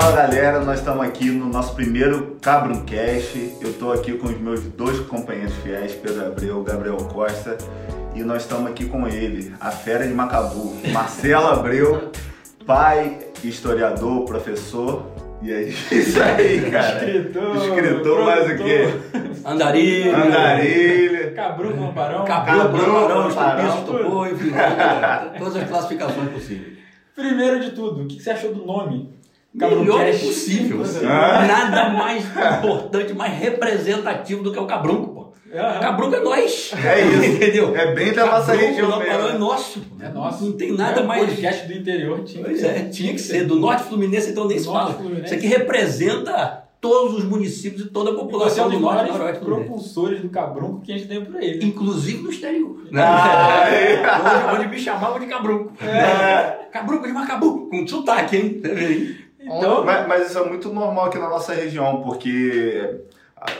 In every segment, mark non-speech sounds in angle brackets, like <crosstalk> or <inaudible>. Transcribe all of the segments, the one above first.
Fala galera, nós estamos aqui no nosso primeiro Cabroncast. Eu estou aqui com os meus dois companheiros fiéis, Pedro Abreu, Gabriel Costa, e nós estamos aqui com ele, a fera de Macabu, <laughs> Marcelo Abreu, pai, historiador, professor. E é isso aí, <laughs> cara. Escritor, Escritor mais o quê? Andarilho. Andarilho. Cabruco Lamparão. Cabruco, Cabruco, Lamparão, Lamparão, Estupiço. <laughs> Todas as classificações possíveis. Primeiro de tudo, o que você achou do nome? Melhor Cabruncast. impossível. Ah. Nada mais importante, mais representativo do que o cabrunco, pô. Aham. Cabrunco é nós. É isso. <laughs> Entendeu? É bem da nossa Cabrunco, região Lamparão é mesmo. nosso. É nosso. Não tem nada É mais. podcast do interior tinha Pois que é, tinha que ser. Do Norte Fluminense, então nem Do se fala. Fluminense. Isso aqui representa todos os municípios e toda a E você é população um dos do Norte e maiores Noroeste propulsores do Cabrunco que a gente tem por aí. né? Inclusive no exterior. Ah, é. onde, onde me chamavam de cabrunco. É. Cabruco de Macabu, com sotaque, hein? Aí. Então, Mas, mas isso é muito normal aqui na nossa região, porque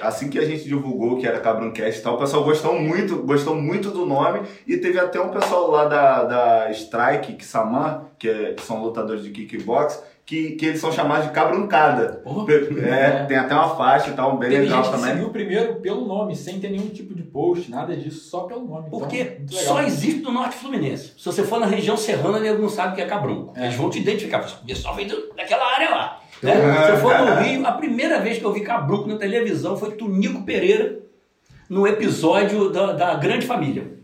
assim que a gente divulgou que era Cabroncast e tal, o pessoal gostou muito, gostou muito do nome e teve até um pessoal lá da, da Strike, Kissamã, que, é- que são lutadores de kickbox, que, que eles são chamados de cabruncada. Porra. <laughs> É, tem até uma faixa e tal, bem teve legal gente também. seguiu primeiro pelo nome, sem ter nenhum tipo de post, nada disso, só pelo nome. Então, Porque legal. só existe no Norte Fluminense. Se você for na região serrana, nego não sabe o que é cabrunco. É. Eles vão te identificar. O pessoal vem daquela área lá. Né? É. Se você for no Rio, a primeira vez que eu vi cabrunco na televisão foi Tunico Pereira, no episódio da, da Grande Família.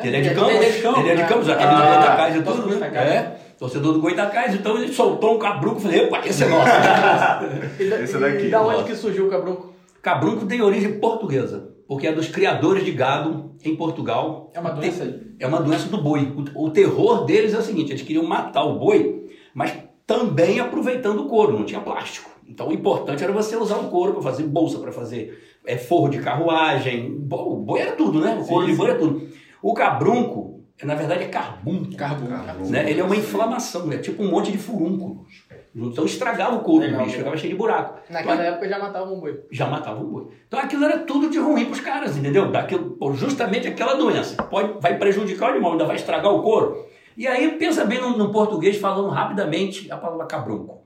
Que ele é de ele Campos. é de Campos, Ele é de né? Campos, aquele Ah, do Goitacás e tudo, do né? É, torcedor do Goitacás. Então ele soltou um cabrunco. Falei, epa, esse é nosso. <laughs> E da, Esse e daqui, da onde nossa. que surgiu o cabrunco? cabrunco tem origem portuguesa, porque é dos criadores de gado em Portugal. É uma doença aí. É uma doença do boi. O, o terror deles é o seguinte: eles queriam matar o boi, mas também aproveitando o couro, não tinha plástico. Então o importante era você usar o couro para fazer bolsa, para fazer é, forro de carruagem. O boi era tudo, né? O couro Sim, de boi era tudo. O cabrunco, na verdade, é carbunco. Carbunco. Né? Ele é uma inflamação, é tipo um monte de furúnculos. Então estragava o couro do Legal, bicho, legal. ficava cheio de buraco. Naquela Então, época já matava um boi. já matava o boi. Então aquilo era tudo de ruim para os caras, entendeu? Daquilo, justamente aquela doença. Pode, vai prejudicar o animal, ainda vai estragar o couro. E aí pensa bem no, no português, falando rapidamente a palavra cabrunco.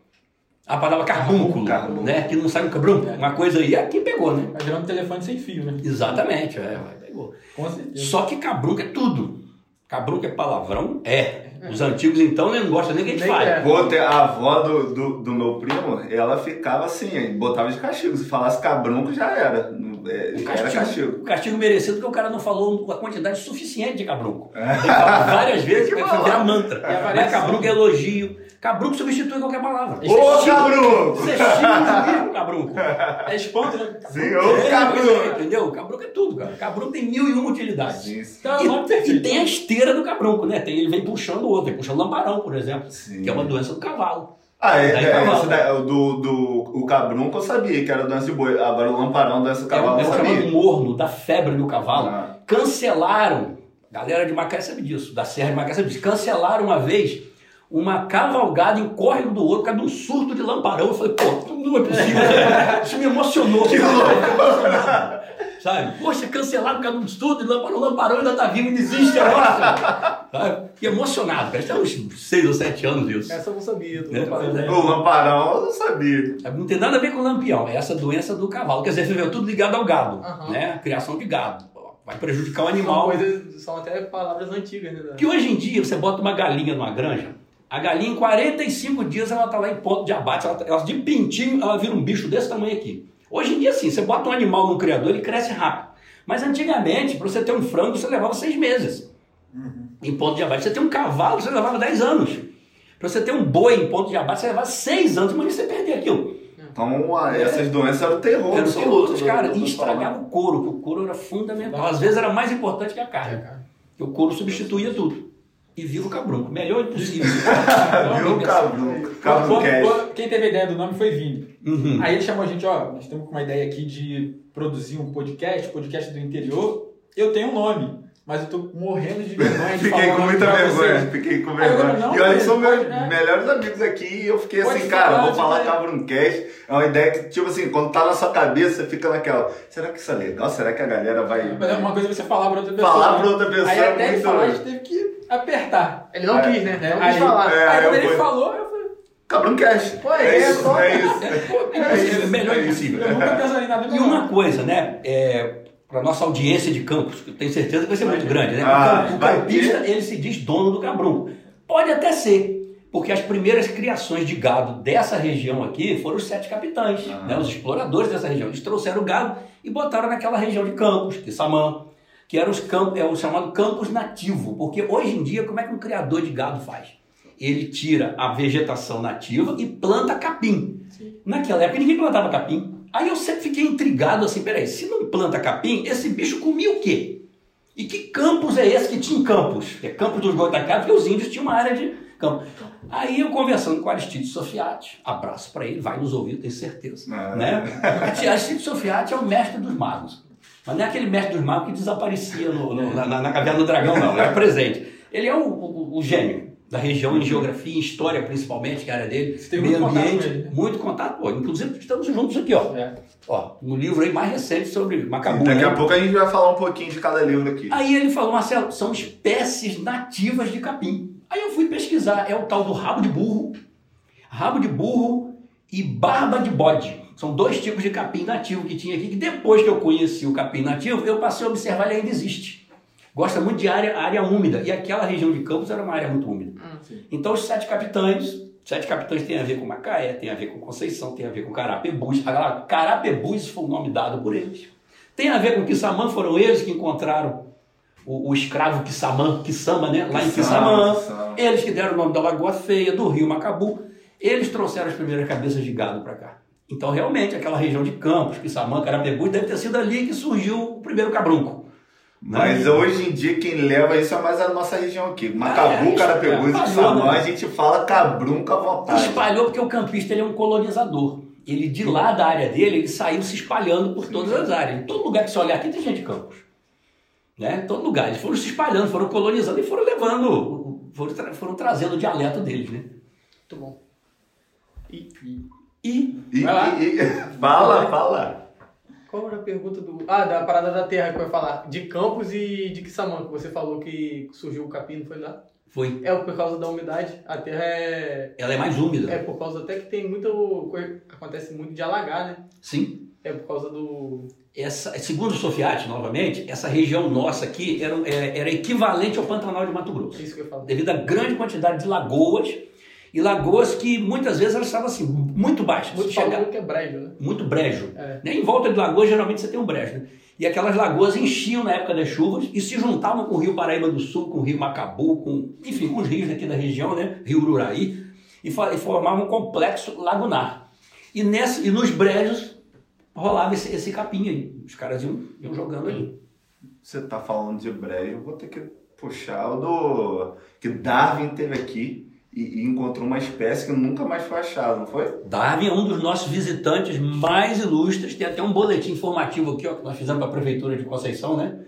A palavra carbúnculo, Carbúnculo. né? Que não sabe o cabrunco. É. Uma coisa aí, aqui pegou, né? Vai virando telefone sem fio, né? Exatamente, é, pegou. Com certeza. Só que cabrunco é tudo. Cabrunco é palavrão? É. Os antigos, então, né, não gostam nem que a gente fale. é. Pô, a avó do, do, do meu primo, ela ficava assim, botava de castigo. Se falasse cabrunco, já era. É, O era castigo, castigo. o castigo merecido porque o cara não falou a quantidade suficiente de cabrunco. É. Ele fala várias <laughs> vezes, vai virar mantra. E a Mas cabrunco é elogio. Cabrunco substitui qualquer palavra. Ô, cabrunco! Você xinga mesmo, cabrunco. É espanto, né? Sim, É, ô, é, cabrunco! entendeu? Cabrunco é tudo, cara. Cabrunco tem mil e uma utilidades. Sim, sim. Então é E, e perfeito. tem a esteira do cabrunco, né? Tem, ele vem puxando o outro, ele puxa o lamparão, por exemplo, Sim. que é uma doença do cavalo. Ah, é, é, cavalo. do, do o cabrunco eu sabia que era doença de boi. Agora o lamparão, doença do É, cavalo, o- é eu sabia. morno, da febre do cavalo. Ah. cancelaram, galera de Macaé sabe disso, da Serra de Macaé sabe disso, cancelaram uma vez uma cavalgada em córrego do outro por causa de um surto de lamparão. Eu falei, pô, não é possível. Isso me emocionou. Que Sabe? Poxa, cancelaram por causa de um surto de lamparão. O lamparão ainda tá vivo, não existe agora. Sabe? E emocionado, cara. Tem uns 6 ou 7 anos isso. Essa eu não sabia. tô É, falando. pois é. O lamparão eu não sabia. Não tem nada a ver com o lampião, é essa doença do cavalo. Quer dizer, você vê tudo ligado ao gado, Aham. né? Criação de gado. Vai prejudicar o São, animal. coisas, são até palavras antigas, né? Que hoje em dia você bota uma galinha numa granja, a galinha em 45 dias ela tá lá em ponto de abate, ela, ela de pintinho ela vira um bicho desse tamanho aqui. Hoje em dia sim, você bota um animal no criador ele cresce rápido. Mas antigamente, para você ter um frango, você levava seis meses em ponto de abate. Você tem um cavalo, você levava 10 anos. Para você ter um boi em ponto de abate, você levava seis anos, mas você perder aquilo. Então, essas doenças eram o terror. Eram absoluto outros, do- cara, e estragava o couro, que o couro era fundamental. Às vezes era mais importante que a carne. Porque o couro substituía tudo. E viva o cabrunco. Melhor impossível. <laughs> Viu, cabrunco? Cabruncast. Quando- Quem teve a ideia do nome foi Vini. Uhum. Aí ele chamou a gente, ó, nós estamos com uma ideia aqui de produzir um podcast, podcast do interior. Eu tenho um nome, mas eu tô morrendo de vergonha <laughs> de Fiquei falar com muita pra vergonha, vocês. fiquei com Ah, eu vergonha. não, e olha, são meus pode, né? melhores amigos aqui e eu fiquei Pode assim, falar, cara, vou pode falar falar. Cabruncast. É uma ideia que, tipo assim, quando tá na sua cabeça, você fica naquela, será que isso é legal? Será que a galera vai Mas é uma coisa é você falar pra outra pessoa. falar né? pra outra pessoa? Aí é até ele muito... falar, a gente teve que apertar. Ele não É. quis, né? É, Não aí, quis falar. é. aí aí quando ele vou- falou, eu falei, Cabrão Cash. Pô, é isso, só- é isso. <laughs> É, isso, melhor é isso. impossível. Eu nunca pensaria em nada E melhor. uma coisa, né? É, para nossa audiência de campos, que eu tenho certeza que vai ser muito grande, né? Ah, o campista, ele se diz dono do cabrunco. Pode até ser, porque as primeiras criações de gado dessa região aqui foram os sete capitães, Ah. né? Os exploradores dessa região. Eles trouxeram o gado e botaram naquela região de Campos, Quissamã, que era os campos, é o chamado campus nativo, porque hoje em dia, como é que um criador de gado faz? Ele tira a vegetação nativa e planta capim. Naquela época ninguém plantava capim. Aí eu sempre fiquei intrigado assim, peraí, se não planta capim, esse bicho comia o quê? E que campus é esse que tinha em Campos? É Campos dos Goitacazes, porque os índios tinham uma área de campo. Aí eu conversando com Aristides Sofiati, abraço para ele, vai nos ouvir, tenho certeza. Ah. Né? Aristides Sofiati é o mestre dos magos. Mas não é aquele mestre dos magos que desaparecia no- no- na, na, na caverna do dragão, não, ele é presente. Ele é o, o- o gênio da região em geografia, em história principalmente, que é a área dele, Você tem meio muito contato ambiente, com ele, né? muito contato. Pô, inclusive estamos juntos aqui, ó. É. ó. No livro aí mais recente sobre Macabu. Daqui né? a pouco a gente vai falar um pouquinho de cada livro aqui. Aí ele falou, Marcelo, são espécies nativas de capim. Aí eu fui pesquisar, é o tal do rabo de burro, rabo de burro e barba de bode. São dois tipos de capim nativo que tinha aqui, que depois que eu conheci o capim nativo, eu passei a observar, ele ainda existe. Gosta muito de área, área úmida, e aquela região de Campos era uma área muito úmida. Hum, sim. Então os sete capitães, sete capitães tem a ver com Macaé, tem a ver com Conceição, tem a ver com Carapebus. Agora, Carapebus foi o nome dado por eles. Tem a ver com Quissamã, foram eles que encontraram o, o escravo Quissamã, Quissama, né? Lá em. Quissamã. Eles que deram o nome da Lagoa Feia, do rio Macabu. Eles trouxeram as primeiras cabeças de gado para cá. Então, realmente, aquela região de Campos, Quissamã, Carapebus, deve ter sido ali que surgiu o primeiro cabrunco. Mas hoje em dia quem leva isso é mais a nossa região aqui. Macabu, É, Carapebus é, e Samã, né? a gente fala cabrunca à vontade. Espalhou porque o campista ele é um colonizador. Ele, de lá da área dele, ele saiu se espalhando por todas as áreas. Em todo lugar que você olhar aqui tem gente de campos. Né? Em todo lugar. Eles foram se espalhando, foram colonizando e foram levando, foram, tra- foram trazendo o dialeto deles, né? Muito bom. E, e- E E- e- e- fala, fala. Qual era a pergunta do. Ah, da parada da terra que eu ia falar. De Campos e de Quissamã, que você falou que surgiu o capim, não foi lá? foi. É por causa da umidade. A terra é. Ela é mais úmida. É por causa até que tem muita. Acontece muito de alagar, né? Sim. É por causa do. Essa, segundo o Sofiati, novamente, essa região nossa aqui era, é- era equivalente ao Pantanal de Mato Grosso. É isso que eu falar. devido à grande quantidade de lagoas e lagoas que muitas vezes elas estavam assim muito baixas. Muito Chega- que é brejo, né? muito brejo. É. Né? Em volta de lagoas, geralmente você tem um brejo. né? E aquelas lagoas enchiam na época das chuvas e se juntavam com o rio Paraíba do Sul, com o rio Macabu, com, enfim, com os rios daqui da região, né? Rio Ururaí, e, formavam um complexo lagunar. E, nessa, e nos brejos rolava esse, esse capim aí. Os caras iam, iam jogando ali. Você tá falando de brejo, eu vou ter que puxar o do. que Darwin teve aqui e, encontrou uma espécie que nunca mais foi achada, não foi? Darwin é um dos nossos visitantes mais ilustres. Tem até um boletim informativo aqui, ó, que nós fizemos para a Prefeitura de Conceição, né?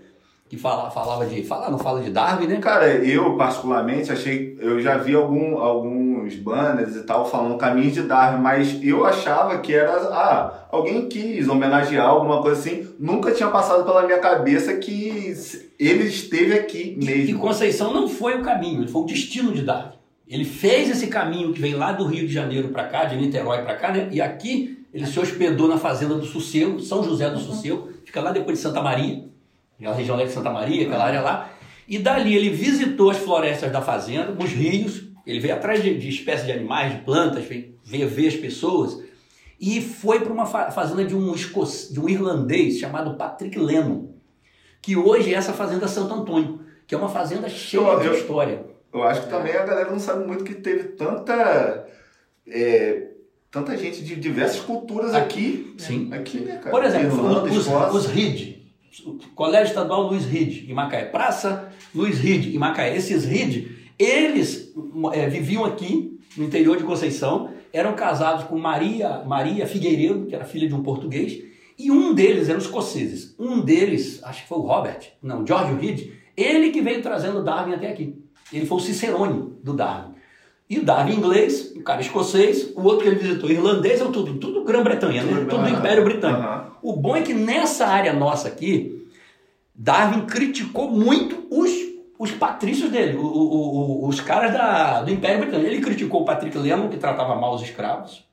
Que fala, falava de. Fala, não fala de Darwin, né? Cara, eu particularmente achei. Eu já vi algum, alguns banners e tal falando caminhos de Darwin, mas eu achava que era. Ah, alguém quis homenagear alguma coisa assim. Nunca tinha passado pela minha cabeça que ele esteve aqui E, e mesmo. Conceição não foi o caminho, ele foi o destino de Darwin. Ele fez esse caminho que vem lá do Rio de Janeiro para cá, de Niterói para cá, né? E aqui ele se hospedou na fazenda do Sossego, São José do Sossego, fica lá depois de Santa Maria, aquela região lá de Santa Maria, aquela área lá. E dali ele visitou as florestas da fazenda, os rios, ele veio atrás de, de espécies de animais, de plantas, veio, veio ver as pessoas e foi para uma fa- fazenda de um, de um irlandês chamado Patrick Lennon, que hoje é essa fazenda Santo Antônio, que é uma fazenda cheia Eu- de eu- história. Eu acho que também a galera não sabe muito que teve tanta. é, tanta gente de diversas culturas aqui. Sim. Aqui, né, cara? Por exemplo, Irlanda, os, Escócia. os RID, Colégio Estadual Luiz Ride, em Macaé, Praça Luiz Ride, em Macaé. Esses RID, eles eh, viviam aqui, no interior de Conceição, eram casados com Maria, Maria Figueiredo, que era filha de um português, e um deles eram escoceses. Um deles, acho que foi o Robert, não, George Reed, ele que veio trazendo Darwin até aqui. Ele foi o Cicerone do Darwin. E o Darwin inglês, o cara escocês, o outro que ele visitou irlandês, é tudo, tudo Grã-Bretanha, né? Tudo do Império Britânico. Aham. O bom é que nessa área nossa aqui, Darwin criticou muito os, os patrícios dele, o- o- o- os caras da- do Império Britânico. Ele criticou o Patrick Lemon, que tratava mal os escravos.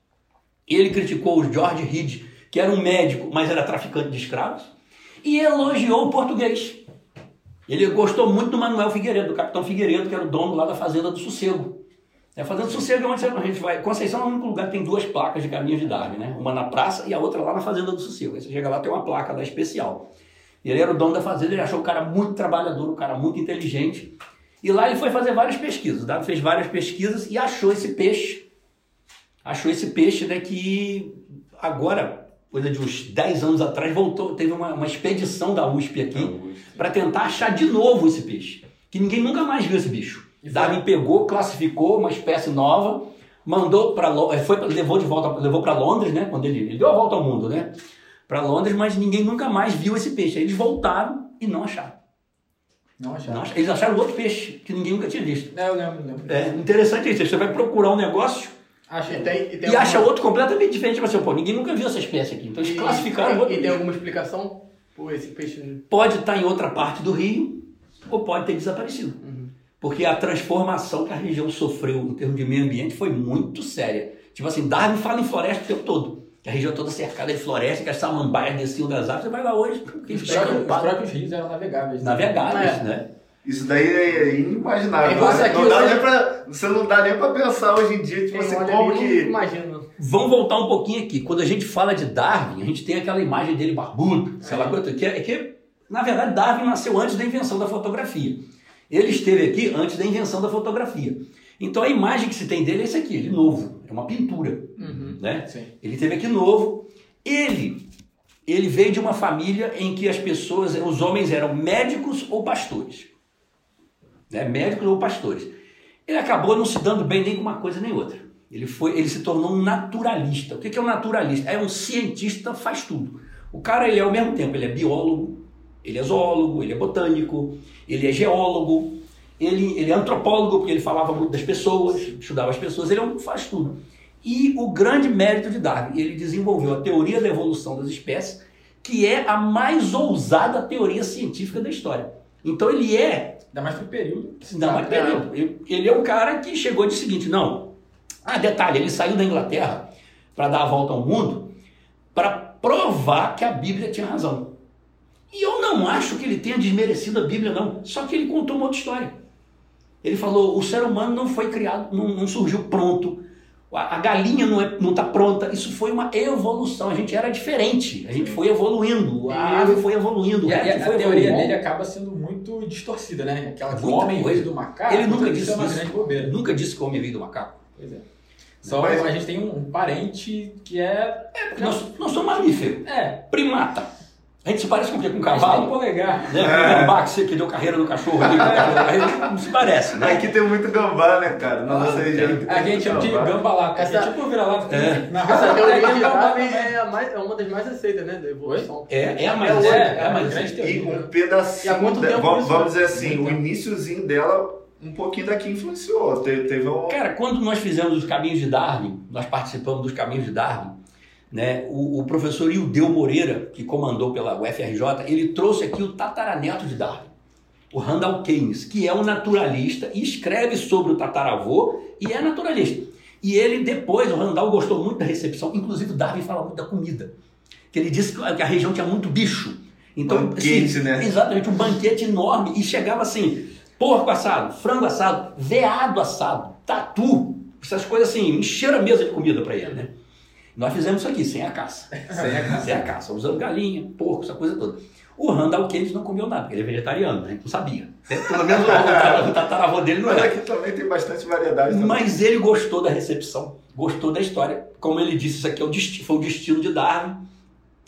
Ele criticou o George Reed, que era um médico, mas era traficante de escravos. E elogiou o português. Ele gostou muito do Manuel Figueiredo, do capitão Figueiredo, que era o dono lá da Fazenda do Sossego. A Fazenda do Sossego é onde a gente vai. Conceição é o único lugar que tem duas placas de caminhos de Darwin, né? Uma na praça e a outra lá na Fazenda do Sossego. Aí você chega lá tem uma placa lá especial. Ele era o dono da fazenda, ele achou o cara muito trabalhador, um cara muito inteligente. E lá ele foi fazer várias pesquisas. Darwin fez várias pesquisas e achou esse peixe. Achou esse peixe, né? Que agora, coisa de uns 10 anos atrás, voltou, teve uma, uma expedição da USP aqui para tentar achar de novo esse peixe. Que ninguém nunca mais viu esse bicho. Darwin pegou, classificou uma espécie nova, mandou para foi levou de volta, levou para Londres, né? Quando ele, ele deu a volta ao mundo, né? Para Londres, mas ninguém nunca mais viu esse peixe. Aí eles voltaram e não acharam. Não acharam. Eles acharam outro peixe que ninguém nunca tinha visto. É, eu lembro, lembro. É interessante isso. Você vai procurar um negócio Acha. E tem, e tem e acha alguma- outro completamente diferente. Tipo assim, pô, ninguém nunca viu essa espécie aqui. Então eles e- classificaram e, outro e tem alguma explicação? Pô, esse peixe. Pode estar em outra parte do rio ou pode ter desaparecido. Porque a transformação que a região sofreu em termos de meio ambiente foi muito séria. Tipo assim, Darwin fala em floresta o tempo todo. Que a região toda cercada de floresta, que as samambaias desciam das árvores. Você vai lá hoje, porque eles Os próprios, os próprios rios eram navegáveis. né? navegáveis, É. né? Isso daí é inimaginável. É isso aqui não dá hoje- nem pra, você não dá nem pra pensar hoje em dia, tipo Quem assim, como que. não Imagina. Vamos voltar um pouquinho aqui. Quando a gente fala de Darwin, a gente tem aquela imagem dele barbudo, sei lá quanto, que, é, que na verdade Darwin nasceu antes da invenção da fotografia. Ele esteve aqui antes da invenção da fotografia. Então a imagem que se tem dele é esse aqui, ele novo, é uma pintura, Uhum. né? Sim. Ele esteve aqui novo. Ele, ele veio de uma família em que as pessoas, os homens eram médicos ou pastores. Né? Médicos ou pastores. Ele acabou não se dando bem nem com uma coisa nem outra. Ele, foi, ele se tornou um naturalista. O que é um naturalista? É um cientista faz tudo. O cara ele é ao mesmo tempo, ele é biólogo, ele é zoólogo, ele é botânico, ele é geólogo, ele, ele é antropólogo, porque ele falava muito das pessoas, estudava as pessoas, ele é um, faz tudo. E o grande mérito de Darwin, ele desenvolveu a teoria da evolução das espécies, que é a mais ousada teoria científica da história. Então ele é Ainda mais pro período. não, mas trata. período. Ele- Ele é um cara que chegou de seguinte, não. Ah, detalhe, ele saiu da Inglaterra para dar a volta ao mundo para provar que a Bíblia tinha razão. E eu não acho que ele tenha desmerecido a Bíblia, não. Só que ele contou uma outra história. Ele falou: o ser humano não foi criado, não, não surgiu pronto. A, a galinha não está não tá pronta. Isso foi uma evolução. A gente era diferente. A gente foi evoluindo. A ave foi evoluindo. E a, e a foi teoria evoluindo. dele acaba sendo muito distorcida, né? Aquela que o homem veio do macaco. Ele nunca disse é uma isso. bobeira. Nunca disse que o homem veio do macaco. Pois é. Só Mas- a gente tem um, um parente que é. Porque nós, nós somos mamíferos. É. Primata. A gente se parece com o quê? Com um gente tem cavalo? polegar. Né? O gambá que, você- que deu carreira no cachorro ali, não se parece, né? Aqui tem muito gambá, né, cara? Na nossa região. aqui tem A gente chama de gambá. gamba-lata. Essa- que é tipo vira-lata. É. Na Essa raça teoria é de gambá é, mais, é uma das mais aceitas, né? Da evolução. É, é a mais É, é, é, é a mais é, E um pedacinho. E há tempo vamos, vamos dizer assim, o iníciozinho dela, um pouquinho daqui influenciou. Teve, teve um. Cara, quando nós fizemos os caminhos de Darwin, nós participamos dos caminhos de Darwin, né? O, o professor Ildeu Moreira, que comandou pela UFRJ, ele trouxe aqui o tataraneto de Darwin, o Randall Keynes, que é um naturalista e escreve sobre o tataravô e é naturalista. E ele depois, o Randall gostou muito da recepção, inclusive o Darwin fala muito da comida, que ele disse que a região tinha muito bicho. Então, Banquete, assim, né? Exatamente, um banquete enorme e chegava assim, porco assado, frango assado, veado assado, tatu, essas coisas assim, encheram a mesa de comida para ele, né? Nós fizemos isso aqui, sem a caça. <laughs> Sem a caça. Sem a caça, usando galinha, porco, essa coisa toda. O Randall Keynes não comeu nada, porque ele é vegetariano, né? Não sabia. Pelo menos <laughs> o tataravô- dele não Mas era. aqui também tem bastante variedade também. Mas ele gostou da recepção, gostou da história. Como ele disse, isso aqui é o desti- foi o destino de Darwin.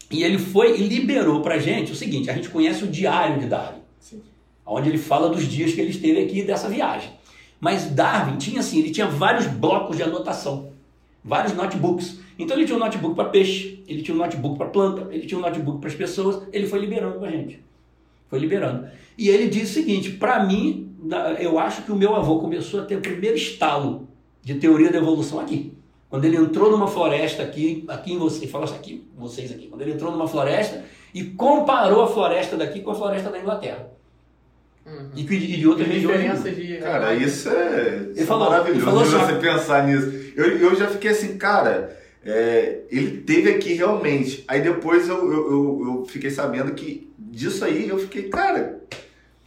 E ele foi e liberou pra gente o seguinte: a gente conhece o diário de Darwin, Sim. onde ele fala dos dias que ele esteve aqui dessa viagem. Mas Darwin tinha assim, ele tinha vários blocos de anotação, vários notebooks. Então ele tinha um notebook para peixe, ele tinha um notebook para planta, ele tinha um notebook para as pessoas, ele foi liberando pra gente. Foi liberando. E ele disse o seguinte: para mim, eu acho que o meu avô começou a ter o primeiro estalo de teoria da evolução aqui. Quando ele entrou numa floresta aqui, aqui em você, fala isso aqui, vocês aqui, quando ele entrou numa floresta e comparou a floresta daqui com a floresta da Inglaterra. Uhum. e, que- e de outras regiões. de. Cara, isso é, isso é falou- maravilhoso ele falou de assim, você pensar nisso. Eu, eu já fiquei assim, cara, é, ele teve aqui realmente. Aí depois eu, eu, eu, eu fiquei sabendo que disso aí eu fiquei, cara,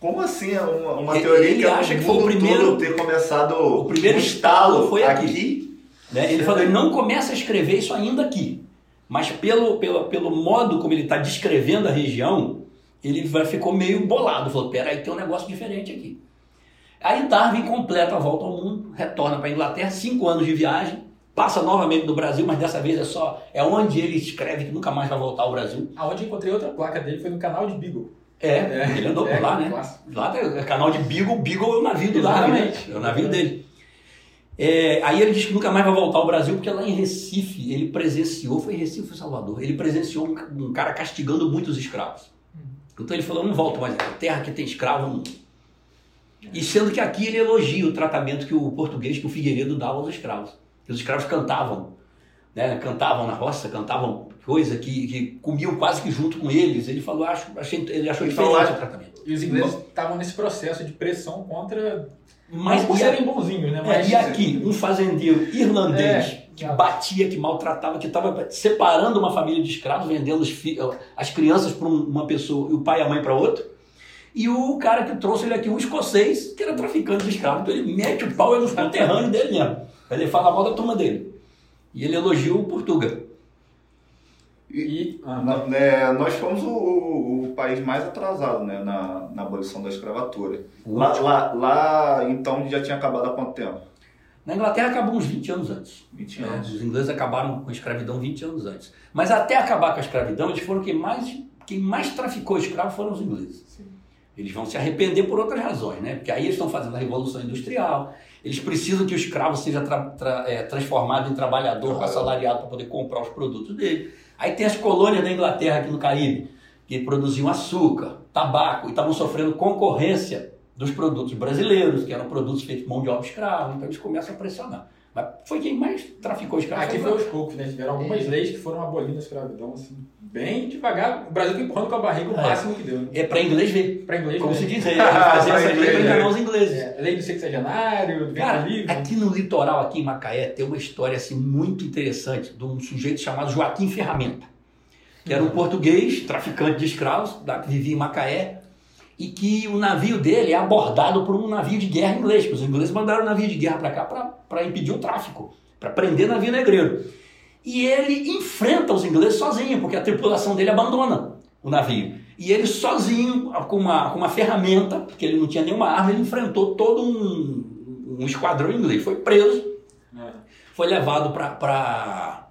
como assim é uma, uma teoria ele que é acha que foi o primeiro- ter começado o primeiro estalo foi aqui. aqui. Né? Ele falou, ele não começa a escrever isso ainda aqui, mas pelo, pelo, pelo modo como ele está descrevendo a região, ele vai, ficou meio bolado. Falou, peraí, tem um negócio diferente aqui. Aí Darwin completa a volta ao mundo, retorna para a Inglaterra, cinco anos de viagem, passa novamente no Brasil, mas dessa vez é só é onde ele escreve que nunca mais vai voltar ao Brasil. Aonde eu encontrei outra placa dele foi no canal de Beagle. É, É, ele andou é, por lá, né? clássico. Lá o canal de Beagle, Beagle é o navio do Darwin, né? É o navio dele. É, aí ele diz que nunca mais vai voltar ao Brasil, porque lá em Recife ele presenciou, foi em Recife ou Salvador, ele presenciou um, um cara castigando muitos escravos. Então ele falou, não volto mais, a terra que tem escravo não. E sendo que aqui ele elogia o tratamento que o português, que o Figueiredo dava aos escravos. Os escravos cantavam, né? cantavam na roça, cantavam coisa que, que comiam quase que junto com eles. Ele falou, acho, achei, ele achou Então, diferente o tratamento. E os ingleses estavam nesse processo de pressão contra. Mas não por serem bonzinhos, né? É, Mas e aqui, um fazendeiro irlandês É, que batia, que maltratava, que estava separando uma família de escravos, vendendo os as crianças para uma pessoa e o pai e a mãe para outra. E o cara que trouxe ele aqui, um escocês, que era traficante de escravos. Então ele mete o pau nos <laughs> conterrâneos dele mesmo. Ele fala mal da turma dele. E ele elogia o Portuga. E, ah, Na- né, nós fomos o, o- o país mais atrasado né, na, na abolição da escravatura. Lá, lá, lá, então, já tinha acabado há quanto tempo? Na Inglaterra acabou uns 20 anos antes. 20 É, anos. os ingleses acabaram com a escravidão 20 anos antes. Mas até acabar com a escravidão, eles foram quem mais, quem mais traficou escravos foram os ingleses. Eles vão se arrepender por outras razões, né? Porque aí eles estão fazendo a revolução industrial, eles precisam que o escravo seja tra- tra- é, transformado em trabalhador Trabalhador. assalariado para poder comprar os produtos dele. Aí tem as colônias da Inglaterra aqui no Caribe, que produziam açúcar, tabaco e estavam sofrendo concorrência dos produtos brasileiros, que eram produtos feitos de mão de obra escrava, então eles começam a pressionar. Mas foi quem mais traficou escravos. aqui foi aos poucos, né? Tiveram algumas leis que foram abolindo a escravidão, assim, bem devagar. O Brasil foi empurrando com a barriga o É. máximo que deu. Né? É para inglês ver. Pra inglês, Como né? se diz, <laughs> é, fazer essa lei para ver. enganar os ingleses. É, lei do sexagenário, do Cara, livre. aqui no litoral, aqui em Macaé, tem uma história assim, muito interessante de um sujeito chamado Joaquim Ferramenta, que era um português, traficante de escravos, da- que vivia em Macaé, e que o navio dele é abordado por um navio de guerra inglês, porque os ingleses mandaram um navio de guerra para cá para impedir o tráfico, para prender navio negreiro. E ele enfrenta os ingleses sozinho, porque a tripulação dele abandona o navio. E ele sozinho, com uma, com uma ferramenta, porque ele não tinha nenhuma arma, ele enfrentou todo um, um esquadrão inglês. Foi preso, É. foi levado para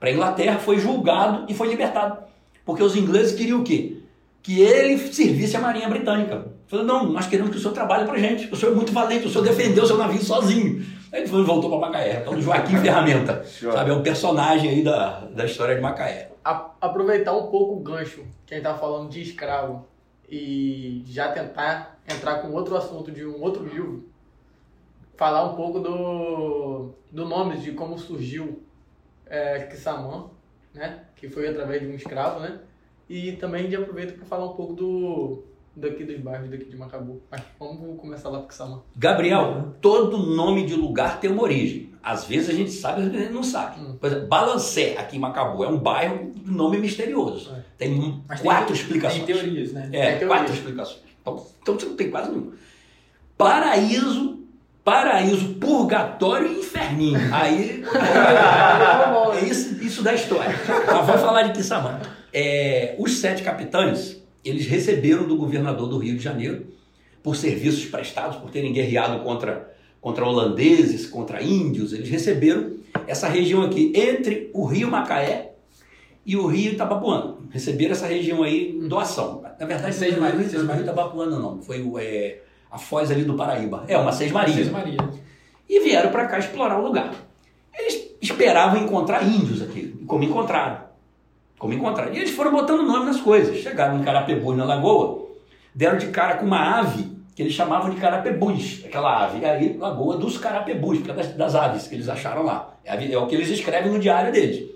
a Inglaterra, foi julgado e foi libertado. Porque os ingleses queriam o quê? Que ele servisse a Marinha Britânica. Falou, não, nós queremos que o senhor trabalhe para gente. O senhor é muito valente, o senhor defendeu o seu navio sozinho. Aí ele voltou para Macaé. Então, Joaquim Ferramenta. <laughs> Sabe, é um personagem aí da, da história de Macaé. A- aproveitar um pouco o gancho que a gente tá falando de escravo e já tentar entrar com outro assunto de um outro livro, falar um pouco do, do nome, de como surgiu é, Kissamã, né? Que foi através de um escravo, né? E também de aproveita para falar um pouco do daqui dos bairros daqui de Macabu. Mas vamos começar lá com Kissamã. Gabriel, todo nome de lugar tem uma origem. Às vezes a gente sabe, às vezes a gente não sabe. Hum. Por exemplo, Balancé, aqui em Macabu, é um bairro de nome misterioso. É. Tem Mas quatro tem, explicações. Tem teorias, né? É, quatro explicações. Então, então você não tem quase nenhuma. Paraíso, paraíso, purgatório e inferninho. Aí, <laughs> é isso, isso da história. Mas vamos falar de Quissamã. É, os sete capitães, eles receberam do governador do Rio de Janeiro, por serviços prestados, por terem guerreado contra, contra holandeses, contra índios, eles receberam essa região aqui, entre o Rio Macaé e o Rio Itabapuana. Receberam essa região aí em doação. Na verdade, Seis não foi o Marias, Rio Seis Marias. Itabapuana, não. Foi é, a Foz ali do Paraíba. É, uma Seis Marias Seis Maria. e vieram para cá explorar o lugar. Eles esperavam encontrar índios aqui, como encontraram. Como encontraram. E eles foram botando nome nas coisas. Chegaram em Carapebus, na Lagoa, deram de cara com uma ave que eles chamavam de Carapebus, aquela ave. E aí, Lagoa dos Carapebus, é das, aves que eles acharam lá. É, é o que eles escrevem no diário deles.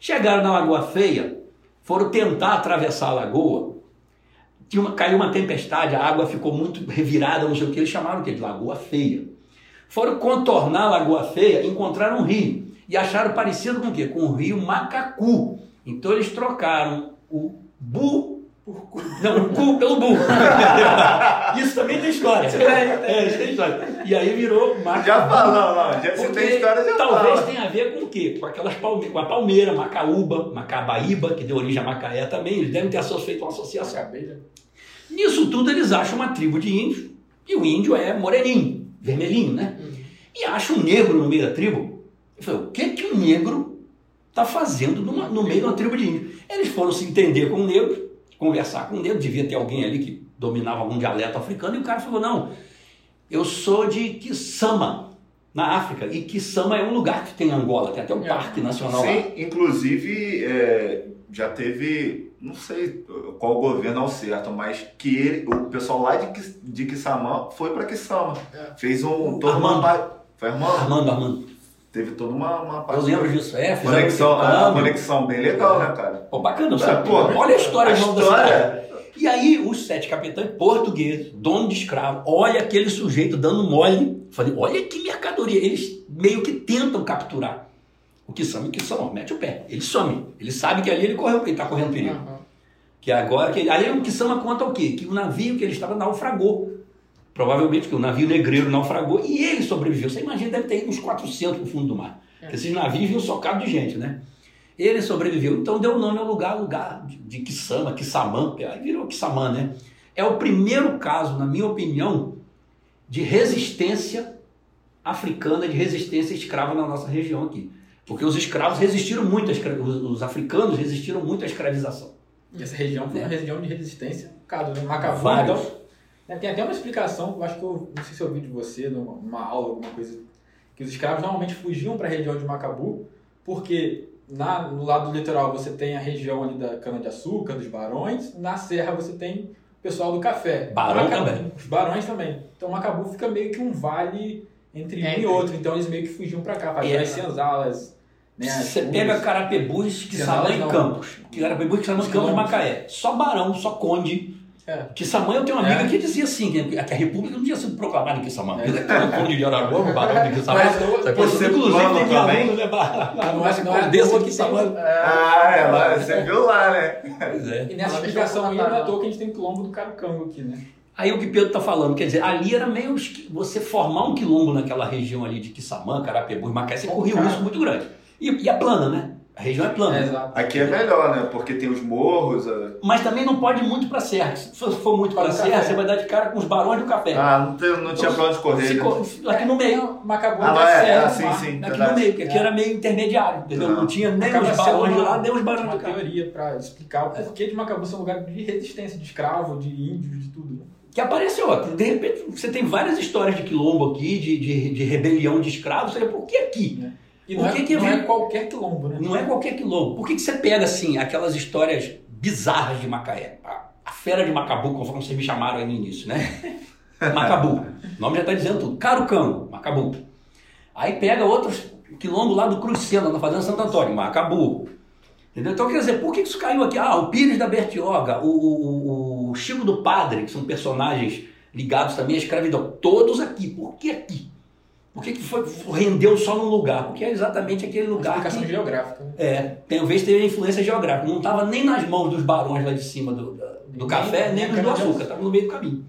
Chegaram na Lagoa Feia, foram tentar atravessar a lagoa, tinha uma, caiu uma tempestade, a água ficou muito revirada, não sei o que, eles chamaram? De Lagoa Feia. Foram contornar a Lagoa Feia, encontraram um rio e acharam parecido com o quê? Com o rio Macacu. Então eles trocaram o bu por cu. Não, o cu pelo burro. <laughs> Isso também tem história. É, isso tem história. E aí virou. Já falou, não. Já, você tem história, já talvez fala. tenha a ver com o quê? Com aquelas palme com a palmeira, Macaúba, Macabaíba, que deu origem a Macaé também. Eles devem ter feito uma associação. Acabei já. Nisso tudo eles acham uma tribo de índios, e o índio é moreninho, vermelhinho, né? E acham um negro no meio da tribo. Eu falei, o que que um negro está fazendo numa- no meio de uma tribo de índios? Eles foram se entender com o negro, conversar com o negro, devia ter alguém ali que dominava algum dialeto africano, e o cara falou, não, eu sou de Kisama, na África, e Kisama é um lugar que tem em Angola, tem até um É. parque nacional lá. Sim, inclusive é, já teve, não sei qual governo ao certo, mas que ele, o pessoal lá de, de Kissamã foi para Kisama. É. Fez um. Uma, Armando. pa- foi Armando? Armando, Armando. Teve toda uma, uma Eu parte. lembro disso, é, Conexão, ah, intercâmbio. conexão bem legal, né, cara? Pô, bacana, sabe? pô, Olha a história a história. cidade. E aí, os sete capitães portugueses, dono de escravo, olha aquele sujeito dando mole. Falei, olha que mercadoria. Eles meio que tentam capturar. O que some, o que some, mete o pé. Ele some. Ele sabe que ali ele correu, ele tá correndo perigo. Aham. Que agora, que, aí o que Sama conta o quê? Que o navio que ele estava naufragou. Provavelmente que o navio negreiro naufragou e ele sobreviveu. Você imagina, deve ter ido uns 400 no fundo do mar. Porque Esses navios vinham socados de gente, né? Ele sobreviveu, então deu o nome ao lugar, lugar de, de Kisama, Kissamã, aí virou Kissamã, né? É o primeiro caso, na minha opinião, de resistência africana, de resistência escrava na nossa região aqui. Porque os escravos resistiram muito, escra- os, os africanos resistiram muito à escravização. E essa região foi uma região de resistência, bocado, né? Macabu, Então. né, Tem até uma explicação, eu acho que eu não sei se eu ouvi de você numa, numa aula, alguma coisa, que os escravos normalmente fugiam para a região de Macabu, porque na, no lado do litoral você tem a região ali da cana-de-açúcar, dos barões, na serra você tem o pessoal do café. Barão Macabu- também. Os barões também. Então Macabu fica meio que um vale entre um É, e outro, então eles meio que fugiam para cá, faziam é- as senzalas. Né, as Você pega Carapebus, que Senzalas Samã e não. Campos. Que Carapebus, que Samã e Campos, Macaé. Só Barão, só Conde. É. Que Samã, eu tenho uma amiga É. que dizia assim, que que a República não tinha sido proclamada em Quissamã. É. Ele é Conde de Araguá, o Barão de Quissamã. Mas você Inclusive, tem também? aluno, né? Condessa de que tem, Ah, é lá, você viu lá, né? Pois é. E nessa explicação aí, não é à toa que a gente tem o quilombo do Carucango aqui, né? Aí o que Pedro está falando, quer dizer, ali era meio esqui- você formar um quilombo naquela região ali de Quissamã, Carapebus, Macaé, você corria um risco muito grande. E, e é plana, né? A região é plana. exato. Aqui é melhor, né? Porque tem os morros. a- Mas também não pode ir muito para serra. Se for, for muito para serra, café. você vai dar de cara com os barões do café. Ah, não, tem, não tinha pra onde correr. Se né? aqui no meio. Macabu Ah, ah, lá é, serra, ah, sim, mar. sim. Aqui verdade. no meio, porque aqui É. era meio intermediário, entendeu? Não. Não tinha nem Acaba os barões de uma- lá, nem os barões uma de cá. teoria para explicar o porquê de Macabu ser um lugar de resistência, de escravo, de índios, de tudo. né? Que apareceu, ó, de repente você tem várias histórias de quilombo aqui, de, de, de rebelião de escravos, você fala, por que aqui? E não, é, que não é qualquer quilombo, né? Não é qualquer quilombo. Por que, que você pega, assim, aquelas histórias bizarras de Macaé? A, fera de Macabu, conforme vocês me chamaram aí no início, né? <laughs> Macabu. O nome já está dizendo tudo. Carucano, Macabu. Aí pega outros quilombo lá do Cruz Sena, na Fazenda Santo Antônio, Macabu. Entendeu? Então, quer dizer, por que que isso caiu aqui? Ah, o Pires da Bertioga, o, o, o Chico do Padre, que são personagens ligados também à escravidão. Todos aqui. Por que aqui? Por que, que foi, rendeu só num lugar? Porque é exatamente aquele lugar explicação que geográfica. né? é, talvez tenha influência geográfica. Não estava nem nas mãos dos barões lá de cima do, do Nem- café, nem nem do açúcar. Estava no meio do caminho.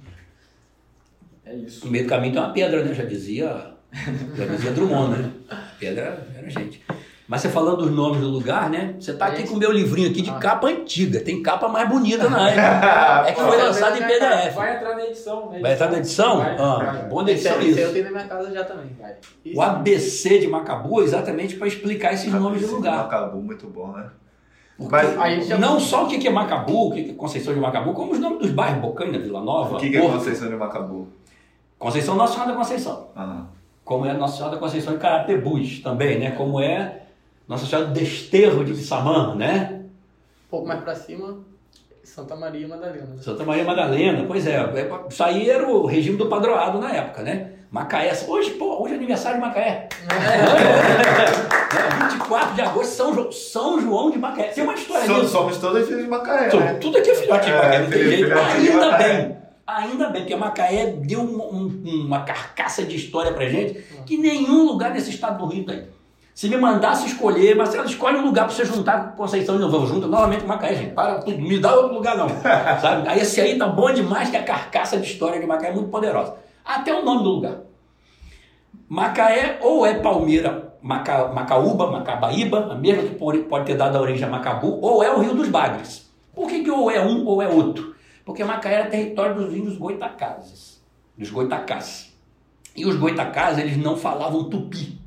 É isso. No meio do caminho tem uma pedra, né? Já dizia, já dizia Drummond, né? A pedra era gente. Mas você falando dos nomes do lugar, né? Você tá aqui com o meu livrinho aqui de Ah. capa antiga. Tem capa mais bonita na época. <laughs> É que foi lançado em PDF. Vai entrar na edição. né? Vai entrar na edição? Ah, bom edição esse eu isso. tenho na minha casa já também. Isso. O ABC de Macabu é exatamente para explicar esses nomes de lugar. Acabou muito bom, né? Mas não só o que é Macabu, o que é Conceição de Macabu, como os nomes dos bairros, Bocaina, Vila Nova, o que, que é. Conceição de Macabu? Conceição Nossa Senhora da Conceição. Ah, Como é Nossa Senhora da Conceição de Carapebus também, né? Como é Nossa Senhora do Desterro de Quissamã, né? Um pouco mais pra cima, Santa Maria Madalena. né? Santa Maria Madalena, pois é. é, Isso aí era o regime do padroado na época, né? Macaé. Hoje, pô, hoje é aniversário de Macaé. É, <laughs> 24 24 de agosto, São, Jo- São João de Macaé. Tem uma história So- disso. somos todos filhos de Macaé, Tudo, né? tudo aqui é filhote de É, Macaé, não tem filho- jeito. Ainda bem, ainda bem, porque Macaé deu um- um- uma carcaça de história pra gente que nenhum lugar nesse estado do Rio tem. Se me mandasse escolher, Marcelo, escolhe um lugar pra você juntar com Conceição de Novo. Eu junto novamente Macaé, gente. Para tudo, me dá outro lugar não. <laughs> Sabe? Aí esse aí tá bom demais, que a carcaça de história de Macaé é muito poderosa. Até o nome do lugar. Macaé ou é Palmeira, Maca, Macaúba, Macabaíba, a mesma que pode, pode ter dado a origem a Macabu, ou é o Rio dos Bagres. Por que, que ou é um ou é outro? Porque Macaé era território dos índios goitacazes, dos goitacás. E os goitacás, eles não falavam tupi.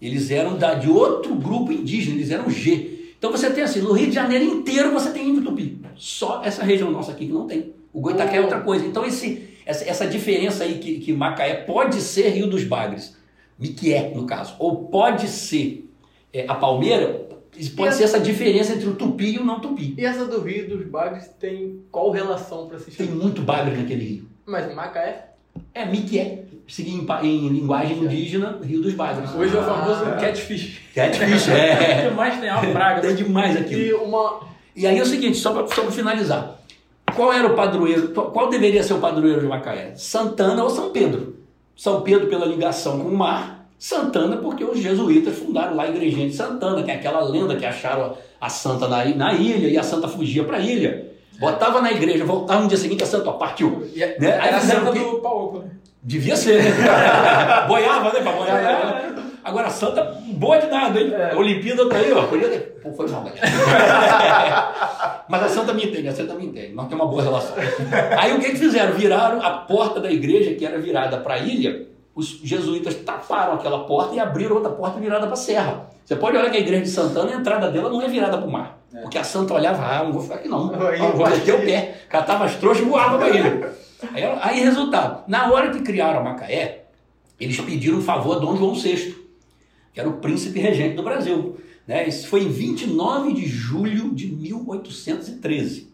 Eles eram da, de outro grupo indígena, eles eram G. Então você tem assim, no Rio de Janeiro inteiro você tem índio tupi. Só essa região nossa aqui que não tem. O Goitacá é outra coisa. Então esse, essa, essa diferença aí que, que Macaé pode ser Rio dos Bagres, Miquié no caso, ou pode ser é, a Palmeira, pode ser essa diferença entre o tupi e o não tupi. E essa do Rio dos Bagres tem qual relação pra se Tem muito bagre naquele rio. Mas Macaé? É Miquié. Seguir em, em linguagem indígena, Rio dos Bagres. Hoje é o famoso Ah. catfish. Catfish, <laughs> O é. que mais tem a praga? É demais aquilo. E uma. E aí é o seguinte, só para finalizar. Qual era o padroeiro? Qual deveria ser o padroeiro de Macaé? Santana ou São Pedro? São Pedro pela ligação com o mar, Santana porque os jesuítas fundaram lá a igrejinha de Santana, que é aquela lenda que acharam a santa na, na ilha e a santa fugia para a ilha. Botava na igreja, voltava no dia seguinte, a santa ó, partiu. É- Né? Aí Era a santa do Paulo, né? Devia ser. <laughs> Boiava, né? Pra boiar. né? Agora, a Santa, boa de nada, hein? A Olimpíada tá aí, ó. Podia. Pô, foi mal. <laughs> Mas a Santa me entende, a Santa me entende. Nós temos uma boa relação. Aí o que que fizeram? Viraram a porta da igreja, que era virada para a ilha, os jesuítas taparam aquela porta e abriram outra porta virada para a serra. Você pode olhar que a igreja de Santana, a entrada dela não é virada para o mar. Porque a Santa olhava, ah, não vou ficar aqui não. Vou meter o pé. Catava as trouxas e voava para ilha. <laughs> Aí, aí, resultado, na hora que criaram a Macaé, eles pediram um favor a Dom João VI, que era o príncipe regente do Brasil. Né? Isso foi em 29 de julho de 1813.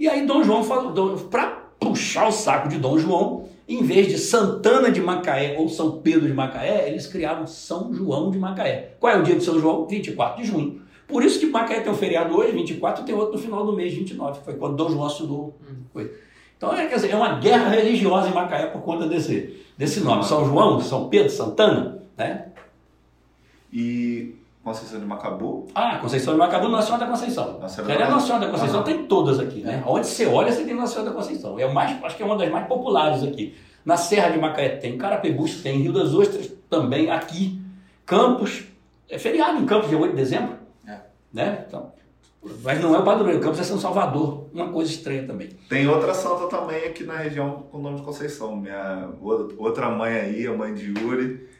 E aí Dom João falou, para puxar o saco de Dom João, em vez de Santana de Macaé ou São Pedro de Macaé, eles criaram São João de Macaé. Qual é o dia de São João? 24 de junho. Por isso que Macaé tem um feriado hoje, 24, e tem outro no final do mês, 29, que foi quando Dom João assinou. Foi. Então é, quer dizer, é uma guerra religiosa em Macaé por conta desse, desse nome. São João, São Pedro, Santana, né? E Conceição de Macabu. Ah, Conceição de Macabu, Nossa Senhora da Conceição. Nossa Senhora é da- Nossa Senhora da Conceição, Aham. tem todas aqui, né? Onde você olha, você tem Nossa Senhora da Conceição. É mais, acho que é uma das mais populares aqui. Na Serra de Macaé tem, Carapebus tem, Rio das Ostras também, aqui, Campos. É feriado em Campos, dia 8 de dezembro. É. Né? Então, mas não é o padroeiro, Campos é São Salvador. Uma coisa estranha também. Tem outra santa também aqui na região com o nome de Conceição. Minha outra mãe aí, a mãe de Yuri.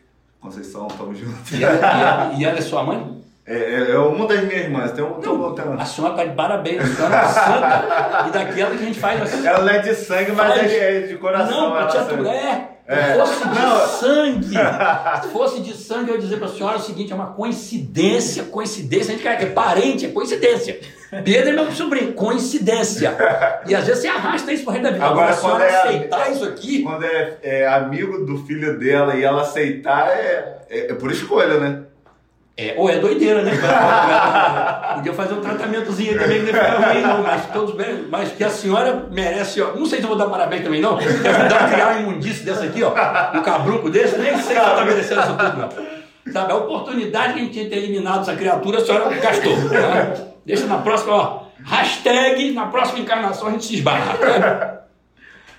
Conceição, tamo junto. E ela, e ela- e ela é sua mãe? É, é, é uma das minhas irmãs. Tem um, tem um- A senhora está de parabéns, a senhora é santa e daquela que a gente faz assim. Ela não é de sangue, mas Faz- é de, é de coração. Não, te sangue. aturar. É, É. Se fosse de Não. sangue, <laughs> se fosse de sangue, eu ia dizer pra senhora o seguinte: é uma coincidência, coincidência. A gente quer que é parente, é coincidência. Pedro é meu sobrinho, coincidência. E às vezes você arrasta isso resto da vida. Agora, Agora, a senhora quando é- aceitar isso aqui, Quando é, é amigo do filho dela e ela aceitar, é, é, é por escolha, né? é, ou é doideira, né? Podia fazer um tratamentozinho aí também, que não ruim, não, mas todos bem. Mas que a senhora merece, ó. Não sei se eu vou dar parabéns também, não. Ajudar a criar uma imundice dessa aqui, ó. Um cabruco desse, nem sei se ela tá merecendo isso tudo, não. Sabe, a oportunidade que a gente tinha de ter eliminado essa criatura, a senhora gastou. né? Deixa na próxima, ó. Hashtag, na próxima encarnação a gente se esbarra. <laughs>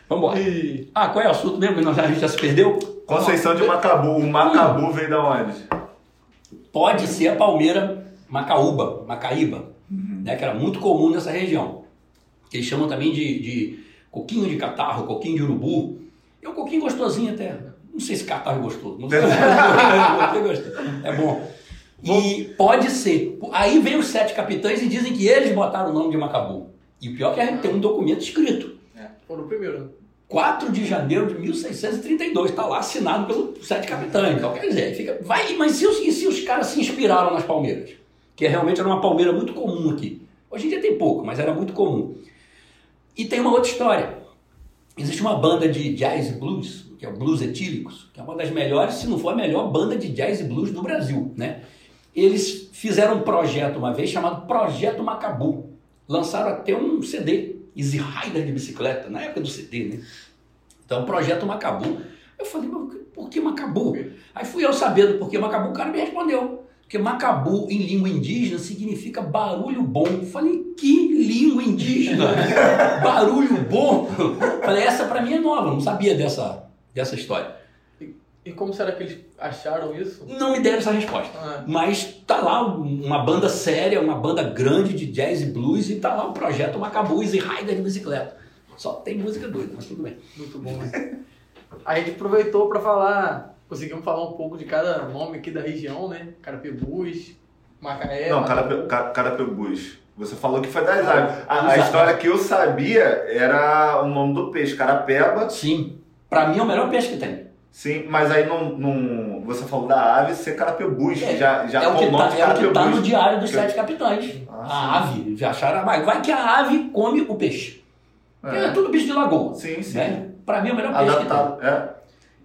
Vambora. E Ah, qual é o assunto mesmo? que nós- A gente já se perdeu? Conceição de Macabu. O Macabu veio da onde? pode ser a palmeira macaúba, macaíba, né, que era muito comum nessa região. Que eles chamam também de, de coquinho de catarro, coquinho de urubu. É um coquinho gostosinho até. Não sei se catarro gostoso. Não sei. É gostoso. <laughs> é bom. E pode ser. Aí vem os sete capitães e dizem que eles botaram o nome de Macabu. E o pior é que tem um documento escrito. foram o primeiro. né? 4 de janeiro de 1632, está lá assinado pelos sete capitães. Então, quer dizer, fica, vai, mas se os, e se os caras se inspiraram nas palmeiras? Que realmente era uma palmeira muito comum aqui. Hoje em dia tem pouco, mas era muito comum. E tem uma outra história. Existe uma banda de jazz e blues, que é o Blues Etílicos, que é uma das melhores, se não for a melhor banda de jazz e blues do Brasil, né? Eles fizeram um projeto uma vez chamado Projeto Macabu. Lançaram até um CD, Easy Rider de bicicleta, na época do CD, né? Então, Projeto Macabu. Eu falei, mas por que Macabu? Aí fui eu sabendo por que Macabu, o cara me respondeu. Porque Macabu, em língua indígena, significa barulho bom. Eu falei, que língua indígena? <laughs> barulho bom? Eu falei, essa pra mim é nova, não sabia dessa, dessa história. E como será que eles acharam isso? Não me deram essa resposta. Ah, Mas tá lá uma banda séria, uma banda grande de jazz e blues, e tá lá o projeto Macabu e Rider de bicicleta. Só tem música doida, mas tudo bem. muito bom. né? A gente aproveitou para falar, conseguimos falar um pouco de cada nome aqui da região, né? Carapebus, Macaé. Não. Carape- Ca- Carapebus. Você falou que foi das aves. A, a história que eu sabia era o nome do peixe, carapeba. Sim, pra mim é o melhor peixe que tem. Sim, mas aí não, não- você falou da ave ser carapebus. É, já já é, o que nome tá, de é o que tá no diário dos Que- sete capitães. Ah, a ave, já acharam, mas vai que a ave come o peixe. É, É. tudo bicho de lagoa. Sim, sim. Né? Pra mim é o melhor peixe que tem. Adaptado. É.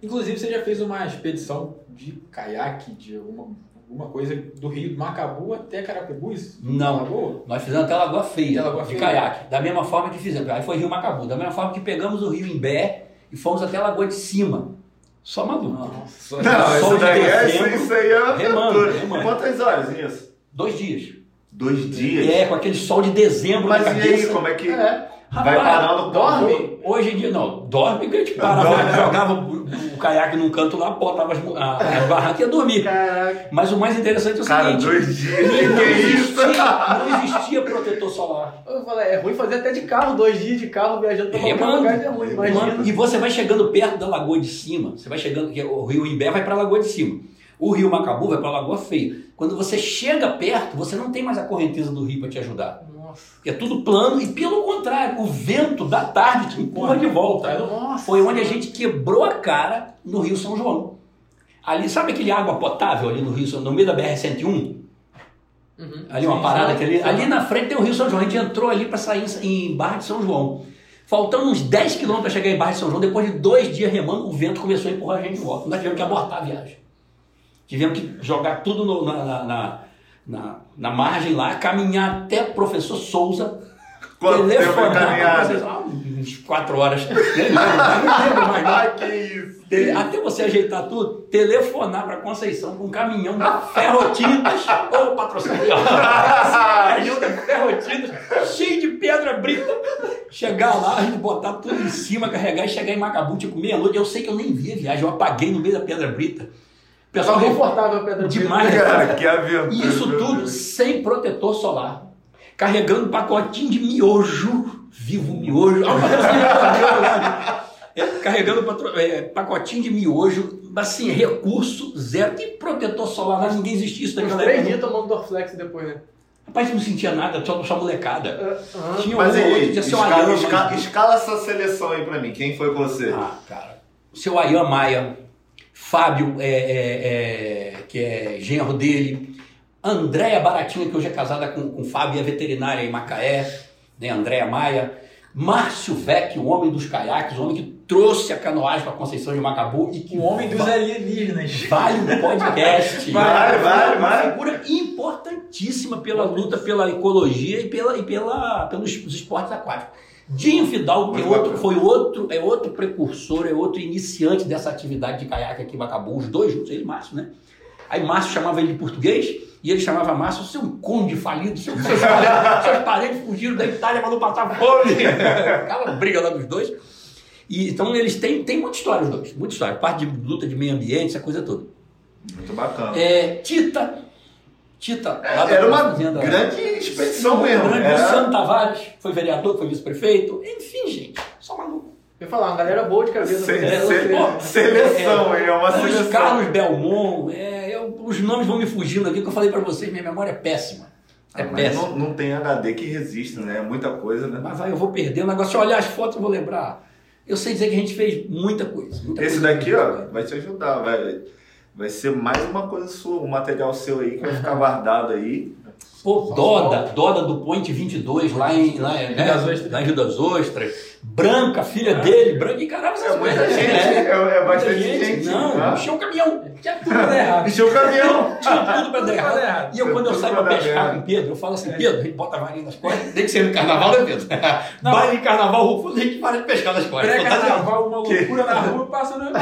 Inclusive, você já fez uma expedição de caiaque, de alguma, alguma coisa do Rio Macabu até Carapebus? Não. Lagoa? Nós fizemos até Lagoa Feia, Até Lagoa de Feia. caiaque. Da mesma forma que fizemos. Aí foi Rio Macabu. Da mesma forma que pegamos o Rio Imbé e fomos até a Lagoa de Cima. Só maluco. Nossa. Não, Sol isso de daí é, isso, dezembro, isso aí é remando, aventura. remando. Quantas horas nisso? Dois dias. Dois dias? É, com aquele sol de dezembro Mas na e cabeça. aí, como é que É. vai parando dorme? Hoje em dia, não. Dorme que a gente parava, Dorme. jogava o, o caiaque num canto lá, botava as, a- as barracas e ia dormir. Caraca. Mas o mais interessante é o Cara, seguinte. dois dias, que, não, existia, não existia protetor solar. Eu falei, é ruim fazer até de carro, dois dias de carro viajando pra qualquer lugar, é ruim, imagina. Mano, E você vai chegando perto da Lagoa de Cima. Você vai chegando, que o Rio Imbé vai para a Lagoa de Cima. O Rio Macabu vai para a Lagoa Feia. Quando você chega perto, você não tem mais a correnteza do rio para te ajudar. Nossa. É tudo plano e, pelo contrário, o vento da tarde te empurra de volta. Nossa. Foi onde a gente quebrou a cara no Rio São João. Ali, sabe aquele água potável ali no Rio, São- no meio da BR-101? Uhum. Ali uma Sim, parada que ali, ali na frente tem o Rio São João. A gente entrou ali para sair em, em Barra de São João. Faltando uns 10 quilômetros para chegar em Barra de São João, depois de dois dias remando, o vento começou a empurrar a gente de volta. Nós tivemos que abortar a viagem. Tivemos que jogar tudo no- na, na, na, na- na margem lá, caminhar até o professor Souza, Quanto telefonar vocês. Ah, uns quatro horas. Nem lembro, não lembro mais não. <laughs> Ai, que isso. Te- Até você ajeitar tudo, telefonar para Conceição com um caminhão da Ferrotintas, <laughs> ô patrocínio, <laughs> Ferrotintas, cheio de pedra brita. Chegar lá, a gente botar tudo em cima, carregar e chegar em Macabu, tipo meia-noite. Eu sei que eu nem vi a viagem, eu apaguei no meio da pedra brita. O pessoal confortável a pedra demais. Cara, <laughs> que aventura. E isso tudo sem protetor solar. Carregando pacotinho de miojo. Vivo miojo. É, carregando patro- é, pacotinho de miojo. Assim, recurso zero. Que protetor solar? Ninguém existia isso naquela três época. dias tomando Dorflex depois, né? Rapaz, não sentia nada, só, só molecada. Aham. Tinha Mas um outro, aí, tinha seu escala, Ayama. escala- escala essa seleção aí pra mim. Quem foi com você? Ah, cara. Seu Ayan Maia, Fábio, é, é, é, que é genro dele, Andréia Baratinha, que hoje é casada com, com Fábio, é veterinária em Macaé, né? Andréia Maia, Márcio Vec, o homem dos caiaques, o homem que trouxe a canoagem para Conceição de Macabu e que O homem dos alienígenas. vale um podcast. <laughs> Vale, vale, Uma vale. figura importantíssima pela luta pela ecologia e, pela, e pela, pelos esportes aquáticos. Dinho Fidalgo, que é outro, foi outro, é outro precursor, é outro iniciante dessa atividade de caiaque aqui em Macabu, os dois juntos, ele e Márcio, né? Aí Márcio chamava ele de português e ele chamava Márcio, seu conde falido, seu, <laughs> seus, parentes, seus parentes fugiram da Itália para não passar fome. <laughs> Aquela briga lá dos dois. E, então eles têm, têm muita história os dois, muita história. Parte de luta de meio ambiente, essa coisa toda. Muito bacana. É, Tita. Tita. Era uma fazenda- grande expedição mesmo. Grande Era- Luciano Tavares, foi vereador, foi vice-prefeito. Enfim, gente, só maluco. Eu ia falar, uma galera boa de cabeça. Se- né? se- Você- seleção, hein? É uma Luiz seleção. Carlos Belmont, é, eu- os nomes vão me fugindo aqui, que eu falei pra vocês, minha memória é péssima. É Ah, mas péssima. não, não tem HD que resista, né? É muita coisa, né? Mas vai, eu vou perder o negócio. Se eu olhar as fotos, eu vou lembrar. Eu sei dizer que a gente fez muita coisa. muita Esse coisa. daqui, ó, vai te ajudar, vai, vai ser mais uma coisa sua, um material seu aí que vai ficar guardado aí. Pô, Doda, Doda do Point 22, lá em, lá, né? das Ostras. lá em Rio das Ostras. Branca, filha dele, branca. E caramba, É muita gente, é, é bastante gente. Não, né? encheu o caminhão. Tinha tudo pra dar errado. Encheu o caminhão. <laughs> Tinha tudo pra dar errado. E eu, quando eu saio pra pescar com o Pedro, eu falo assim, Pedro, a gente bota a varinha nas costas, tem que ser no carnaval, né, Pedro? Baile de carnaval, Rufus, a gente para de pescar nas costas. Pré-carnaval, uma loucura na rua, passando no <laughs>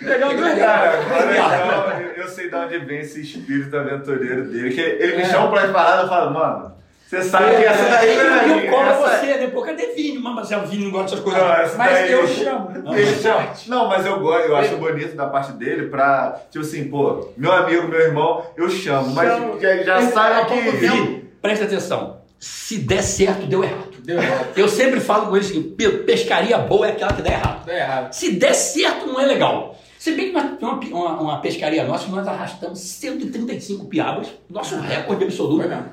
então, eu- eu sei de onde vem esse espírito aventureiro dele. Que ele me É. chama pra paradas e fala, mano, você sabe que essa daí não é E eu minha, cobro essa- você, né? Pô, cadê Vini? Mas Marcelo, Vini não gosta dessas coisas. Não, essa Mas daí- eu chamo. <laughs> Ele chama. Não, mas eu gosto, eu acho bonito da parte dele pra, tipo assim, pô, meu amigo, meu irmão, eu chamo, mas Chamo. já, já sabe que. Vini, presta atenção. Se der certo, deu errado. Deu errado. Eu sempre falo com ele o seguinte, Pedro, pescaria boa é aquela que dá errado. Deu errado. Se der certo, não é legal. Se bem que nós temos uma, uma, uma pescaria nossa, nós arrastamos 135 piabas, nosso recorde absoluto. Foi mesmo.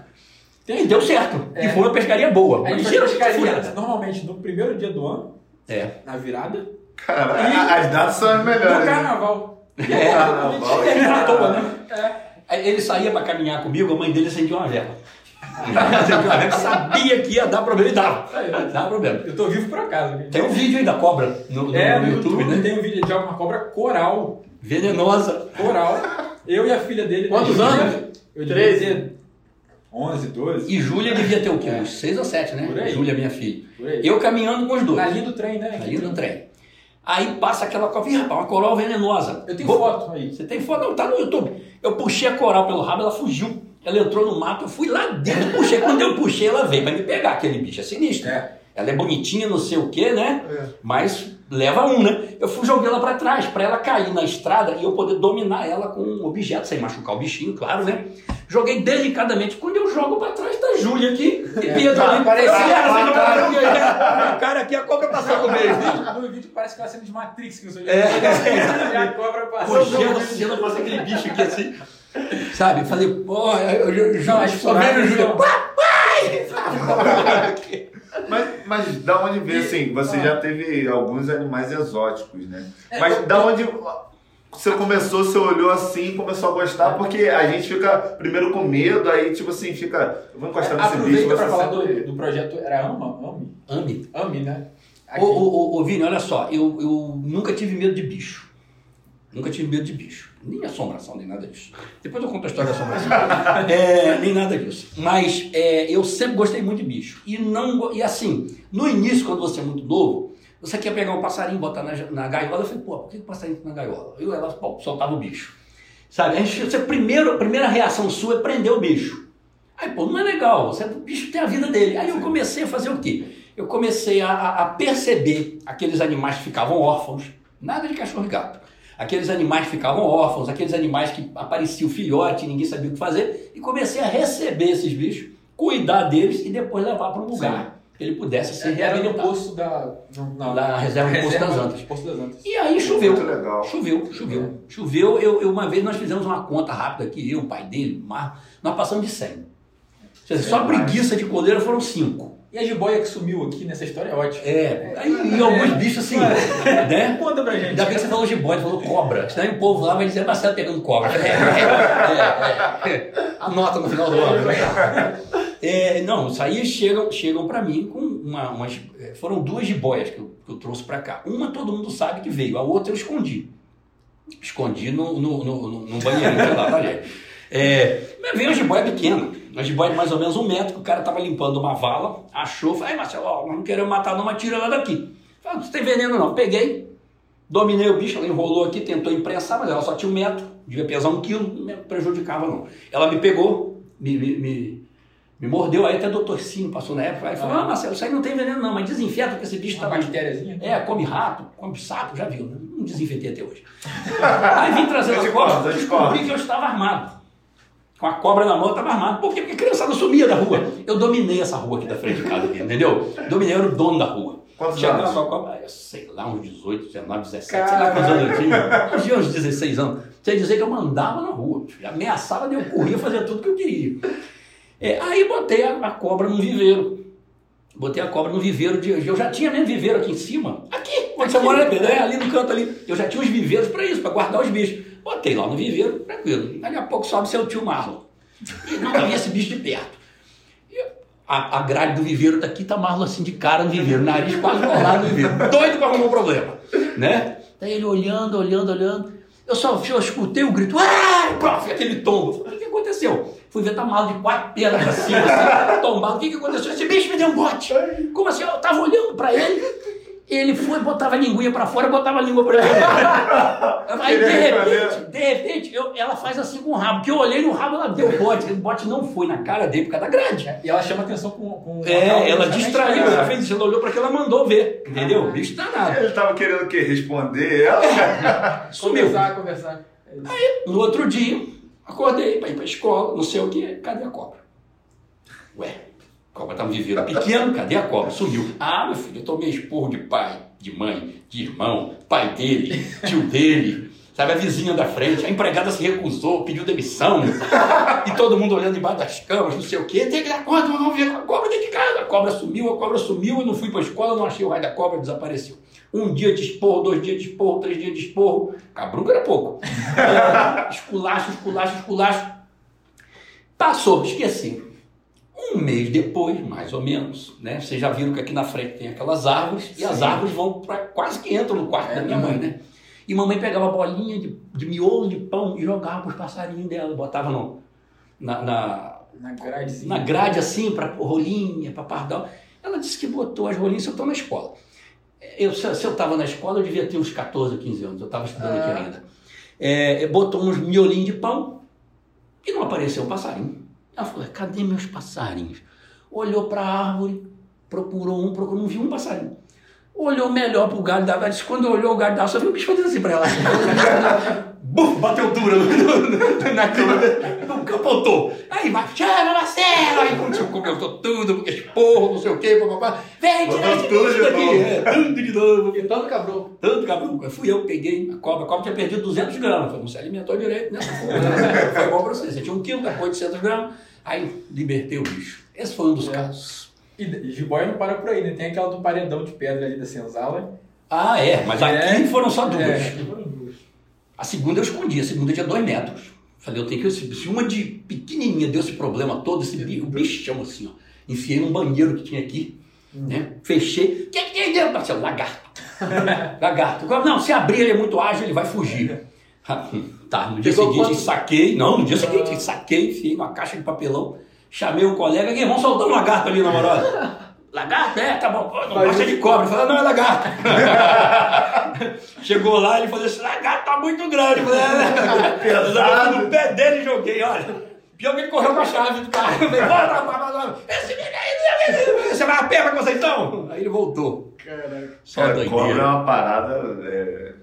E deu certo. É. E foi uma pescaria boa. A gente geralmente pescaria normalmente no primeiro dia do ano, É. na virada, Cara, as datas são as no melhores. né? carnaval. É. Carnaval. Ele à toa, né? É. Aí Ele saía pra caminhar comigo, a mãe dele acendia uma vela. Vela, sabia que ia dar problema e dava. Dava problema. Eu tô vivo por acaso. aqui. Tem um vídeo aí da cobra no, no- É, no no YouTube, YouTube né? tem um vídeo, joga uma cobra coral. Venenosa. Coral. Eu e a filha dele. Quantos eu anos? Eu Treze. devia ter 11, 12. E Júlia devia ter o quê? É. Uns 6 ou 7, né? Por aí. Júlia, minha filha. Eu caminhando com os dois. Na linha do trem, né? Ali no trem. Aí passa aquela cobra. Ih, rapaz, uma coral venenosa. Eu tenho Vou- foto aí. Você tem foto? Não, tá no YouTube. Eu puxei a coral pelo rabo, ela fugiu. Ela entrou no mato, eu fui lá dentro, puxei. Quando eu puxei, ela veio pra me pegar. Aquele bicho é sinistro. É. Ela é bonitinha, não sei o quê, né? É. Mas leva um, né? Eu fui joguei ela pra trás, pra ela cair na estrada e eu poder dominar ela com um objeto, sem machucar o bichinho, claro, né? Joguei delicadamente. Quando eu jogo pra trás, tá Júlia aqui e Pedro ali. parecia- cara, assim, cara. eu- eu- cara aqui, a cobra passando no meio. No vídeo parece que ela cena de Matrix que eu sou É. <laughs> E a cobra passou. A cena, passa aquele bicho aqui assim. Sabe? Eu falei, pô, eu, as só vejo o furadas Papai! Mas, mas da onde vem, assim, você Ah. já teve alguns animais exóticos, né? É, Mas da onde você começou, você olhou assim e começou a gostar, porque a gente fica primeiro com medo, aí tipo assim, fica, eu vou encostar nesse bicho, Aproveita pra falar sempre- do, do projeto. Era AMA? AMI? Ame. AMI, né? Ô, ô, ô, ô, Vini, olha só, eu, eu nunca tive medo de bicho. Nunca tive medo de bicho. Nem assombração, nem nada disso. Depois eu conto a história da assombração. <laughs> É, nem nada disso. Mas é, eu sempre gostei muito de bicho. E, não, e assim, no início, quando você é muito novo, você quer pegar um passarinho botar na, na gaiola. Eu falei, pô, por que o passarinho tá na gaiola? Eu ela pô, soltava o bicho. Sabe? A, gente, você, primeiro, a primeira reação sua é prender o bicho. Aí, pô, não é legal. Você, o bicho tem a vida dele. Aí eu comecei a fazer o quê? Eu comecei a, a- a perceber aqueles animais que ficavam órfãos. Nada de cachorro e gato. Aqueles animais que ficavam órfãos, aqueles animais que aparecia o filhote ninguém sabia o que fazer. E comecei a receber esses bichos, cuidar deles e depois levar para um lugar que ele pudesse se Era no reabilitar. poço da. no- na- Lá na reserva do Poço das Antas. Poço das Antas. E aí choveu. Muito legal. Choveu, choveu. Choveu, eu, eu- uma vez nós fizemos uma conta rápida aqui, eu, o pai dele, o Mar, nós passamos de 100. Quer dizer, só a preguiça de coleira foram 5. E a jiboia que sumiu aqui nessa história é ótima. É, aí, e alguns bichos assim, né? Conta pra gente. Ainda bem que você falou jiboia, você falou cobra. Senão o povo lá vai dizer Marcelo pegando cobra. É, é, é, é. Anota no final do ano. É, não, isso aí chegam, chegam para mim com uma, umas. é, Foram duas jiboias que eu, que eu trouxe para cá. Uma todo mundo sabe que veio, a outra eu escondi. Escondi no, no, no, no, no banheiro, sei lá, tá, gente? É, mas veio uma jiboia pequena, uma jiboia de mais ou menos um metro, que o cara tava limpando uma vala, achou, falei, ai Marcelo, ó, nós não queremos matar não, mas tira ela daqui. Falei, não tem veneno não. Peguei, dominei o bicho, ela enrolou aqui, tentou imprensar, mas ela só tinha um metro, devia pesar um quilo, não me prejudicava não. Ela me pegou, me, me, me, me mordeu, aí até o doutor Cino passou na época, aí falou, ah Marcelo, isso aí não tem veneno não, mas desinfeta porque esse bicho tá bactériazinha. é, come rato, come sapo, já viu, né? Não desinfetei até hoje. <laughs> Aí vim trazendo Eu a eu descobri que eu estava armado. Com a cobra na mão, estava armado. Por quê? Porque a criançada sumia da rua. Eu dominei essa rua aqui da frente de casa, aqui, entendeu? Dominei, eu era o dono da rua. Quantos Chegava anos? com a cobra, eu sei lá, uns 18, 19, 17, sei lá quantos anos eu tinha. Eu tinha uns 16 anos. Sem dizer que eu mandava na rua. Ameaçava, eu corria, fazia tudo que eu queria. É, aí botei a, a cobra no viveiro. Botei a cobra no viveiro de. Eu já tinha mesmo viveiro aqui em cima. Aqui, onde você mora, né? É, ali no canto ali. Eu já tinha os viveiros para isso, para guardar os bichos. Botei lá no viveiro, tranquilo. Daqui a pouco sobe seu tio Marlon. E nunca vi esse bicho de perto. E a, a grade do viveiro daqui tá Marlon assim de cara no viveiro, nariz quase colado no viveiro, doido para arrumar um problema, né? Daí ele olhando, olhando, olhando. Eu só eu escutei o grito, ai, prof, aquele tombo. O que aconteceu? Fui ver, tá mal de quatro pedras pra cima, assim, <laughs> tombado. O que, que aconteceu? Esse bicho me deu um bote. Como assim? Eu tava olhando pra ele, ele foi, botava a linguinha pra fora, botava a língua pra dentro. <laughs> Aí, de repente, de repente, eu- ela faz assim com o rabo, que eu olhei no rabo, ela deu o bote. O bote não foi na cara dele por causa da grade. E ela chama atenção com. com É, ela justamente distraiu, pra- ela fez isso, ela olhou pra que ela mandou ver, entendeu? O bicho danado. Ele tava querendo o quê? Responder ela? <laughs> Sumiu. Conversar, conversar. No outro dia, acordei pra ir pra escola, não sei o que, cadê a cobra? Ué, a cobra tava vivendo pequeno, cadê a cobra? Sumiu. Ah, meu filho, eu tomei esporro de pai, de mãe, de irmão, pai dele, tio dele, sabe, a vizinha da frente, a empregada se recusou, pediu demissão, <laughs> e todo mundo olhando embaixo das camas, não sei o quê, tem que dar conta, vamos ver a cobra dentro de casa. A cobra sumiu, a cobra sumiu, eu não fui pra escola, não achei o raio da cobra, desapareceu. Um dia de esporro, dois dias de esporro, três dias de esporro. Cabrunca era pouco. É, <laughs> esculacho, esculacho, esculacho. Passou, esqueci. Um mês depois, mais ou menos, né? Vocês já viram que aqui na frente tem aquelas árvores, e as Sim. árvores vão para quase que entram no quarto É da minha mãe, né? E mamãe pegava bolinha de, de miolo de pão e jogava para os passarinhos dela, botava no, na, na, Na gradezinha. na grade assim, para rolinha, para pardal. Ela disse que botou as rolinhas, eu estou na escola. Eu, se, eu estava na escola, eu devia ter uns 14, 15 anos, eu estava estudando Ah. aqui ainda. É, botou uns miolinhos de pão e não apareceu um passarinho. Ela falou, cadê meus passarinhos? Olhou para a árvore, procurou um, procurou, não viu um passarinho. Olhou melhor pro galho da árvore, disse, quando olhou o galho da árvore, só viu o bicho fazendo assim para ela. <laughs> Buf, bateu no- na cama, não capotou. Aí chama Marcelo! Aí aconteceu, comentou tudo, porque esporro, não sei o quê, papapá. Vem, tira Botou esse tudo bicho daqui. É, tudo de novo. E tanto cabrão. Tanto cabrão. Fui eu que peguei a cobra. A cobra tinha perdido 200 gramas. Não se alimentou direito né? <laughs> Foi bom pra você. Você tinha um quilo, depois de 800 gramas. Aí libertei o bicho. Esse foi um dos É. casos. E e jiboia não para por aí, né? Tem aquela do paredão de pedra ali da senzala. Ah, é. Mas É. aqui foram só duas. É, aqui foram duas. A segunda eu escondi. A segunda tinha dois metros. Falei, eu tenho que... Se uma de pequenininha deu esse problema todo, esse bicho, o bichão assim, ó. Enfiei num banheiro que tinha aqui. Né? Fechei. O que, que tem dentro? Marcelo? Lagarto. <laughs> Lagarto. Não, se abrir ele é muito ágil, ele vai fugir. Tá, no dia Pegou seguinte quanto? saquei. Não, no dia seguinte saquei, enfiei numa caixa de papelão. Chamei o colega aqui, vamos soltar um lagarto ali na moral. Lagarto? É, tá bom. Não Mas gosta de cobra. Falei, não, é lagarto. <laughs> Chegou lá, ele falou, esse lagarto tá muito grande. Eu Falei, é, <laughs> Pesado. Eu fui no pé dele e joguei, olha. Pior que ele correu com a chave do carro. Eu falei, bora, bora, bora. Esse menino aí, você vai a pé pra Conceição? Aí ele voltou. Caraca. Só Cara, cobra é uma parada. é,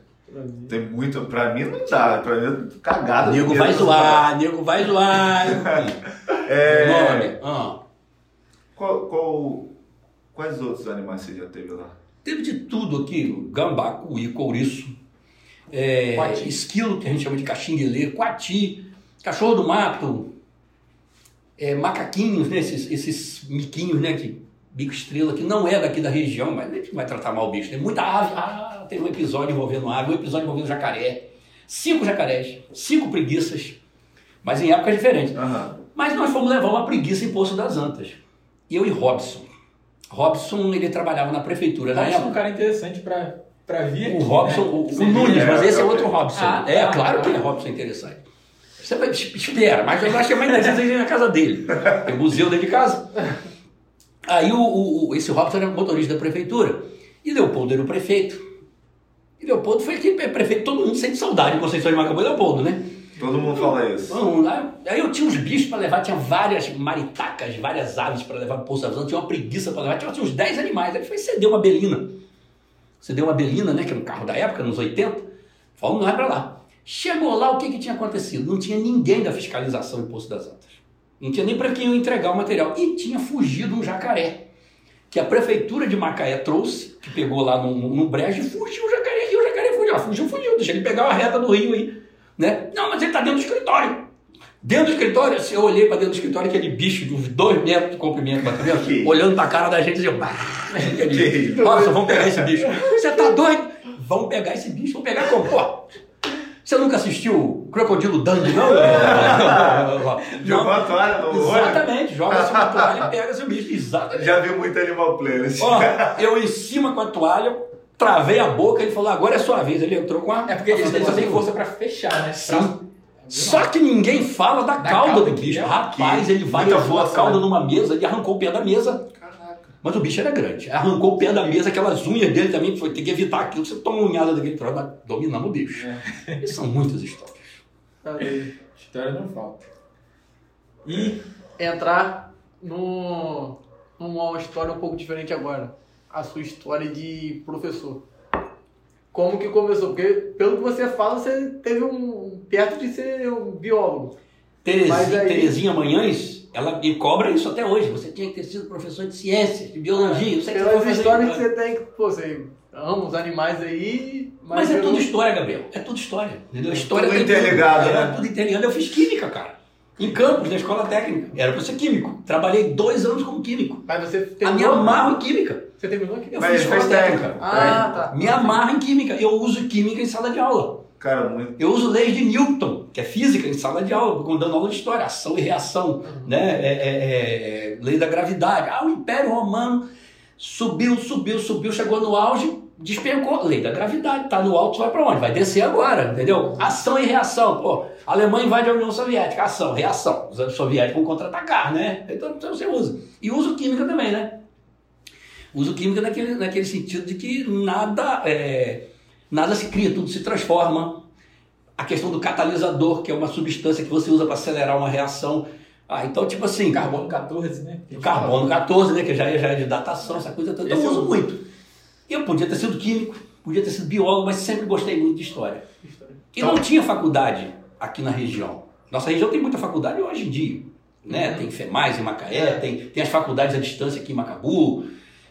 tem muito. Pra mim não dá. Pra mim é cagada. Nego vai zoar, nego vai zoar. <laughs> É, Nome. Ah. qual, qual- quais outros animais você já teve lá? Teve de tudo aqui, gambá, cuí, couriço, é, esquilo, que a gente chama de caxinguelê, coati, cachorro do mato, é, macaquinhos, né, esses, esses miquinhos, né, de bico estrela, que não é daqui da região, mas a gente não vai tratar mal o bicho. Tem muita ave, ah, tem um episódio envolvendo ave, um episódio envolvendo jacaré, cinco jacarés, cinco preguiças, mas em épocas diferentes. Aham. Mas nós fomos levar uma preguiça em Poço das Antas. Eu e Robson. Robson, ele trabalhava na prefeitura na Robson é época. um cara interessante pra, pra vir aqui, O Robson, né? o, o Nunes, vê, mas é, esse é é, outro é. Robson. Ah, é, tá, claro que tá. é Robson interessante. Você vai, espera, mas eu acho que é mais interessante ir na casa dele. Tem um museu dentro de casa. Aí o, o- o- esse Robson era motorista da prefeitura. E Leopoldo era o prefeito. E Leopoldo foi aquele prefeito, todo mundo sente saudade de Conceição de Macabu e Leopoldo, né? Todo mundo fala isso. Lá. Aí eu tinha uns bichos para levar, tinha várias maritacas, várias aves para levar para Poço Antas, tinha uma preguiça para levar, tinha, tinha uns 10 animais. Aí foi ceder uma belina. Cedeu uma belina, né, que era um carro da época, nos 80. Vamos lá para lá. Chegou lá, o que, que tinha acontecido? Não tinha ninguém da fiscalização em Poço das Antas. Não tinha nem para quem eu entregar o material. E tinha fugido um jacaré, que a prefeitura de Macaé trouxe, que pegou lá num, num brejo e fugiu o jacaré. E o jacaré fugiu. Ah, fugiu, fugiu. Deixa ele pegar a reta do rio aí. Né? Não, mas ele está dentro do escritório. Dentro do escritório, assim, eu olhei para dentro do escritório, aquele bicho de uns dois metros de comprimento, olhando para a cara da gente e eu, bah, Que Nossa, vamos pegar esse bicho. Você tá doido? Vamos pegar esse bicho, vamos pegar como? Pô, Você nunca assistiu Crocodilo Dundee, não? <laughs> Jogou a toalha no olho. Exatamente, joga-se uma toalha e pega-se o bicho. Exatamente. Já vi muito Animal Planet. Ó, eu em cima com a toalha, travei a boca, ele falou, agora é sua vez. Ele entrou com a. É porque a eles, eles só fantasia. força pra fechar, né? Sim. Só que ninguém fala da, Da cauda cauda do bicho. é Rapaz, ele vai e a força, cauda né? numa mesa e arrancou o pé da mesa. Caraca. Mas o bicho era grande. Arrancou o pé da mesa, aquelas unhas dele também, foi ter que evitar aquilo. Você toma uma unhada daquele troço, mas dominando o bicho. É. E são muitas histórias. História não falta. E Entrar no, numa história um pouco diferente agora. A sua história de professor. Como que começou? Porque pelo que você fala, você teve um. perto de ser um biólogo. Terezinha, aí- Terezinha Manhães, ela me cobra isso até hoje. Você tinha que ter sido professor de ciências, de biologia. Não sei o que você histórias que você tem, que, pô, você ama os animais aí, mas, Mas é eu tudo história, Gabriel. É tudo história. Entendeu? A história Tudo interligado. É né? tudo interligado. Eu fiz química, cara. Em Campos, na escola técnica. Era pra ser químico. Trabalhei dois anos como químico. Mas você A terminou? me amarro em química. Você terminou aqui? Eu Mas fiz escola técnica. técnica. Ah, tá. Me amarro em química. Eu uso química em sala de aula. Cara, muito. Eu uso leis de Newton, que é física, em sala de aula, quando dando aula de história, ação e reação, né? É, é, é, é, lei da gravidade. Ah, o Império Romano subiu, subiu, subiu, chegou no auge, despencou. Lei da gravidade, tá no alto, vai para onde? Vai descer agora, entendeu? Ação e reação. Pô, a Alemanha invade a União Soviética, ação, reação. Os soviéticos vão contra-atacar, né? Então então você usa. E uso química também, né? Uso química naquele, naquele sentido de que nada, é, nada se cria, tudo se transforma. A questão do catalisador, que é uma substância que você usa para acelerar uma reação. Ah, então, tipo assim, carbono 14, né? carbono 14, né, que já é, já é de datação, essa coisa toda. Então, eu uso eu- muito. Eu podia ter sido químico, podia ter sido biólogo, mas sempre gostei muito de história. E não tinha faculdade aqui na região. Nossa região tem muita faculdade hoje em dia. Né? Tem FEMAIS em Macaé, tem, tem as faculdades à distância aqui em Macabu,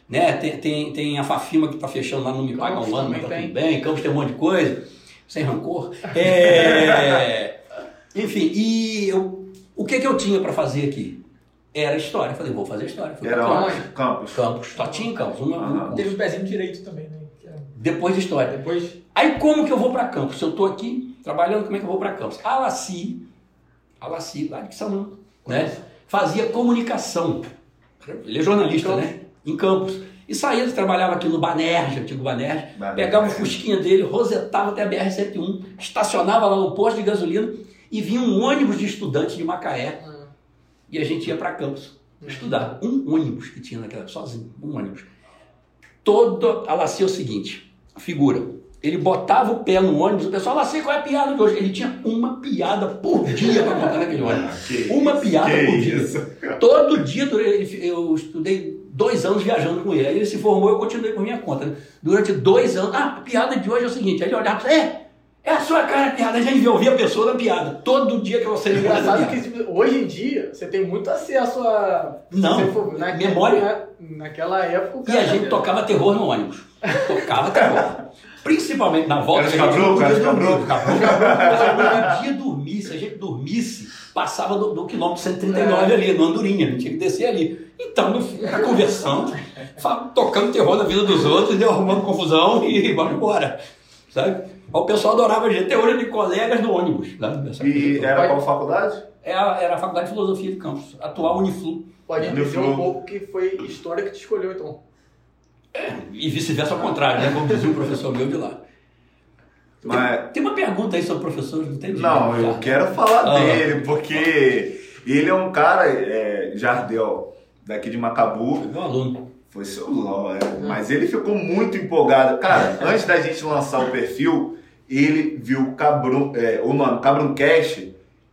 né? tem, tem, tem a Fafima que está fechando lá, não me paga um ano, mas tá também tudo bem. Campos tem um monte de coisa, sem rancor. <laughs> É, Enfim, e eu- o que, que eu tinha para fazer aqui? Era história. Falei, vou fazer história. Fui Era Campos. onde? Campos. Campos, só tinha em Campos. Uma, um curso. Teve o pezinho direito também, né? Era- Depois de história. Depois. Aí como que eu vou para Campos? Se eu estou aqui trabalhando, como é que eu vou para Campos? A Laci, a Laci, lá de Salão, né? Fazia comunicação. Ele é jornalista, né? Em Campos. E saía, ele trabalhava aqui no Banerj, antigo Banerj, pegava o fusquinha dele, rosetava até a BR-101, estacionava lá no posto de gasolina e vinha um ônibus de estudantes de Macaé Ah, e a gente ia para Campos estudar. Um ônibus que tinha naquela, sozinho, um ônibus. Todo, a é o seguinte, a figura. Ele botava o pé no ônibus, o pessoal, Laci, qual é a piada de hoje? Ele tinha uma piada por dia para contar naquele ônibus. Que Uma isso, piada por dia. isso. Todo dia, durante- ele- eu estudei dois anos viajando com ele. Aí ele se formou, eu continuei por minha conta. né? Durante dois anos, ah, a piada de hoje é o seguinte, aí ele olhava, é, é a sua cara a piada, a gente ouvia a pessoa na piada. Todo dia que você lembra da Engraçado que tipo, hoje em dia você tem muito acesso a. Não, for- na- memória. na- naquela época. E a cara- gente tocava terror no ônibus. Tocava terror. Principalmente na volta. Era que a gente cabruco, não podia era dormir. Se a gente dormisse, passava do, do quilômetro 139 ali, no Andorinha. Não tinha que descer ali. Então, meu filho, era conversando, tocando terror na vida dos outros, entendeu? arrumando confusão e vamos embora. Sabe? O pessoal adorava a gente. Até hoje de colegas do ônibus. Né? E era qual faculdade? Era, era a Faculdade de Filosofia de Campos, atual Uniflu. Pode No dizer um pouco que foi história que te escolheu, então. E vice-versa ao contrário, né? Como dizia um professor meu de lá. Mas, Tem uma pergunta aí sobre professores, não tem? não, eu Já. quero falar Ah. dele, porque ele é um cara, é, Jardel, daqui de Macabu. Meu aluno. Foi seu LOL, é. Mas ele ficou muito empolgado. Cara, antes da gente lançar o perfil, ele viu o Cabrum, é, o nome Cabrum Cash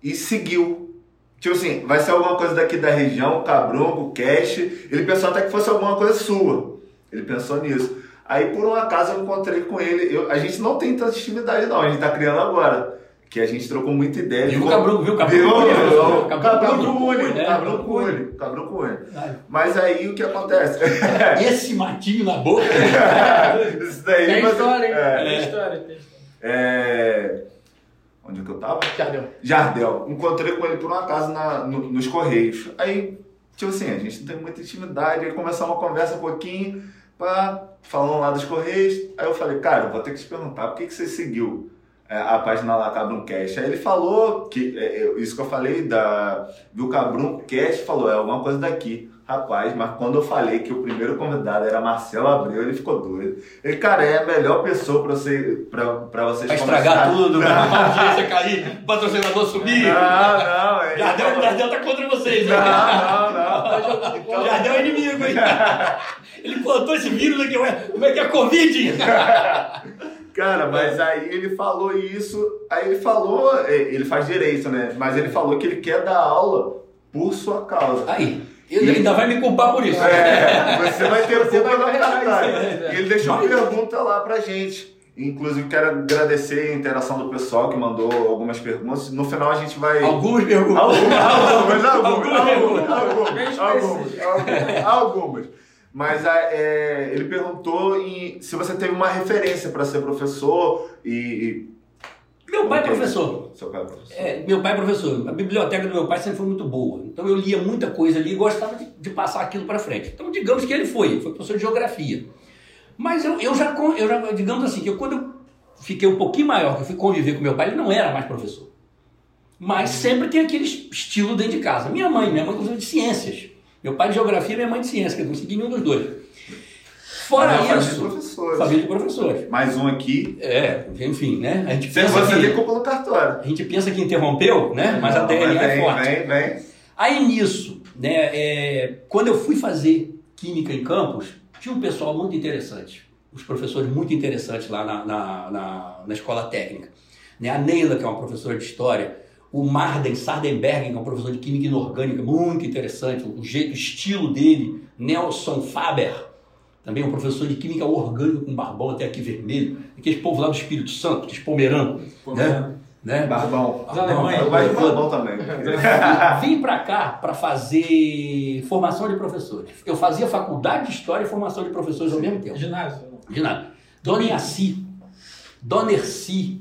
e seguiu. Tipo assim, vai ser alguma coisa daqui da região, Cabrunco, Cash. Ele pensou até que fosse alguma coisa sua. Ele pensou nisso. Aí, por um acaso, eu encontrei com ele. Eu- a gente não tem tanta intimidade, não. A gente tá criando agora. Que a gente trocou muita ideia. Viu o Cabrunco, viu o Cabrunco? Viu? Cabrunco, Cabrunco Cabrunco, com né? Cabrunco com olho. Mas aí o que acontece? Esse matinho na boca. <laughs> Isso daí. Tem mas- história, hein? É, Tem história, tem história. É, Onde é que eu tava? Jardel. Jardel. Encontrei com ele por um acaso na, no- nos Correios. Aí, tipo assim, a gente não tem muita intimidade. Aí começamos uma conversa um pouquinho, pá, falando lá dos Correios. Aí eu falei, cara, eu vou ter que te perguntar, por que, que você seguiu é, a página lá, Cabruncast. Aí ele falou que, é, é, isso que eu falei, da, do Cabruncast, falou, é alguma coisa daqui. Rapaz, mas quando eu falei que o primeiro convidado era Marcelo Abreu, ele ficou doido. Ele, cara, é a melhor pessoa pra, você, pra, pra vocês Pra estragar tudo, pra <laughs> audiência cair, o patrocinador subir. Não, não. É, Jardel, ele Jardel tá contra vocês? Não, não, não. <laughs> Jardel é inimigo, hein? Ele plantou esse vírus aqui, ué, como é que é a Covid? <laughs> Cara, mas aí ele falou isso, aí ele falou, é, ele faz direito, né? Mas ele falou que ele quer dar aula por sua causa. Aí, ele ainda vai me culpar por isso. É, <laughs> você vai ter Você culpa vai na aí, né? E ele deixou uma pergunta lá pra gente. Inclusive, quero agradecer a interação do pessoal que mandou algumas perguntas. No final a gente vai. Algumas perguntas. Algumas, <laughs> algumas, algumas, Algumas algumas, algumas, algumas, algumas. Mas a- é, ele perguntou em- se você teve uma referência para ser professor e. Meu pai é professor. e- Seu pai é professor. É, meu pai é professor. A biblioteca do meu pai sempre foi muito boa. Então eu lia muita coisa ali e gostava de, de passar aquilo para frente. Então digamos que ele foi, foi professor de geografia. Mas eu, eu, já, eu já, digamos assim, que eu, quando eu fiquei um pouquinho maior, que eu fui conviver com meu pai, ele não era mais professor. Mas sempre tem aquele estilo dentro de casa. Minha mãe, minha mãe inclusive de ciências. Meu pai de geografia, minha mãe de ciências, que eu não segui nenhum dos dois. Fora Mas uma família de isso, professores. família de professores. Mais um aqui. É, enfim, né? A gente pensa você que... tem no cartório. A gente pensa que interrompeu, né? Mas a DNA é forte. Vem, vem. Aí nisso, né, é, quando eu fui fazer química em campus, tinha um pessoal muito interessante, os professores muito interessantes lá na, na, na, na escola técnica. Né? A Neila, que é uma professora de história, o Marden Sardenberg, que é um professor de química inorgânica muito interessante, o jeito, o estilo dele, Nelson Faber, também um professor de química orgânica com barbão até aqui vermelho, aqueles povo lá do Espírito Santo, aqueles pomeranos, né? né? Barbão. Os alemães. Eu gosto de barbão também. <laughs> Vim para cá para fazer formação de professores. Eu fazia faculdade de história e formação de professores ao mesmo tempo. Ginásio. De nada. Dona Iaci, Dona Erci,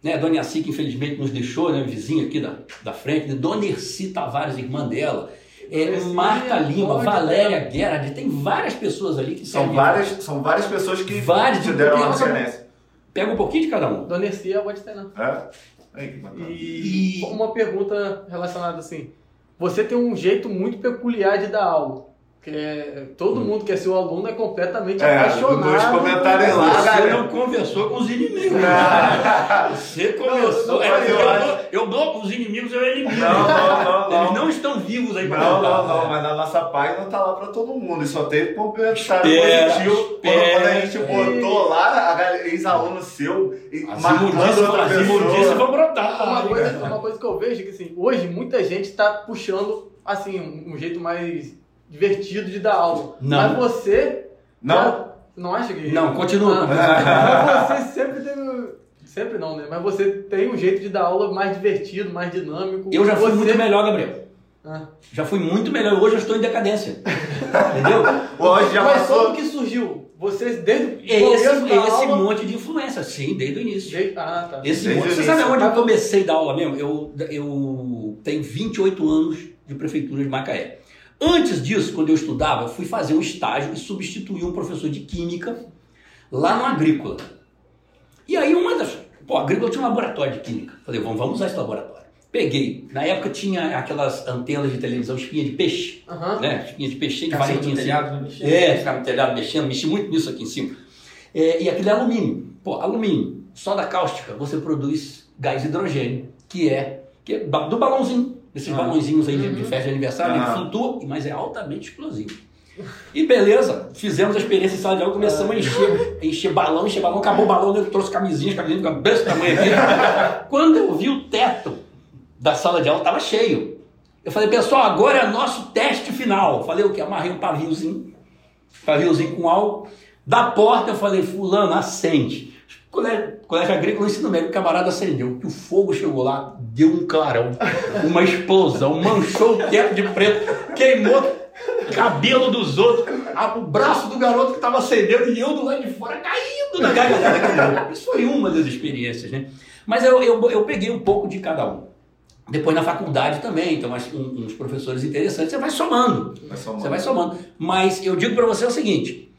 né? Dona Iaci que infelizmente nos deixou, né? Vizinha aqui da, da frente. Né? Dona Erci Tavares, irmã dela. É, Marta Lima, pode Valéria Gerard, tem várias pessoas ali que São várias, são várias pessoas que Várias, te deram porque- referência. Pega um pouquinho de cada um. Dona Ercia, pode ter não. É? Aí, que bacana. E E- uma pergunta relacionada assim. Você tem um jeito muito peculiar de dar aula. Que é, todo mundo que é seu aluno é completamente É, apaixonado. nos comentários lá, Você galera. não conversou com os inimigos. Não. Você conversou. Não, É, eu eu, eu bloco os inimigos, eu elimino. Não, não, não, não. Eles não estão vivos aí pra Não, não, não, mas na nossa página tá lá pra todo mundo. E só teve comentário Espera, positivo. Quando, espera. quando a gente botou lá, a galera- ex-aluno seu, e As marcando imundícias, outra as pessoa. imundícias vão brotar. Uma coisa, uma coisa que eu vejo é que assim, hoje muita gente está puxando assim, um, um jeito mais divertido de dar aula. Não. Mas você. Não? já- não acha que. Não, continua. Ah, mas você sempre teve. Sempre não, né? Mas você tem um jeito de dar aula mais divertido, mais dinâmico. Eu já fui Você- muito melhor, Gabriel. Ah. Já fui muito melhor. Hoje eu estou em decadência. <laughs> Entendeu? Hoje já Mas passou. como que surgiu? Vocês desde o Esse, da esse aula... monte de influência, sim, desde o início. Desde- Ah, tá. Esse Desde monte. Você sabe onde eu comecei a dar aula mesmo? Eu, eu tenho 28 anos de prefeitura de Macaé. Antes disso, quando eu estudava, eu fui fazer um estágio e substituí um professor de química lá no Agrícola. E aí uma das. Pô, Agrícola tinha um laboratório de química. Falei, vamos, vamos usar esse laboratório. Peguei. Na época tinha aquelas antenas de televisão, espinha de peixe, Aham. né? Espinha de peixinho de varetinha assim. telhado, bicho? É, ficava no telhado mexendo, mexi muito nisso aqui em cima. É, e aquilo é alumínio. Pô, alumínio, soda cáustica, você produz gás hidrogênio, que é, que é do balãozinho. Esses Ah. balãozinhos aí de, de festa de aniversário, Ah. ele flutua, mas é altamente explosivo. E beleza, fizemos a experiência em sala de aula, começamos a encher, encher balão, encher balão, acabou o balão, eu trouxe camisinhas, camisinhas ficam desse tamanho aqui. <laughs> Quando eu vi o teto da sala de aula, estava cheio. Eu falei, pessoal, agora é nosso teste final. Falei o que? Amarrei um paviozinho, paviozinho com álcool. Da porta eu falei, fulano, acende. Colégio, colégio agrícola ensino médio, o camarada acendeu. Que o fogo chegou lá, deu um clarão, uma explosão, manchou o teto de preto, queimou cabelo dos outros, o braço do garoto que estava acendendo e eu do lado de fora caindo na gargalhada. Isso foi uma das experiências, né? Mas eu, eu, eu peguei um pouco de cada um. Depois na faculdade também, então mas um- uns professores interessantes, você vai somando. Só uma- Você vai somando. Mas eu digo para você o seguinte: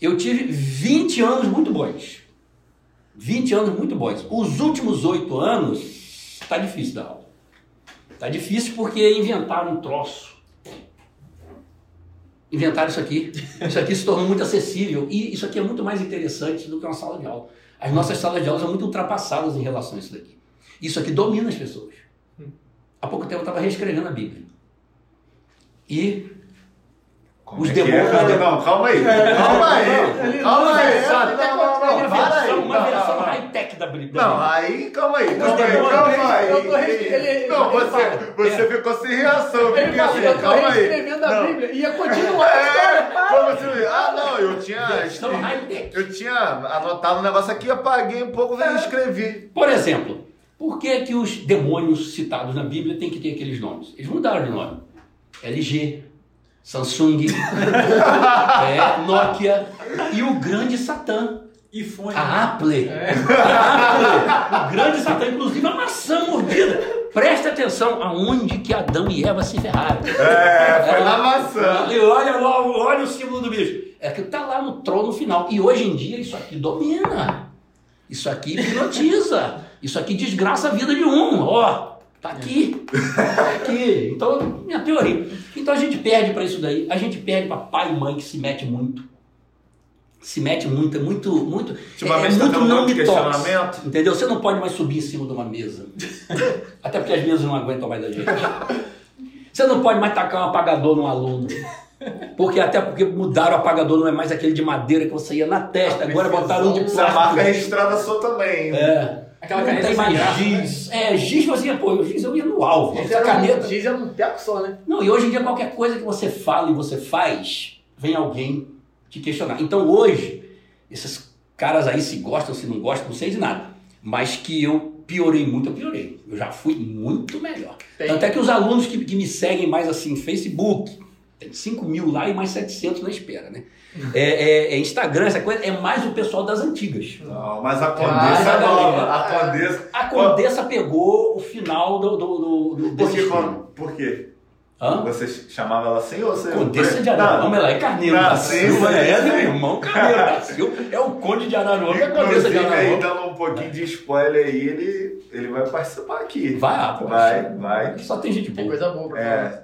eu tive 20 anos muito bons. 20 anos muito bons. Os últimos oito anos, tá difícil dar aula. Tá difícil porque inventaram um troço. Inventaram isso aqui. Isso aqui se tornou muito acessível. E isso aqui é muito mais interessante do que uma sala de aula. As nossas salas de aula são muito ultrapassadas em relação a isso daqui. Isso aqui domina as pessoas. Há pouco tempo eu estava reescrevendo a Bíblia. E Como Os é que é, demônios- cara? Não, calma aí. Calma aí. Calma aí. Não, Não, não, não, uma versão, uma versão high-tech da Bíblia. Não, aí, calma aí, calma aí, calma aí. Não, você, você ficou sem reação. Ele falou, assim, calma aí. reescrevendo a. Bíblia e ia continuar. É, como assim? Ah, não, eu tinha. Eu tinha anotado um negócio aqui, apaguei um pouco e escrevi. Por exemplo, por que, que os demônios citados na Bíblia têm que ter aqueles nomes? Eles mudaram de nome. LG, Samsung, <laughs> é, Nokia e o grande Satã. iPhone. A Apple. <laughs> A Apple. O grande Satã, inclusive a maçã mordida. Preste atenção aonde que Adão e Eva se ferraram. É, foi na maçã. E olha, lá, olha o símbolo do bicho. É que tá lá no trono final. E hoje em dia isso aqui domina. Isso aqui hipnotiza. Isso aqui desgraça a vida de um. Ó, tá aqui. Tá aqui. Então, minha teoria. Então a gente perde para isso daí. A gente perde para pai e mãe que se mete muito. Se mete muito, é muito, muito. Ultimamente é tá muito não me toques. Entendeu? Você não pode mais subir em cima de uma mesa. <laughs> Até porque as mesas não aguentam mais da gente. Você não pode mais tacar um apagador num aluno. Porque até porque mudaram o apagador, não é mais aquele de madeira que você ia na testa, agora botaram um de Essa marca plástico. registrada sua também. É. Aquela não caneta mais graça, giz. É, giz você ia, pô, o giz eu ia no alvo. Giz Essa era, caneta. um, giz era um teco só, né? Não, e hoje em dia qualquer coisa que você fala e você faz, vem alguém te questionar. Então hoje, esses caras aí se gostam, se não gostam, não sei de nada. Mas que eu piorei muito, eu piorei. Eu já fui muito melhor. Tem. Tanto é que os alunos que, que me seguem mais assim, Facebook, tem 5 mil lá e mais 700 na espera, né? É, é- é Instagram, essa coisa, é mais o pessoal das antigas. Não, mas a Ah, Condessa é a nova. A Condessa. A Condessa pegou o final do, do, do, do Por que? Por quê? Hã? Você chamava ela assim ou você. Condessa de Araruama, ela é Carneiro Não, da sim, Silva, sim, é meu irmão Carneiro da Silva, é o Conde de Araruama, é a Condessa de aí Araruama. dando um pouquinho de spoiler aí, ele, ele vai participar aqui. Vai, ah, pô, Vai, vai. Só tem gente Tem boa. coisa boa pra falar. É.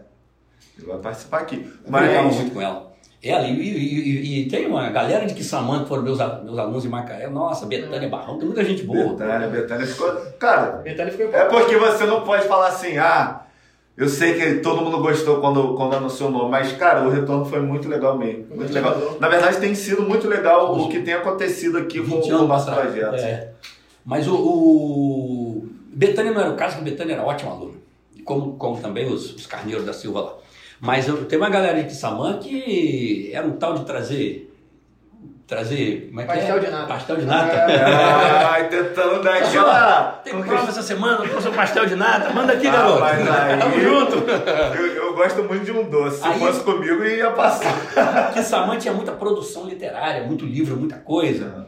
Ele vai participar aqui. Eu Mas. muito com ela. Ela, e, e- e- e tem uma galera de Quissamã que foram meus, meus alunos de Macaé. Nossa, Betânia Barrão, tem muita gente boa. Betânia, Betânia ficou. Cara, Betânia ficou é porque você não pode falar assim, ah. Eu sei que todo mundo gostou quando, quando anunciou o nome, mas, cara, o retorno foi muito legal mesmo. Muito legal. Na verdade, tem sido muito legal o que tem acontecido aqui com 20 o nosso atrás. projeto. É. Mas o, o- Betânia não era o caso, que Betânia era ótima aluna. Como, como também os, os carneiros da Silva lá. Mas eu, tem uma galera de Quissamã que era um tal de trazer. Trazer. Como é que Pastel é? de nata. Pastel de nata. Ai, tentando dar aquela. Tem prova essa semana, eu trouxe um pastel de nata. Manda aqui, Ah, garoto. mas aí- <laughs> Tamo junto. Eu, eu gosto muito de um doce. Se Aí- fosse comigo, ia passar. Quissamã tinha muita produção literária, muito livro, muita coisa.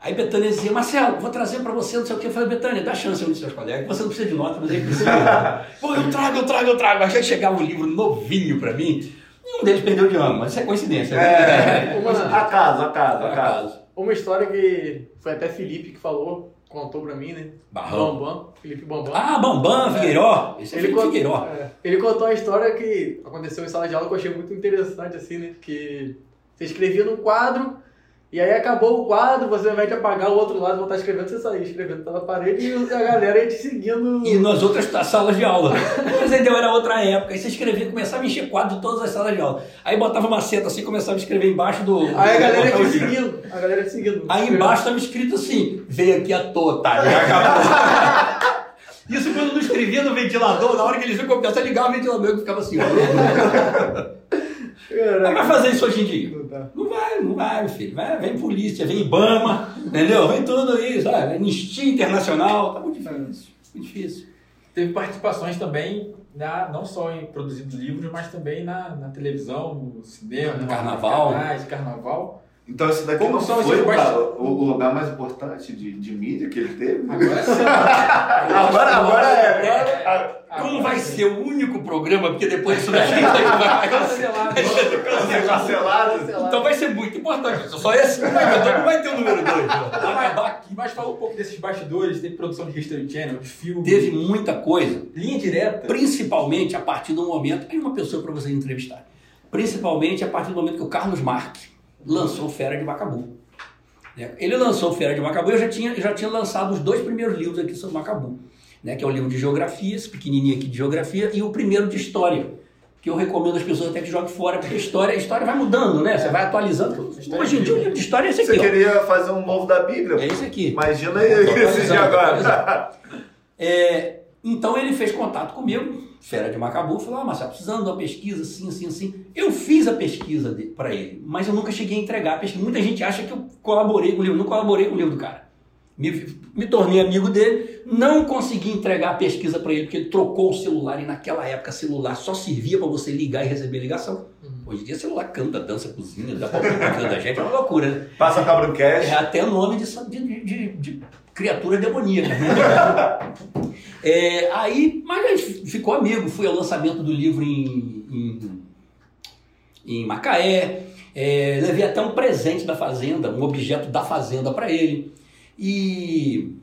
Aí Betânia dizia, Marcelo, vou trazer pra você, não sei o que. Eu falei, Betânia, dá chance aos seus colegas, você não precisa de nota, mas ele precisa. <laughs> Pô, eu trago, eu trago, eu trago. Que chegava um livro novinho pra mim, e um deles perdeu de ano, mas isso é coincidência. né? É. <laughs> Uma, Acaso, acaso, acaso. uma história que foi até Felipe que falou, contou pra mim, né? Barrão. Bambam, Felipe Bambam. Ah, Bambam, Figueiró. Esse é Ele, Felipe Figueiró. é, ele contou uma história que aconteceu em sala de aula que eu achei muito interessante, assim, né? Que você escrevia num quadro, e aí acabou o quadro, você invés de apagar o outro lado e voltar escrevendo, você saía escrevendo pela parede e a galera ia te seguindo. E nas outras salas de aula. Mas aí deu, era outra época. Aí você escrevia, começava a encher quadro de todas as salas de aula. Aí botava uma seta assim, começava a escrever embaixo do. Aí a galera te de- seguindo. A galera ia te seguindo. Aí embaixo estava escrito assim: veio aqui à toa, tá? Já acabou. <laughs> Isso quando não escrevia no ventilador, na hora que eles iam copiar, você ligava o ventilador que ficava assim, ó. <laughs> Caraca. Como vai fazer isso hoje em dia? Não tá. Não vai, não vai, meu filho. Vai, vem polícia, vem Ibama, entendeu? Vem tudo isso, sabe? Anistia Internacional, tá muito difícil, muito difícil. Teve participações também, na, não só em produzindo livros, mas também na, na televisão, no cinema, No carnaval. canais, carnaval. Então isso daqui Como não foi o, o lugar mais importante de, de mídia que ele teve? Agora <laughs> sim. Agora, agora é. Como vai ser ser o único programa, porque depois isso daqui vai <laughs> Cancelado. Ser cancelado. Então vai ser muito importante. Só esse ter- não vai ter o número 2. Vai acabar aqui. Mas fala um pouco desses bastidores, teve produção de History Channel, de filme. Teve muita coisa, linha direta. principalmente a partir do momento. Aí uma pessoa para você entrevistar. Principalmente a partir do momento que o Carlos Marques lançou Fera de Macabu. né? Ele lançou Fera de Macabu e eu já tinha, já tinha lançado os dois primeiros livros aqui sobre Macabu. Né? Que é o livro de geografia, esse pequenininho aqui de geografia, e o primeiro de história. Que eu recomendo às pessoas até que joguem fora, porque a história, a história vai mudando, né? Você vai atualizando. História Hoje em dia o livro de história é esse Você aqui. ó. queria fazer um novo da Bíblia? É esse aqui. Imagina esse de agora. É, então ele fez contato comigo, Fera de Macabu, falou: Ah, Marcelo, precisando de uma pesquisa assim, assim, assim. Eu fiz a pesquisa para ele, mas eu nunca cheguei a entregar a pesquisa. Muita gente acha que eu colaborei com o livro, não colaborei com o livro do cara. Me, me tornei amigo dele, não consegui entregar a pesquisa para ele, porque ele trocou o celular e naquela época celular só servia para você ligar e receber ligação. Hoje em dia celular canta, dança, cozinha, dá palpite na vida da gente, é uma loucura, né? Passa Cabro Cash. É até nome de, de, de, de criatura demoníaca. né? <laughs> É, aí, mas a gente ficou amigo. Fui ao lançamento do livro em, em, em Macaé. É, levei até um presente da fazenda, um objeto da fazenda para ele. E,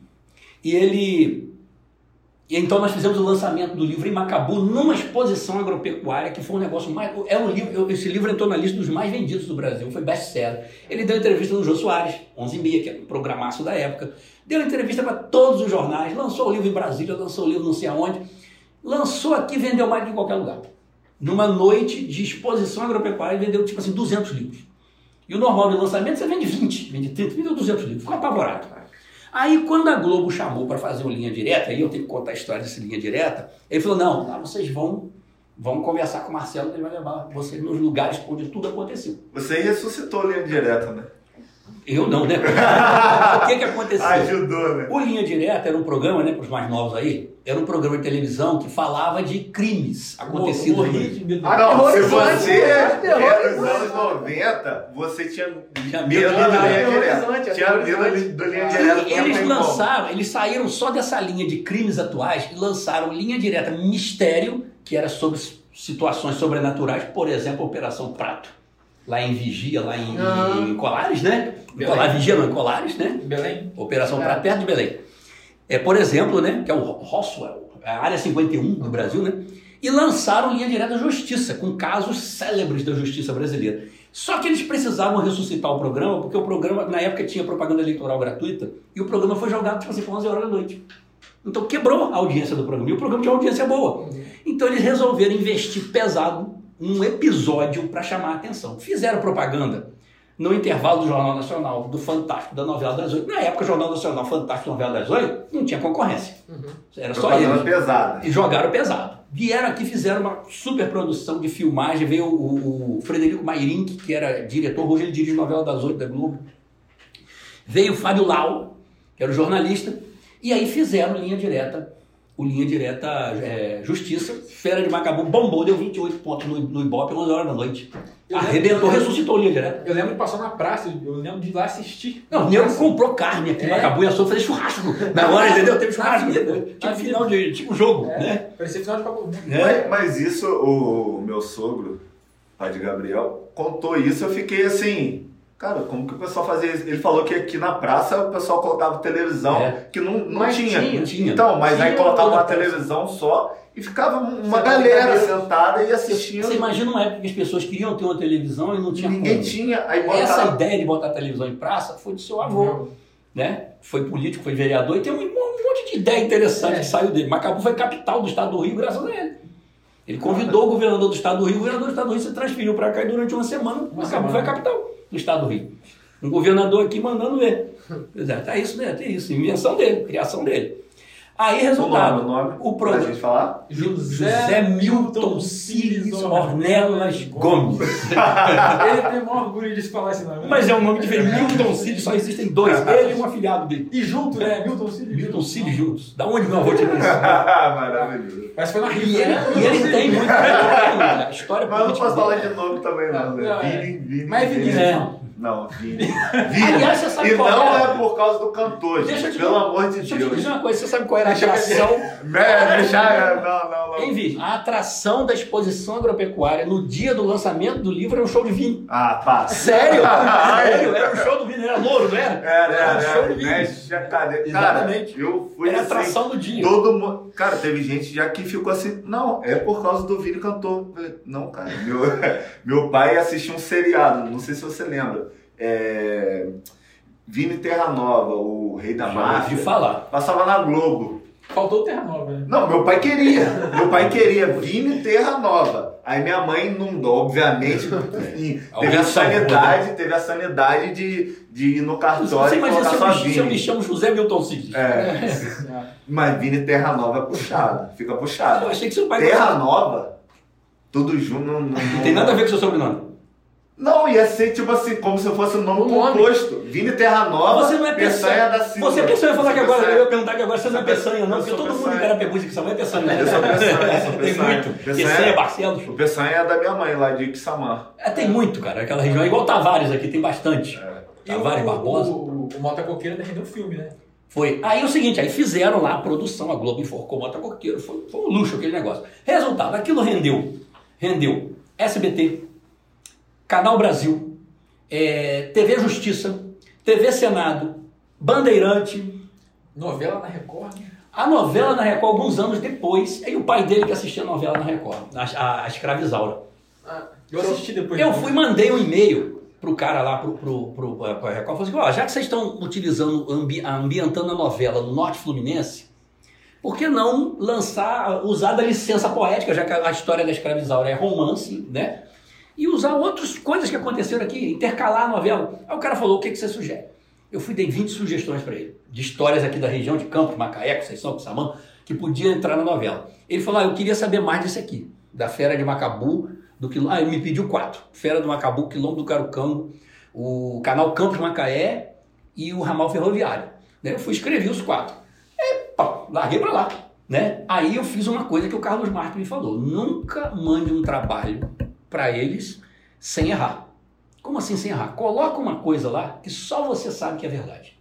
e ele. E então nós fizemos o lançamento do livro em Macabu numa exposição agropecuária que foi um negócio mais. É um livro, esse livro entrou na lista dos mais vendidos do Brasil, foi best-seller. Ele deu entrevista no Jô Soares, 11h30, que era um programaço da época. Deu entrevista para todos os jornais, lançou o livro em Brasília, lançou o livro não sei aonde. Lançou aqui e vendeu mais do que em qualquer lugar. Numa noite de exposição agropecuária, ele vendeu tipo assim 200 livros. E o normal de lançamento você vende 20, vende 30, vendeu 200 livros. Ficou apavorado. Aí quando a Globo chamou para fazer uma linha direta, aí eu tenho que contar a história dessa linha direta, ele falou: não, lá vocês vão, vão conversar com o Marcelo, ele vai levar vocês nos lugares onde tudo aconteceu. Você ressuscitou a linha direta, né? Eu não, né? <laughs> o que que aconteceu? Ajudou, né? O Linha Direta era um programa, né, para os mais novos aí, era um programa de televisão que falava de crimes acontecidos. no Morri de medo. Ah, não, se você é dos anos 90, você tinha Tinha medo da linha direta. Tinha medo da linha direta. E eles lançaram, eles saíram só dessa linha de crimes atuais e lançaram linha direta Mistério, que era sobre situações sobrenaturais, por exemplo, a Operação Prato. Lá em Vigia, lá em, em Colares, né? Belém. Colares, Vigia, não, em Colares, né? Belém. Operação É. Prato, perto de Belém. É, por exemplo, né? Que é o Roswell, a área 51 do Brasil, né? E lançaram linha direta Justiça, com casos célebres da justiça brasileira. Só que eles precisavam ressuscitar o programa, porque o programa, na época, tinha propaganda eleitoral gratuita, e o programa foi jogado, tipo assim, por 11 horas da noite. Então quebrou a audiência do programa. E o programa tinha uma audiência boa. Então eles resolveram investir pesado num episódio para chamar a atenção. Fizeram propaganda no intervalo do Jornal Nacional, do Fantástico, da novela das oito. Na época, o Jornal Nacional, Fantástico, novela das oito, não tinha concorrência. Era só eles. pesada. E jogaram pesado. Vieram aqui, fizeram uma super produção de filmagem. Veio o, o Frederico Mairink, que era diretor, hoje ele dirige novela das oito da Globo. Veio o Fábio Lau, que era o jornalista. E aí fizeram linha direta, o linha direta é, Justiça. Fera de Macabu bombou, deu 28 pontos no, no Ibope, 11 horas da noite. Eu Arrebentou, lembro- ressuscitou a linha direta. Eu lembro que passou na praça, eu lembro de ir lá assistir. Não, o nego comprou carne aqui em É. Macabu e a sua fazer churrasco. Na hora, <laughs> entendeu? Teve churrasco. Tipo Na final de tipo jogo, É, né? Parecia final de. É. Mas, mas isso, o meu sogro, pai de Gabriel, contou isso, eu fiquei assim. Cara, como que o pessoal fazia isso? Ele falou que aqui na praça o pessoal colocava televisão, É. que não, não Mas tinha. tinha. Não tinha. Então, mas aí Tinha colocava toda uma televisão só e ficava uma galera sentada e assistindo. Você imagina uma época que as pessoas queriam ter uma televisão e não tinha Ninguém como. tinha. Aí Essa botava. ideia de botar televisão em praça foi do seu avô, né? Foi político, foi vereador e tem um, um monte de ideia interessante É. que saiu dele. Macabu foi capital do estado do Rio graças a ele. Ele convidou o governador do estado do Rio, o governador do estado do Rio se transferiu para cá e durante uma semana Uma Macabu semana. foi a capital do estado do Rio. Um governador aqui mandando ver. Pois é, tá isso, né? Tem isso. Invenção dele, criação dele. Aí, O resultado. nome, o nome. O pra gente falar. José Milton Cílios Ornelas Gomes. <laughs> Ele tem o maior orgulho de se falar esse nome. né? Mas é um nome diferente. Milton Cílios só existem dois. <laughs> Ele e um afilhado dele. E junto, né? Milton Cílios. Milton Cílios juntos. Da onde meu avô tirou isso? Maravilhoso. Mas foi na E ele, né? e ele tem muita <laughs> história Mas eu não posso falar de nome também, não, né? Não, é. Vini, Vini. Mas é Vinícius. É. Não, Vini. <laughs> Vini. Aliás, você sabe e qual não era? é por causa do cantor, Deixa eu gente. te Pelo dizer- amor de Deixa eu te Deus. dizer uma coisa, você sabe qual era a Deixa atração? É, deixa, não, não, não. Hein, Vini? A atração da exposição agropecuária no dia do lançamento do livro era um show de vinho. Ah, pá. Sério? <laughs> Sério? Era um show do vinho, era louro, não era? Era, Era um era, show era. de vinho. Mexe a cadeira. Exatamente. Cara, eu fui Era assim, atração do dia. Todo mundo. Cara, teve gente já que ficou assim. Não, é por causa do Vini cantor. Falei, não, cara. Meu, <laughs> meu pai assistiu um seriado, não sei se você lembra. É, Vini Terra Nova, o rei da Já máfia. falar. Passava na Globo. Faltou Terra Nova, né? Não, meu pai queria. Meu pai queria Vini Terra Nova. Aí minha mãe inundou, obviamente. <laughs> enfim, Alguém teve a salvou, sanidade, teve a sanidade de, de ir no cartório Você e colocar só me, se eu me Vini. chamo José Milton Cid. É. <laughs> Mas Vini Terra Nova é puxado, fica puxado. Eu achei que seu pai Terra Nova, tudo junto. Não, não, Não tem nada a ver com seu sobrenome. Não, ia ser tipo assim, como se fosse o nome O nome. composto. Vini Terra Nova, Você não é Peçanha peçanha. da Silva. Você é peçanha, falar que agora, Peçanha. eu ia perguntar que agora você não é sou peçanha, não, porque todo mundo peçanha. que era pergunta que sua mãe é peçanha. né? Eu sou peçanha, eu sou <laughs> Tem peçanha. muito. Peçanha. Peçanha, Barcelos. O Peçanha é da minha mãe, lá de Ixamã. É, tem muito, cara. Aquela região é igual Tavares aqui, tem bastante. É. E o, Tavares Barbosa. o, o, o Mota Coqueiro ainda rendeu um filme, né? Foi. Aí é o seguinte, aí fizeram lá a produção, a Globo enforcou o Mota Coqueiro, foi, foi um luxo aquele negócio. Resultado, aquilo rendeu. Rendeu SBT, Canal Brasil, é, TV Justiça, TV Senado, Bandeirante, Novela na Record, né? a novela na Record alguns anos depois, e o pai dele que assistia a novela na Record, a, a, a Escravizaura. Ah, Eu assisti depois. Eu fui, mandei um e-mail pro cara lá, pro, pro, pro, eh, pra Record, falei assim, ó, já que vocês estão utilizando, ambi, ambientando a novela no Norte Fluminense, por que não lançar, usar da licença poética, já que a história da escravizaura é romance, né? E usar outras coisas que aconteceram aqui, intercalar a novela. Aí o cara falou, o que, que você sugere? Eu fui, dei 20 sugestões para ele, de histórias aqui da região de Campos, Macaé, Conceição, Quissamã, que podia entrar na novela. Ele falou, ah, eu queria saber mais disso aqui, da Fera de Macabu, do quilombo. Ah, ele me pediu quatro: Fera do Macabu, Quilombo do Carucango, o canal Campos Macaé e o ramal ferroviário. Né? Eu fui escrever os quatro. E, pá, larguei pra lá. Né? Aí eu fiz uma coisa que o Carlos Marques me falou: nunca mande um trabalho para eles sem errar. Como assim sem errar? Coloca uma coisa lá que só você sabe que é verdade.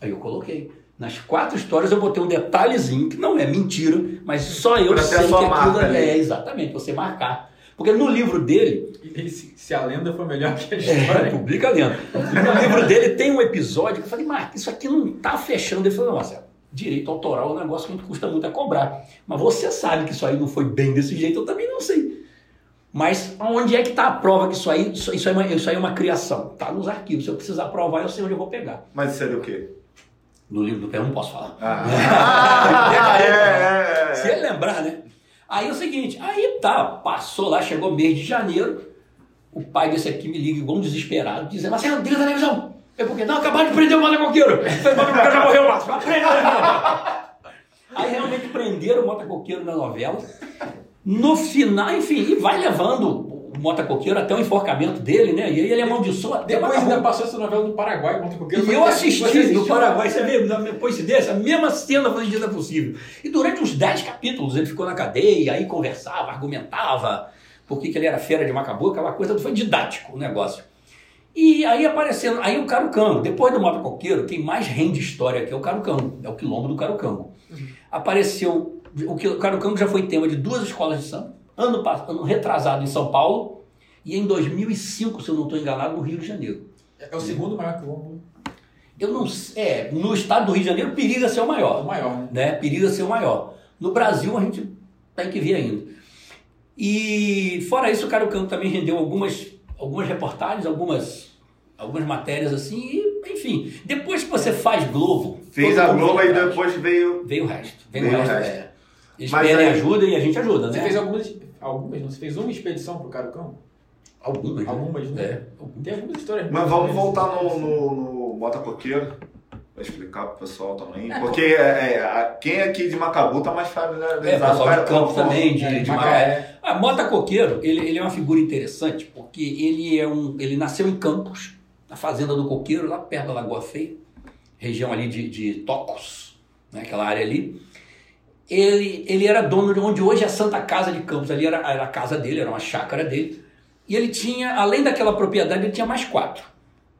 Aí eu coloquei. Nas quatro histórias eu botei um detalhezinho que não é mentira, mas só eu Pra a sei que aquilo marca ali. é exatamente você marcar. Porque no livro dele, E se, se a lenda for melhor que a é, história. publica dentro. No livro dele tem um episódio que eu falei, Marcos, isso aqui não tá fechando. Ele falou, nossa, direito autoral é um negócio que custa muito a cobrar. Mas você sabe que isso aí não foi bem desse jeito, eu também não sei. Mas onde é que está a prova que isso aí, isso, isso, é uma, isso aí é uma criação? Está nos arquivos. Se eu precisar provar, eu sei onde eu vou pegar. Mas seria o quê? No livro do pé eu não posso falar. Ah, <laughs> <laughs> é, é, é. Se ele lembrar, né? Aí é o seguinte, aí tá, passou lá, chegou mês de janeiro, o pai desse aqui me liga igual um desesperado, dizendo, Marcelo, liga a televisão. Eu porque não, acabaram de prender o Mota Coqueiro. Falei, Mota Coqueiro já morreu, Márcio. Televisão. Aí realmente prenderam o Mota Coqueiro na novela. No final, enfim, e vai levando o Mota Coqueiro até o enforcamento dele, né? E aí ele amaldiçoa até Depois ainda passou essa novela no Paraguai, Mota Coqueiro. E eu assisti no Paraguai, você vê, na minha coincidência, a mesma cena foi dita possível. E durante uns 10 capítulos ele ficou na cadeia, aí conversava, argumentava, por que que ele era fera de Macabu, aquela coisa, foi didático o negócio. E aí aparecendo, aí o Carucango, depois do Mota Coqueiro, quem mais rende história aqui é o Carucango, é o quilombo do Carucango. Apareceu, o que- o Carucango já foi tema de duas escolas de samba, ano, ano retrasado em São Paulo, e em 2005, se eu não estou enganado, no Rio de Janeiro. É o segundo maior quilombo. Eu não sei. É, no estado do Rio de Janeiro periga ser o É o maior. maior, né? Né? Periga ser o maior. No Brasil a gente tem que ver ainda. E fora isso, o Carucango também rendeu algumas, algumas reportagens, algumas, algumas matérias assim, e, enfim. Depois que você faz Globo. Fez a Globo e depois veio. Veio o resto. Veio, Veio o o resto. resto. É. Eles Mas pedem aí- ajuda e a gente ajuda, Você né? fez algumas, algumas, não? Você fez uma expedição pro Carucão? Algumas. né? Algumas, né? É. Tem algumas histórias. Mas vamos muito voltar no, no, no Bota Coqueiro. Pra explicar pro pessoal também. É, Porque é, é, a- quem aqui de Macabu tá mais familiarizado. É, pessoal de com- Campos com- também, de, É, de Macaé. Macaé. A Mota Coqueiro, ele, ele é uma figura interessante, porque ele é um. Ele nasceu em Campos, na fazenda do Coqueiro, lá perto da Lagoa Feia, região ali de, de Tocos, né, aquela área ali. Ele, ele era dono de onde hoje é a Santa Casa de Campos, ali era, era a casa dele, era uma chácara dele. E ele tinha, além daquela propriedade, ele tinha mais quatro.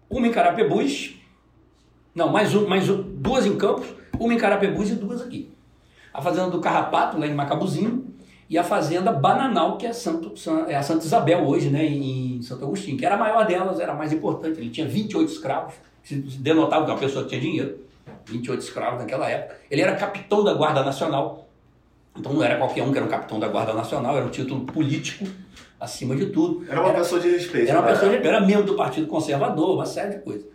uma em Carapebus, não, mais, um, mais um, duas em Campos, uma em Carapebus e duas aqui. A fazenda do Carrapato, lá em Macabuzinho, e a fazenda Bananal, que é, Santo, é a Santa Isabel hoje, né, em Santo Agostinho, que era a maior delas, era a mais importante. Ele tinha 28 escravos, se denotava que uma pessoa tinha dinheiro, 28 escravos naquela época. Ele era capitão da Guarda Nacional, então não era qualquer um que era um capitão da Guarda Nacional, era um título político acima de tudo. Era uma era, pessoa de respeito. Era uma pessoa de respeito, era membro do Partido Conservador, uma série de coisas.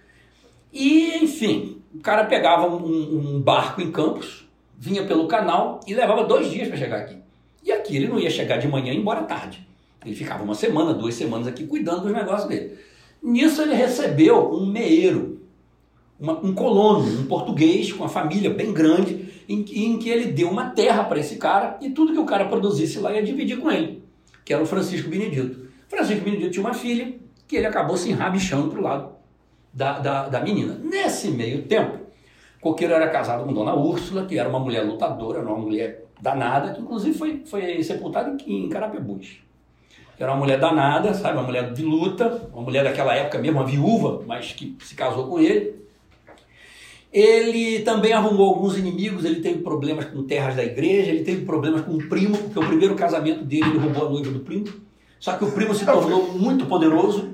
E, enfim, o cara pegava um, um barco em Campos, vinha pelo canal e levava dois dias para chegar aqui. E aqui ele não ia chegar de manhã e ir embora tarde. Ele ficava uma semana, duas semanas aqui cuidando dos negócios dele. Nisso ele recebeu um meeiro, uma, um colono, um português com uma família bem grande, em, em que ele deu uma terra para esse cara e tudo que o cara produzisse lá ia dividir com ele, que era o Francisco Benedito. Francisco Benedito tinha uma filha que ele acabou se enrabichando para o lado da, da, da menina. Nesse meio tempo, Coqueiro era casado com Dona Úrsula, que era uma mulher lutadora, uma mulher danada, que inclusive foi, foi sepultada em, em Carapebus. Era uma mulher danada, sabe? Uma mulher de luta, uma mulher daquela época mesmo, uma viúva, mas que se casou com ele. Ele também arrumou alguns inimigos, ele teve problemas com terras da igreja, ele teve problemas com o primo, porque o primeiro casamento dele ele roubou a noiva do primo. Só que o primo se tornou muito poderoso,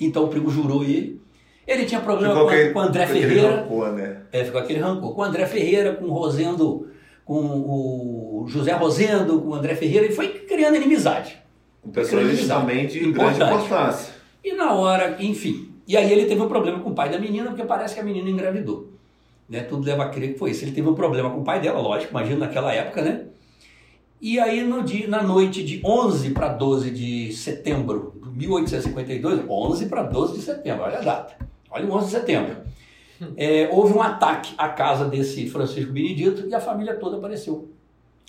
então o primo jurou ele. Ele tinha problema com, aquele, com André Ferreira. Rancor, né? É, ficou aquele rancor. Com o André Ferreira, com o Rosendo, com o José Rosendo, com o André Ferreira, ele foi criando inimizade. Com pessoas também de grande importância. E na hora, enfim. E aí ele teve um problema com o pai da menina, porque parece que a menina engravidou. Né? Tudo leva a crer que foi isso. Ele teve um problema com o pai dela, lógico, imagina naquela época, né? E aí no dia, na noite de 11 para 12 de setembro de 1852, 11 para 12 de setembro, olha a data. Olha o 11 de setembro. É, houve um ataque à casa desse Francisco Benedito e a família toda apareceu.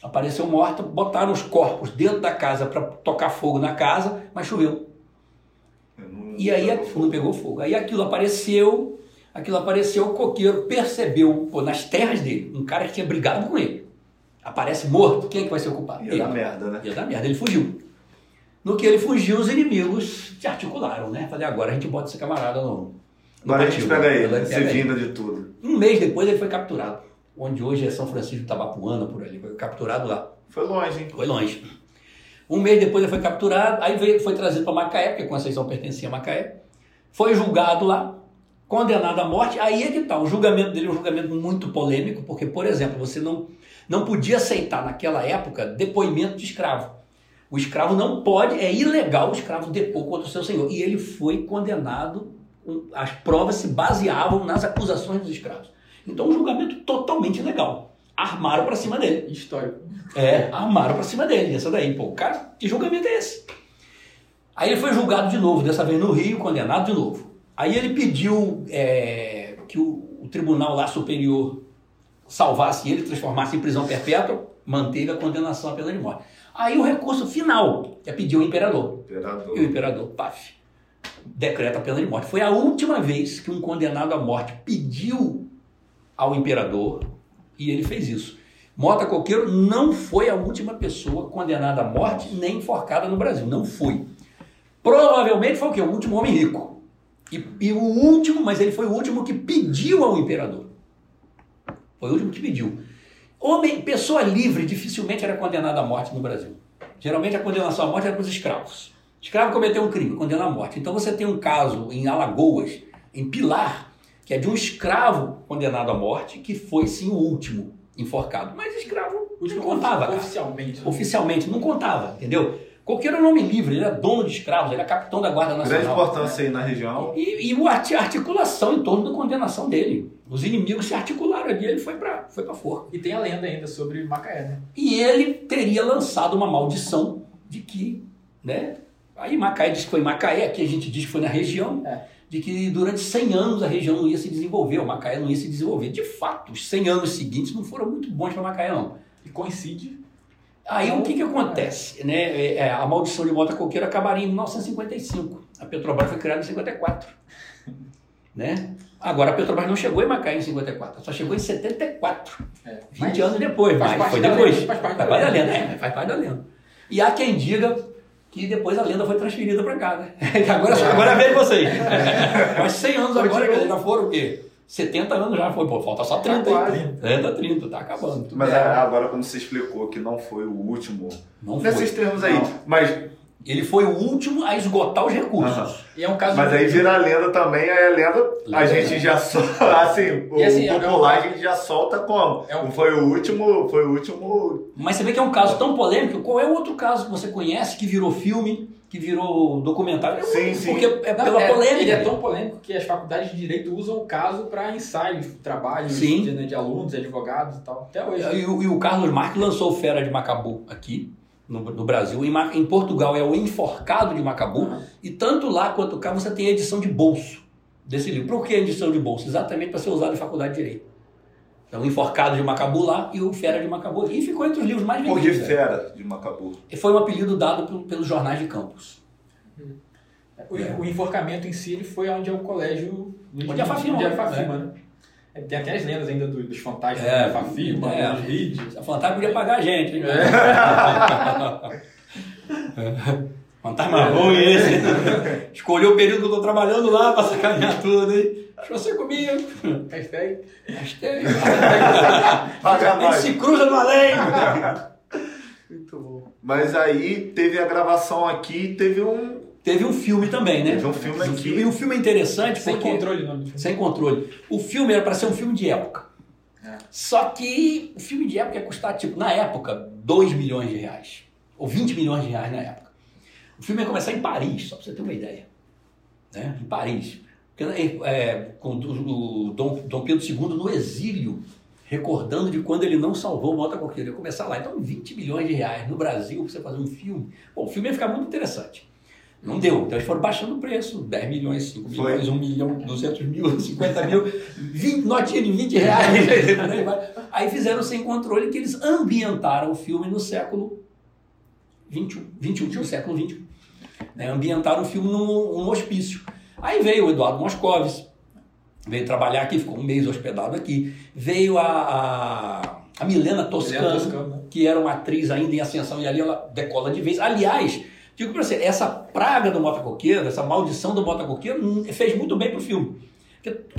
Apareceu morta, botaram os corpos dentro da casa para tocar fogo na casa, mas choveu. E aí não pegou fogo. Aí aquilo apareceu, aquilo apareceu, o coqueiro percebeu, pô, nas terras dele, um cara que tinha brigado com ele. Aparece morto, quem é que vai ser ocupado? Ia ele. dar merda, né? Ia dar merda, ele fugiu. No que ele fugiu, os inimigos se articularam, né? Falei, agora a gente bota esse camarada no, Agora a gente pega ele, se vinda de tudo. Um mês depois ele foi capturado. Onde hoje é São Francisco de Tabapuana, por ali. Foi capturado lá. Foi longe, hein? Foi longe. Um mês depois ele foi capturado, aí veio, foi trazido para Macaé, porque Conceição pertencia a Macaé. Foi julgado lá, condenado à morte. Aí é que está. O julgamento dele é um julgamento muito polêmico, porque, por exemplo, você não, não podia aceitar naquela época depoimento de escravo. O escravo não pode, é ilegal o escravo depor contra o seu senhor. E ele foi condenado as provas se baseavam nas acusações dos escravos. Então, um julgamento totalmente legal. Armaram para cima dele. Histórico. É, armaram para cima dele. Essa daí, pô, cara, que julgamento é esse? Aí ele foi julgado de novo, dessa vez no Rio, condenado de novo. Aí ele pediu é, que o, o, tribunal lá superior salvasse ele, transformasse em prisão perpétua, manteve a condenação à pena de morte. Aí o recurso final é pedir o imperador. imperador. E o imperador, paf, decreta a pena de morte. Foi a última vez que um condenado à morte pediu ao imperador e ele fez isso. Mota Coqueiro não foi a última pessoa condenada à morte nem enforcada no Brasil. Não foi. Provavelmente foi o quê? O último homem rico. E, e o último, mas ele foi o último que pediu ao imperador. Foi o último que pediu. Homem, pessoa livre dificilmente era condenada à morte no Brasil. Geralmente a condenação à morte era para os escravos. Escravo cometeu um crime, condena à morte. Então você tem um caso em Alagoas, em Pilar, que é de um escravo condenado à morte, que foi sim o último enforcado. Mas escravo não contava. Oficialmente. Cara. Oficialmente, não contava, entendeu? Qualquer nome livre, ele era dono de escravos, ele era capitão da Guarda Nacional. Grande importância aí na região. E, e a articulação em torno da condenação dele. Os inimigos se articularam ali, ele foi para foi pra forca. E tem a lenda ainda sobre Macaé, né? E ele teria lançado uma maldição de que, né, Aí Macaé diz que foi Macaé, aqui a gente diz que foi na região, é. de que durante 100 anos a região não ia se desenvolver, o Macaé não ia se desenvolver. De fato, os 100 anos seguintes não foram muito bons para Macaé, não. E coincide. Aí o que, que acontece? Né? É, é, a maldição de Mota Coqueiro acabaria em 1955. A Petrobras foi criada em 54. <laughs> né? Agora a Petrobras não chegou em Macaé em 54, só chegou em 74. É, 20 anos depois, mas foi depois. Lenda, faz parte da lenda. É, faz parte da lenda. E há quem diga que depois a lenda foi transferida para cá, né? Agora, <laughs> agora é vez de vocês. <laughs> Mas 100 anos agora, já foram o quê? 70 anos já foi, pô, falta só 30 aí. 30, 30, tá acabando. Mas é, agora, como você explicou que não foi o último, Não foi. nesses termos aí, Não. mas, Ele foi o último a esgotar os recursos. Aham. E é um caso mas aí vira lenda também, aí a lenda, a Lenda. gente já solta, <laughs> assim, o E assim, é- popular a gente já solta como? É um- Foi o último, foi o último Mas você vê que é um caso tão polêmico. Qual é o outro caso que você conhece que virou filme, que virou documentário? Sim, sim. Porque é Não, pela é, polêmica. Ele é tão polêmico que as faculdades de direito usam o caso para ensaios, trabalhos Sim. de, né, de alunos, de advogados e tal. Até hoje. E, o- e o Carlos Marques lançou o Fera de Macabu aqui, no, no Brasil. Em, em Portugal é o Enforcado de Macabu. Uhum. E tanto lá quanto cá você tem a edição de bolso desse livro. Por que a edição de bolso? Exatamente para ser usado em faculdade de direito. Então, o Enforcado de Macabu lá e o Fera de Macabu. E ficou entre os livros mais por de vendidos. né? fera de Macabu. E foi um apelido dado pelo- pelos jornais de campus. O, É. o enforcamento em si ele foi onde é o colégio Onde é a Fafima, onde é a né? Fafima, né? É, Tem até as lendas ainda do- dos fantasmas É, da Fafima, é. dos. A Fantasma podia pagar a gente. hein? <laughs> Fantasma ruim esse. <laughs> Escolheu o período que eu tô trabalhando lá pra sacanear tudo, hein? Você comigo. Hashtag. Hashtag. A gente se cruza no além. Muito bom. Mas aí teve a gravação aqui, teve um, Teve um filme também, né? teve um filme aqui. E o filme interessante Sem porque... controle o nome do filme. Sem controle. O filme era para ser um filme de época. É. Só que o filme de época ia custar, tipo, na época, 2 milhões de reais. Ou 20 milhões de reais na época. O filme ia começar em Paris, só para você ter uma ideia. Né? Em Paris. Porque, é, com o Dom, Dom Pedro II no exílio, recordando de quando ele não salvou o Mota Coqueiro. Ia começar lá. Então, 20 milhões de reais no Brasil para você fazer um filme. Bom, o filme ia ficar muito interessante. Não deu. Então eles foram baixando o preço. 10 milhões, 5 Foi. milhões, 1 milhão, 200 mil, <laughs> 50 mil, 20, notinha de 20 reais. <laughs> aí fizeram sem controle que eles ambientaram o filme no século 21, 21, no século 21. Né? Ambientaram o filme num, num hospício. Aí veio o Eduardo Moscovis, veio trabalhar aqui, ficou um mês hospedado aqui. Veio a, a, a Milena Toscano, Milena Toscano, né? que era uma atriz ainda em ascensão, e ali ela decola de vez. Aliás, digo pra você, essa praga do motocoqueiro, essa maldição do motocoqueiro, hum, fez muito bem pro filme.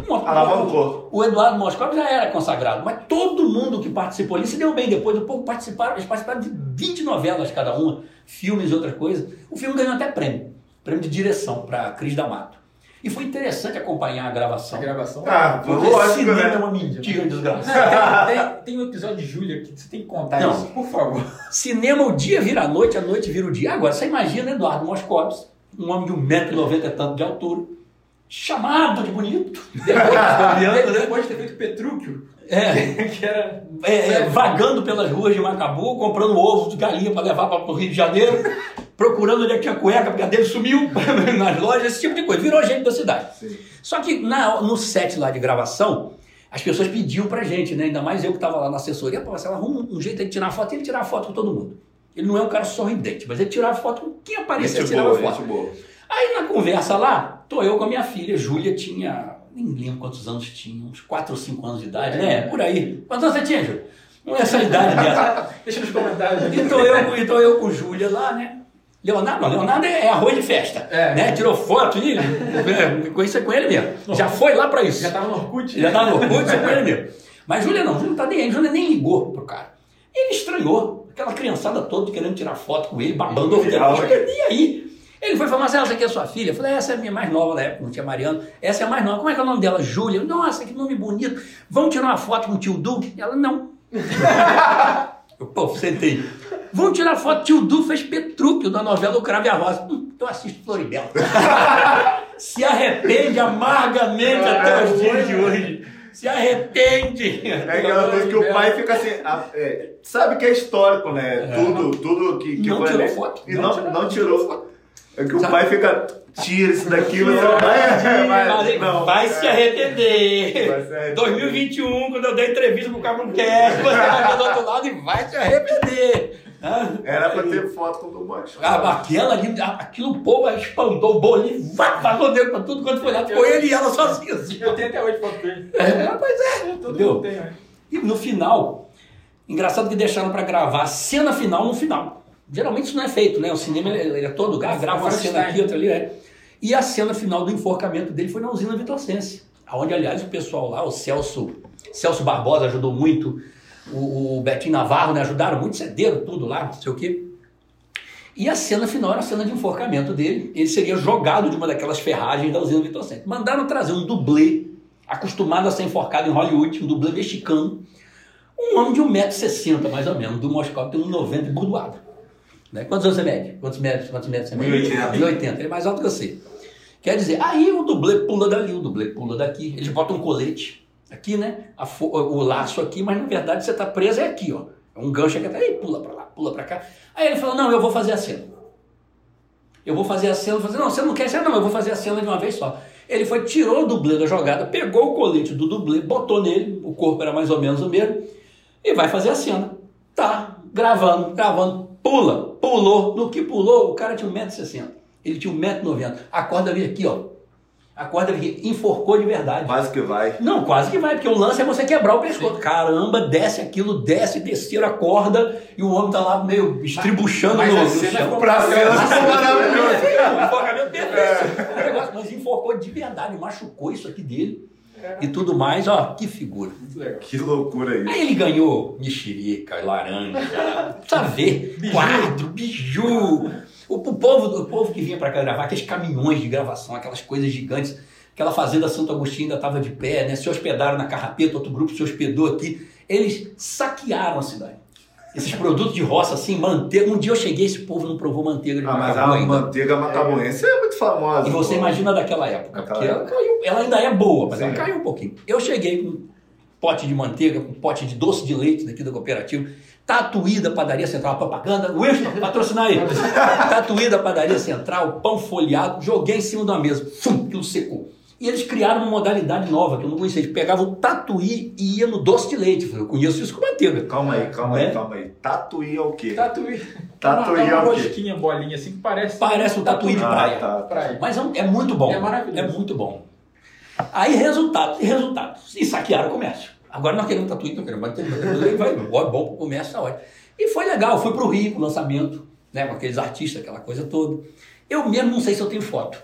O Alavancou. o Eduardo Moscov já era consagrado, mas todo mundo que participou ali se deu bem. Depois do pouco participaram, eles participaram de 20 novelas cada uma, filmes e outras coisas. O filme ganhou até prêmio, prêmio de direção para Cris D'Amato. E foi interessante acompanhar a gravação. A gravação. Ah, Porque lógico, cinema é né? uma mentira desgraçada. tem, tem, tem um episódio de Júlia que você tem que contar Não. isso, por favor. Cinema, o dia vira a noite, a noite vira o dia. Agora, você imagina Eduardo Moscovitz, um homem de 1,90m e tanto de altura, chamado <laughs> de bonito. Depois, depois de ter feito Petrúquio, É, <laughs> que era. é, é, vagando pelas ruas de Macabu, comprando ovos de galinha para levar para o Rio de Janeiro, <laughs> procurando onde é que tinha cueca, porque a dele sumiu <laughs> nas lojas, esse tipo de coisa. Virou gente da cidade. Sim. Só que na- no set lá de gravação, as pessoas pediam pra gente, né? Ainda mais eu que estava lá na assessoria, pô, você arruma um jeito de tirar foto, e ele tirava foto com todo mundo. Ele não é um cara sorridente, mas ele tirava foto com quem aparecia, tirava boa, foto. Aí na conversa lá, tô eu com a minha filha, Júlia tinha, nem lembro quantos anos tinha, uns 4 ou 5 anos de idade, né? Por aí. Quantos anos você tinha, Júlia? Não é essa idade dessa. <laughs> Deixa nos comentários. E tô eu, e tô eu com Júlia lá, né? Leonardo, não, Leonardo é arroz de festa. É. Né? Tirou foto e é, conheci com ele mesmo. Já foi lá pra isso. Já tava no Orkut. Já tava no Orkut, com ele mesmo. Mas Júlia não, Júlia não tá nem aí. Júlia nem ligou pro cara. Ele estranhou. Aquela criançada toda querendo tirar foto com ele, babando nem aí. Ele foi falar, Marcelo, essa aqui é sua filha? Eu falei, essa é a minha mais nova na época, não tinha Mariana. Essa é a mais nova. Como é que é o nome dela? Júlia. Nossa, que nome bonito. Vamos tirar uma foto com o tio Du? Ela, não. <laughs> Eu, pô, sentei. Vamos tirar foto. Tio Du fez Petrúquio da novela O Crave e a Rosa. Hum, então assiste Floribela. <laughs> Se arrepende amargamente até os dias de hoje. Se arrepende. É aquela coisa que o pai fica assim, a- é, sabe que é histórico, né? É. Tudo, tudo que, que Não foi tirou foto. E Não não, tirou- não tirou. É que o pai fica, tira isso daqui, você vai, Mas vai, não, vai é. se arrepender. Vai se arrepender. 2021, quando eu dei entrevista pro Cabo Cast, você vai ver do outro lado e vai se arrepender. Ah, Era pra ter foto com o Dumont. Ah, aquela ali, aquilo o povo espantou o bolinho, vá, vazou dentro pra tudo quanto foi lá. Ficou ele e ela sozinha assim. Eu tenho até hoje foto com ele. É, pois é. Todo Entendeu? mundo tem, né? E no final, engraçado que deixaram pra gravar a cena final no final. Geralmente isso não é feito, né? O cinema ele, é todo, ah, grava uma cena aqui, outra ali, é. E a cena final do enforcamento dele foi na usina Vitorcense, onde, aliás, o pessoal lá, o Celso, Celso Barbosa ajudou muito, o, o Betinho Navarro, né, ajudaram muito, cederam tudo lá, não sei o quê. E a cena final era a cena de enforcamento dele. Ele seria jogado de uma daquelas ferragens da usina Vitorcense. Mandaram trazer um dublê, acostumado a ser enforcado em Hollywood, um dublê mexicano, um homem de 1,60m mais ou menos, do Moscou, tem 1,90m e burdoado. Né? Quantos anos você mede? Quantos metros, quantos metros você mede? 1,80. 1,80. Ele é mais alto que você. Quer dizer, aí o dublê pula dali, o dublê pula daqui. Eles botam um colete aqui, né? O laço aqui, mas na verdade você tá preso é aqui, ó. É um gancho aqui atrás, aí pula pra lá, pula pra cá. Aí ele falou, não, eu vou fazer a cena. Eu vou fazer a cena, fazer, não, você não quer cena? Não, eu vou fazer a cena de uma vez só. Ele foi, tirou o dublê da jogada, pegou o colete do dublê, botou nele, o corpo era mais ou menos o mesmo, e vai fazer a cena. Tá, gravando, gravando, pula, pulou, no que pulou, o cara tinha 1,60m. Ele tinha 1,90m. A corda veio aqui, ó. A corda veio aqui, enforcou de verdade. Quase que vai. Não, quase que vai, porque o lance é você quebrar o pescoço. Caramba, desce aquilo, desce, desceram a corda e o homem tá lá meio estribuchando Mas no, a no cena chão. Pra cena ficou maravilhoso. É, o enforcamento perfeito. O negócio, Mas enforcou de verdade, machucou isso aqui dele e tudo mais. Ó, que figura. Que loucura isso. Aí ele ganhou mexerica, laranja, <laughs> precisa ver, quadro, biju. O, o povo, o povo que vinha pra cá gravar, aqueles caminhões de gravação, aquelas coisas gigantes, aquela fazenda Santo Agostinho ainda estava de pé, né? Se hospedaram na Carrapeta, outro grupo se hospedou aqui. Eles saquearam a cidade. Esses <laughs> produtos de roça, assim, manteiga. Um dia eu cheguei, esse povo não provou manteiga de Ah, mas a ainda. manteiga macabuense é muito famosa. E você imagina daquela época, porque ela, caiu, ela ainda é boa, mas Sim. ela caiu um pouquinho. Eu cheguei com um pote de manteiga, com um pote de doce de leite daqui da cooperativa, Tatuí da Padaria Central, propaganda, Winston, patrocinar aí. <laughs> Tatuí da Padaria Central, pão folhado, joguei em cima de uma mesa, fum, aquilo secou. E eles criaram uma modalidade nova que eu não conhecia. Eles pegavam o tatuí e ia no doce de leite. Eu conheço isso com manteiga. Calma aí, calma É? aí, calma aí. Tatuí é o quê? Tatuí. Tatuí é uma o quê? rosquinha, bolinha assim que parece. Parece um tatuí de Ah, praia. tá. Praia. Mas é, um- é muito bom. É maravilhoso. É muito bom. Aí, resultado, e resultado. E saquearam o comércio. Agora nós queremos tatuí, nós queremos bater, vai, ó, bom pro comércio, tá ótimo. E foi legal, fui pro Rio com o lançamento, né, com aqueles artistas, aquela coisa toda. Eu mesmo não sei se eu tenho foto.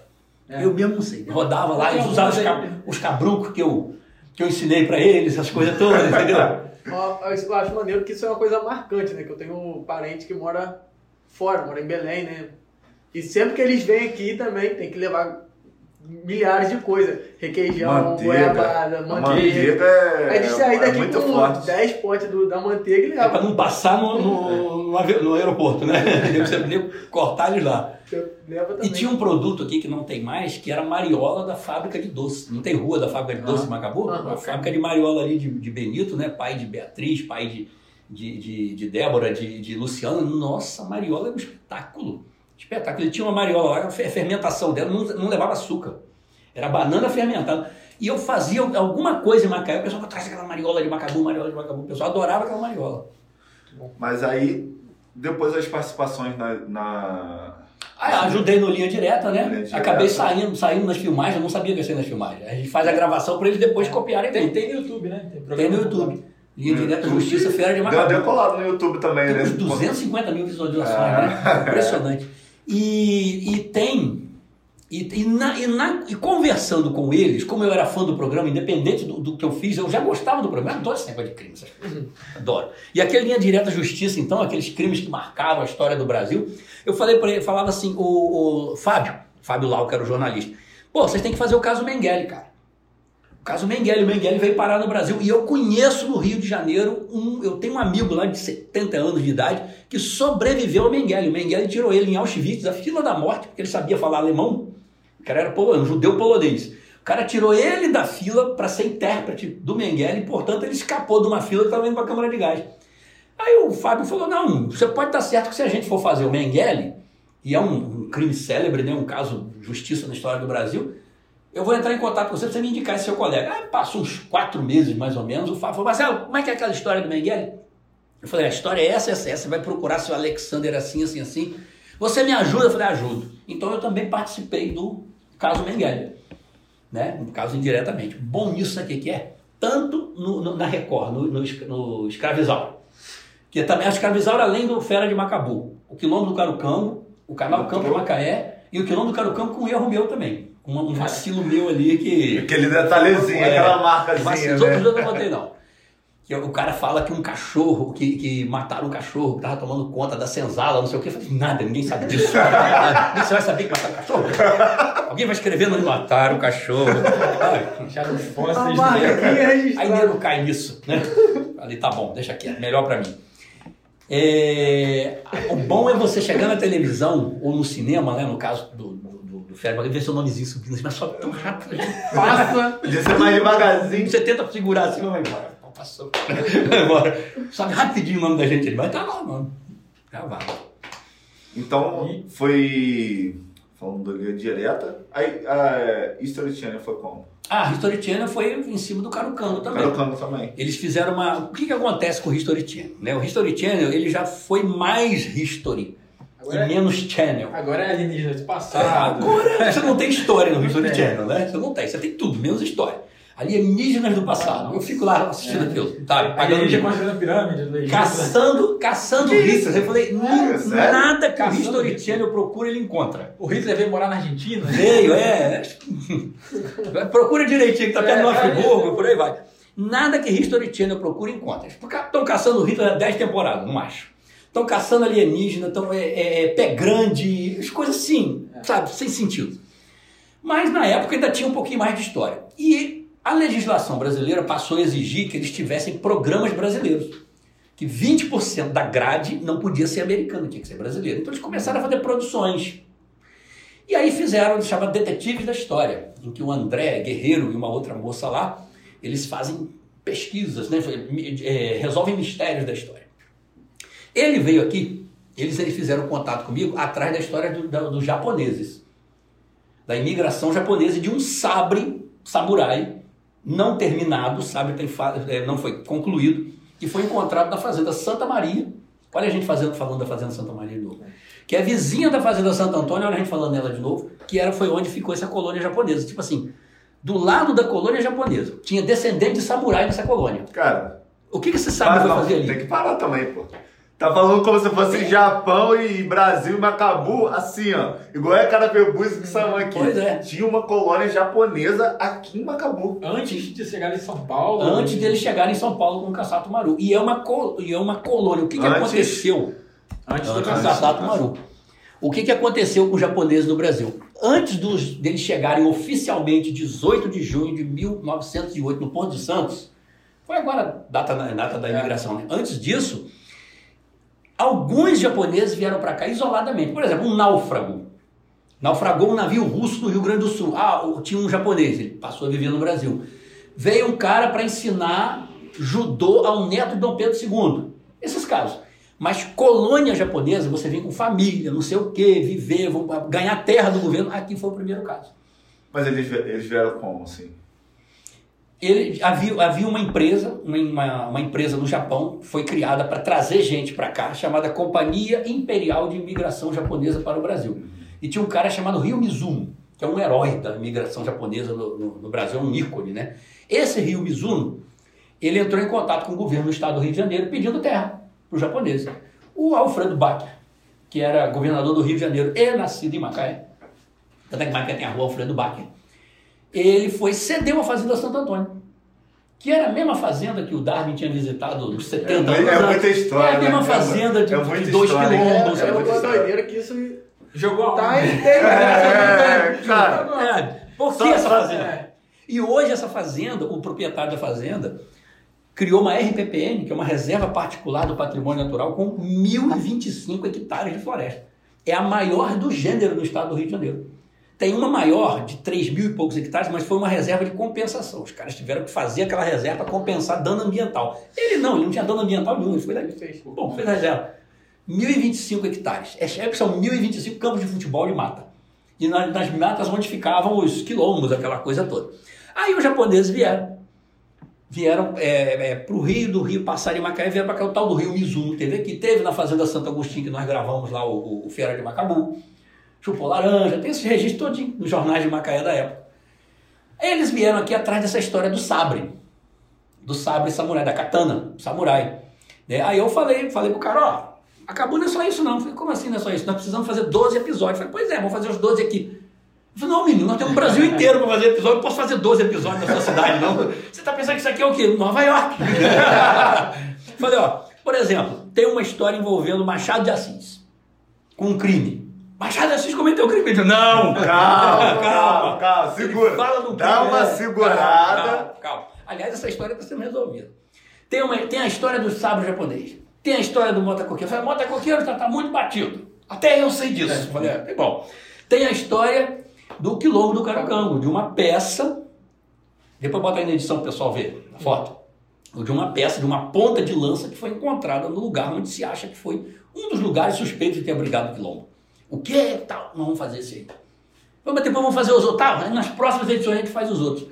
É. Eu mesmo não sei. Rodava lá, eles usavam os, algumas ca- aí. os cabruncos que eu, que eu ensinei pra eles, essas coisas todas, entendeu? <laughs> Eu acho maneiro que isso é uma coisa marcante, né? Que eu tenho um parente que mora fora, mora em Belém, né? E sempre que eles vêm aqui também tem que levar milhares de coisas. Requeijão, Manteiga. goiabada, A manteiga. manteiga é, Aí de sair é daqui muito com forte. 10 potes do- da manteiga e É pra leva. não passar no, no, no no aeroporto, né? <laughs> Nem cortar eles lá. E tinha um produto aqui que não tem mais, que era a mariola da fábrica de doce. Não tem rua da fábrica de doce em Macabu? Aham. A fábrica de mariola ali de, de Benito, né? Pai de Beatriz, pai de, de, de, de Débora, de, de Luciana. Nossa, a mariola é um espetáculo. Espetáculo. Ele tinha uma mariola a fe- a fermentação dela não, não levava açúcar. Era banana fermentada. E eu fazia alguma coisa em Macaé, o pessoal traz aquela mariola de Macabu, mariola de Macabu. O pessoal adorava aquela mariola. Mas aí, depois das participações na. na- Ah, ajudei no linha direta, né? Linha direta. Acabei saindo, saindo nas filmagens, eu não sabia que ia ser nas filmagens. A gente faz a gravação para eles depois copiarem Tem, tem no YouTube, né? Tem programa no YouTube. Linha direta, YouTube. Justiça Feira de Macabu. deu colado no YouTube também, Tem né? uns 250 mil visualizações, É. né? Impressionante. E, e tem. E, e, na- e na- e conversando com eles, como eu era fã do programa, independente do, do que eu fiz, eu já gostava do programa, eu adoro esse negócio de crimes, essas coisas. adoro. E aquele linha direta justiça, então, aqueles crimes que marcavam a história do Brasil, eu falei para ele, falava assim, o, o Fábio, Fábio Lau, que era o jornalista, pô, vocês têm que fazer o caso Mengele, cara. O caso Mengele, o Mengele veio parar no Brasil e eu conheço no Rio de Janeiro um, eu tenho um amigo lá de 70 anos de idade que sobreviveu ao Mengele. O Mengele tirou ele em Auschwitz, da fila da morte, porque ele sabia falar alemão. O cara era um judeu polonês. O cara tirou ele da fila para ser intérprete do Mengele e, portanto, ele escapou de uma fila que estava indo para a Câmara de Gás. Aí o Fábio falou: não, você pode estar certo que se a gente for fazer o Mengele, e é um, um crime célebre, né, um caso de justiça na história do Brasil, eu vou entrar em contato com você para você me indicar esse seu colega. Aí passou uns quatro meses, mais ou menos, o Fábio falou, Marcelo, como é que é aquela história do Mengele? Eu falei, a história é essa, essa, essa. Você vai procurar se o Alexander é assim, assim, assim. Você me ajuda? Eu falei, ajudo. Então eu também participei do caso Mengele. Né? Um caso indiretamente. Bom nisso aqui que é, tanto no- no- na Record, no, no, no Escravizal, que também escravizaram além do Fera de Macabu. O Quilombo do Carucambo, o Canal Campo de Macaé e o Quilombo do Carucambo com erro meu também. Um, um vacilo meu ali que... Aquele detalhezinho, É, aquela marcazinha, Vacilo. Os outros né? eu não botei não. Que o cara fala que um cachorro, que, que mataram um cachorro, que tava tomando conta da senzala, não sei o que. Eu falei, nada, ninguém sabe disso. <laughs> Você vai saber que mataram o cachorro? Alguém vai escrevendo e mataram o cachorro. Fósseis dele. aqui Aí nego cai nisso, né? Falei, tá bom, deixa aqui, melhor pra mim. É, o bom é você chegar na televisão ou no cinema, né? No caso do, do Férias, ver seu nomezinho subindo, assim, mas sobe tão rápido. gente. Passa. Podia ser mais devagarzinho. Você tenta segurar assim, mas vai embora. Passou. Vai embora. Sabe rapidinho o nome da gente, ele vai tá lá, mano. Gravado. Então, foi... Falando da linha direta. Aí, a History Channel foi como? Ah, a History Channel foi em cima do Carucano também. Carocando também. Eles fizeram uma. O que, que acontece com o History Channel? Né? O History Channel ele já foi mais history Agora- e menos channel. Agora é alienígena do passado. Agora você não tem história no History tem. Channel, né? Você não tem, você tem tudo, menos história. Alienígenas do passado. Eu fico lá assistindo aquilo, sabe? Pagando dinheiro. construindo a pirâmide do Egito. Caçando, caçando Hitler. Eu falei, "Não, sério? nada que o History Hitler. Channel procura, ele encontra. O Hitler veio morar na Argentina. Veio, é. <laughs> Procura direitinho, que tá perto do É, é. Friburgo, por aí vai. Nada que History Channel procura encontra. Estão caçando Hitler há 10 temporadas, não acho. Estão caçando alienígena, estão é, é, é, pé grande, as coisas assim, sabe, sem sentido. Mas na época ainda tinha um pouquinho mais de história. E a legislação brasileira passou a exigir que eles tivessem programas brasileiros. Que 20% da grade não podia ser americano, tinha que ser brasileiro. Então eles começaram a fazer produções. E aí fizeram, chama Detetives da História, em que o André Guerreiro e uma outra moça lá, eles fazem pesquisas, né? é, resolvem mistérios da história. Ele veio aqui, eles, eles fizeram contato comigo atrás da história do- da- dos japoneses, da imigração japonesa e de um sabre samurai não terminado, o sabre tem é, não foi concluído, que foi encontrado na fazenda Santa Maria. Olha a gente fazendo, falando da fazenda Santa Maria de novo. Que é vizinha da fazenda Santo Antônio, olha a gente falando nela de novo, que era, foi onde ficou essa colônia japonesa. Tipo assim, do lado da colônia japonesa, tinha descendente de samurai nessa colônia. Cara, O que, que esse sabre para, foi não, fazer ali? tem que parar também, pô. Tá falando como se fosse Japão e Brasil e Macabu, assim, ó. Igual é Carapebus que saiu aqui. Pois é. Tinha uma colônia japonesa aqui em Macabu. Antes de chegar em São Paulo. Antes deles chegarem em São Paulo com o Caçato Maru. E é uma, col- e é uma colônia. O que, que Antes- aconteceu? Antes do Antes do. Caçato Maru. O que, que aconteceu com os japoneses no Brasil? Antes dos, deles chegarem oficialmente 18 de junho de 1908 no Porto de Santos, foi agora a data, da- data da imigração, né? Antes disso, alguns japoneses vieram para cá isoladamente. Por exemplo, um náufrago. Naufragou um navio russo no Rio Grande do Sul. Ah, tinha um japonês, ele passou a viver no Brasil. Veio um cara para ensinar judô ao neto de Dom Pedro II. Esses casos. Mas colônia japonesa, você vem com família, não sei o quê, viver, ganhar terra do governo. Aqui foi o primeiro caso. Mas eles, eles vieram como, assim? Ele, havia, havia uma empresa, uma, uma, empresa no Japão, foi criada para trazer gente para cá, chamada Companhia Imperial de Imigração Japonesa para o Brasil. E tinha um cara chamado Ryo Mizuno, que é um herói da imigração japonesa no, no- no Brasil, é um ícone, né? Esse Ryo Mizuno, ele entrou em contato com o governo do estado do Rio de Janeiro pedindo terra para os japoneses. O Alfredo Bacher, que era governador do Rio de Janeiro e nascido em Macaé, tanto é que Macaé tem a rua Alfredo Bacher, ele foi cedeu a fazenda Santo Antônio, que era a mesma fazenda que o Darwin tinha visitado nos 70 É, anos. é muita história, É a mesma né? fazenda de, É de dois história. quilombos. É É muita uma doideira que isso Jogou tá aonde? É, cara. É, por que essa fazenda? é. E hoje essa fazenda, o proprietário da fazenda, criou uma RPPN, que é uma reserva particular do patrimônio natural, com 1.025 hectares de floresta. É a maior do gênero no estado do Rio de Janeiro. Tem uma maior, de 3 mil e poucos hectares, mas foi uma reserva de compensação. Os caras tiveram que fazer aquela reserva para compensar dano ambiental. Ele não, ele não tinha dano ambiental nenhum, ele foi e fez. Bom, fez a reserva. 1.025 hectares. É, são 1.025 campos de futebol de mata. E nas, nas matas onde ficavam os quilombos, aquela coisa toda. Aí os japoneses vieram. Vieram é, para o Rio, do Rio passaram em Macaé, vieram para cá o tal do Rio Mizuno. Teve aqui, teve na Fazenda Santo Agostinho, que nós gravamos lá o, o Feira de Macabu. Chupou laranja, tem esse registro todinho nos jornais de Macaé da época. Eles vieram aqui atrás dessa história do sabre. Do sabre samurai, da katana, samurai. Né? Aí eu falei, falei pro cara, ó, acabou não é só isso não. Falei, como assim não é só isso? Nós precisamos fazer 12 episódios. Falei, pois é, vamos fazer os 12 aquaqui. Eu falei, não, menino, nós temos o Brasil inteiro para fazer episódio, eu posso fazer 12 episódios na sua cidade, não. Você está pensando que isso aqui é o quê? Nova York. <laughs> falei, ó, por exemplo, tem uma história envolvendo Machado de Assis, com um crime. Machado Assis cometeu crime. Não, Calma, calma, calma, segura. Fala do Dá uma segurada. Calma, calma. Aliás, essa história está sendo resolvida. Tem, uma, tem a história do sabre japonês. Tem a história do motacoqueiro. Eu falei, motacoqueiro está tá muito batido. Até eu sei disso. Eu falei, é, bom. Tem a história do quilombo do Caracango, de uma peça. Depois bota aí na edição para o pessoal ver a foto. De uma peça, de uma ponta de lança que foi encontrada no lugar onde se acha que foi um dos lugares suspeitos de ter abrigado o quilombo. O que tal? Não vamos fazer isso aí. Vamos depois vamos fazer os outros. Tá, nas próximas edições a gente faz os outros.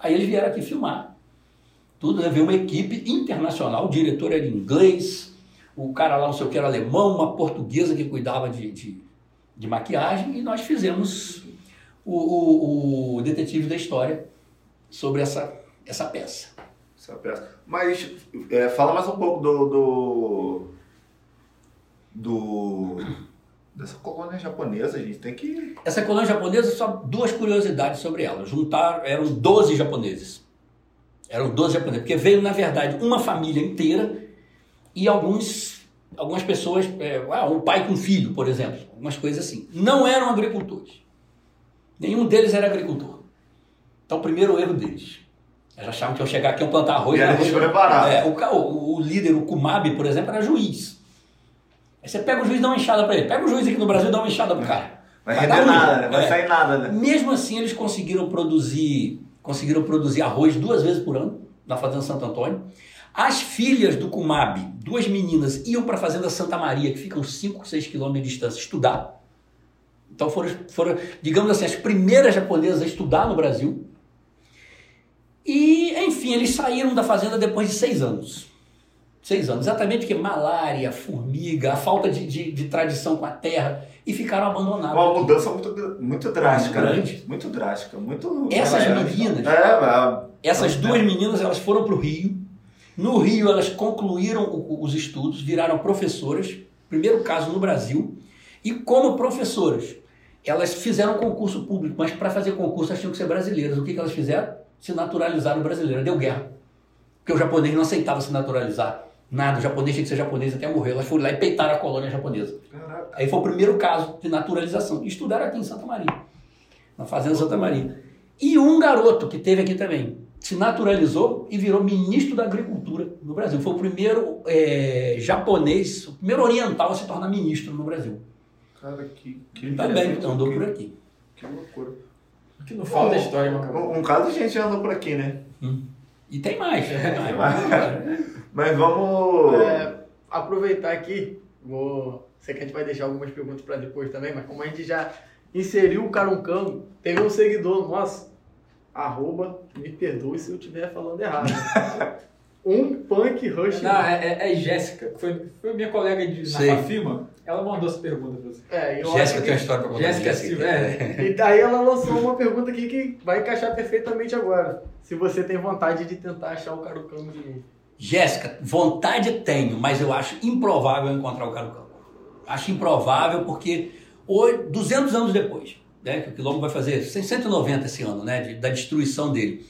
Aí eles vieram aqui filmar. Tudo, né? Veio uma equipe internacional, o diretor era inglês, o cara lá não sei o que era alemão, uma portuguesa que cuidava de, de, de maquiagem, e nós fizemos o, o, o detetive da história sobre essa, essa peça. Essa peça. Mas é, fala mais um pouco do, do. do. Dessa colônia japonesa, a gente tem que. Essa colônia japonesa, só duas curiosidades sobre ela. Juntaram, eram 12 japoneses. Eram 12 japoneses, porque veio, na verdade, uma família inteira e alguns, algumas pessoas, é, ah, um pai com filho, por exemplo, algumas coisas assim. Não eram agricultores. Nenhum deles era agricultor. Então, o primeiro erro deles. Eles achavam que eu chegar aqui e plantar arroz. E era arroz- despreparado. É, o, o, o líder, o Kumabi, por exemplo, era juiz. Aí você pega o juiz e dá uma enxada para ele. Pega o juiz aqui no Brasil e dá uma enxada pro cara. Vai dar render nada, né? Vai É. sair nada, né? Mesmo assim, eles conseguiram produzir, conseguiram produzir arroz duas vezes por ano na Fazenda Santo Antônio. As filhas do Kumab, duas meninas, iam para a Fazenda Santa Maria, que fica uns 5, 6 quilômetros de distância, estudar. Então foram, foram, digamos assim, as primeiras japonesas a estudar no Brasil. E, enfim, eles saíram da fazenda depois de seis anos. Seis anos. Exatamente porque malária, formiga, a falta de, de, de tradição com a terra, e ficaram abandonados. Uma mudança muito, muito drástica, Muito né? grande. Muito drástica. Muito. Essas É, meninas, É, é, Essas é. duas meninas, elas foram para o Rio. No Rio, elas concluíram o- os estudos, viraram professoras, primeiro caso no Brasil. E como professoras, elas fizeram concurso público, mas para fazer concurso elas tinham que ser brasileiras. O que, que elas fizeram? Se naturalizaram brasileiras. Deu guerra. Porque o japonês não aceitava se naturalizar. Nada, o japonês tinha que ser japonês até morrer. Elas foram lá e peitaram a colônia japonesa. Caraca. Aí foi o primeiro caso de naturalização. Estudaram aqui em Santa Maria, na Fazenda Santa Maria. E um garoto que teve aqui também se naturalizou e virou ministro da Agricultura no Brasil. Foi o primeiro eh, japonês, o primeiro oriental a se tornar ministro no Brasil. Cara, que, que Também interessante, então, andou que- por aqui. Que loucura. Que não falta é história, Macabu. Um, um caso de gente andou por aqui, né? E tem mais. Tem mais. Mas vamos. É, aproveitar aqui, vou. Sei que a gente vai deixar algumas perguntas para depois também, mas como a gente já inseriu o Caruncano, teve um seguidor nosso, arroba, me perdoe se eu estiver falando errado. <laughs> um punk rush. Não, é, é, é Jéssica, que foi, foi minha colega de, na Sei. Fafima. Ela mandou essa pergunta pra você. É, eu Jéssica acho tem uma que... história para contar. Jéssica Silva, é. E daí ela lançou uma pergunta aqui que vai encaixar perfeitamente agora. Se você tem vontade de tentar achar o Caruncano de novo. Jéssica, vontade tenho, mas eu acho improvável encontrar o Carucão. Acho improvável porque hoje, 200 anos depois, né, que o Quilombo vai fazer 190 esse ano, né, de- da destruição dele,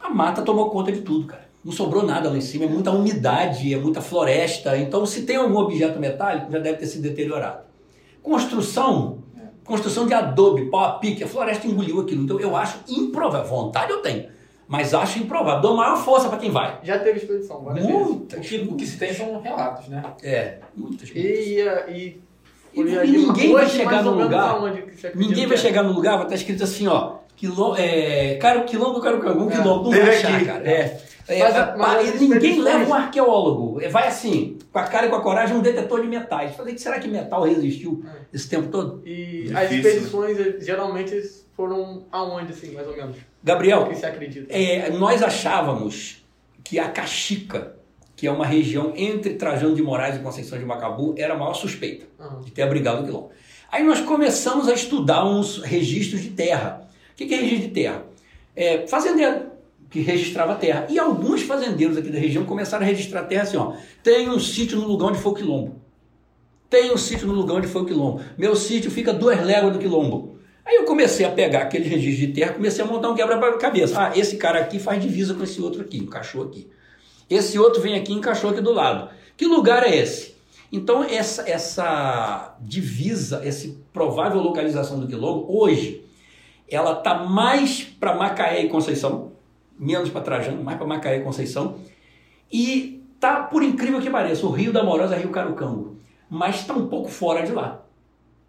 a mata tomou conta de tudo, cara. Não sobrou nada lá em cima, é muita umidade, é muita floresta. Então, se tem algum objeto metálico, já deve ter se deteriorado. Construção, construção de adobe, pau a pique, a floresta engoliu aquilo. Então, eu acho improvável. Vontade eu tenho, mas acho improvável. Dou maior força para quem vai. Já teve expedição, várias vezes. O Muitas. que, o que se tem são relatos, né? É, muitas. muitas. E, e, e, E- ninguém vai chegar no lugar- Ninguém vai é? chegar no lugar, vai estar escrito assim, ó. Quilom, é, cara, quilombo, cara, algum É. quilombo. Não vai achar, aqui. cara. É. É, Mas a- é, mas e ninguém leva um arqueólogo. É, Vai assim, com a cara e com a coragem, um detetor de metais. Falei, será que metal resistiu esse tempo todo? E Difícil. as expedições eh, geralmente foram aonde, assim, mais ou menos? O Gabriel, que você acredita? é, nós achávamos que a Caxica, que é uma região entre Trajano de Moraes e Conceição de Macabu, era a maior suspeita. Aham. de ter abrigado o quilombo. Aí nós começamos a estudar uns registros de terra. O que que é registro de terra? É, fazendeiro. Que registrava terra. E alguns fazendeiros aqui da região começaram a registrar terra assim, ó. Tem um sítio no lugar onde foi o quilombo. Tem um sítio no lugar onde foi o quilombo. Meu sítio fica duas léguas do quilombo. Aí eu comecei a pegar aquele registro de terra, comecei a montar um quebra-cabeça. Ah, esse cara aqui faz divisa com esse outro aqui, encaixou aqui. Esse outro vem aqui e encaixou aqui do lado. Que lugar é esse? Então, essa, essa divisa, essa provável localização do quilombo, hoje, ela está mais para Macaé e Conceição, menos para Trajano, mais para Macaé e Conceição, e tá, por incrível que pareça, o Rio da Morosa é Rio Carucango, mas está um pouco fora de lá.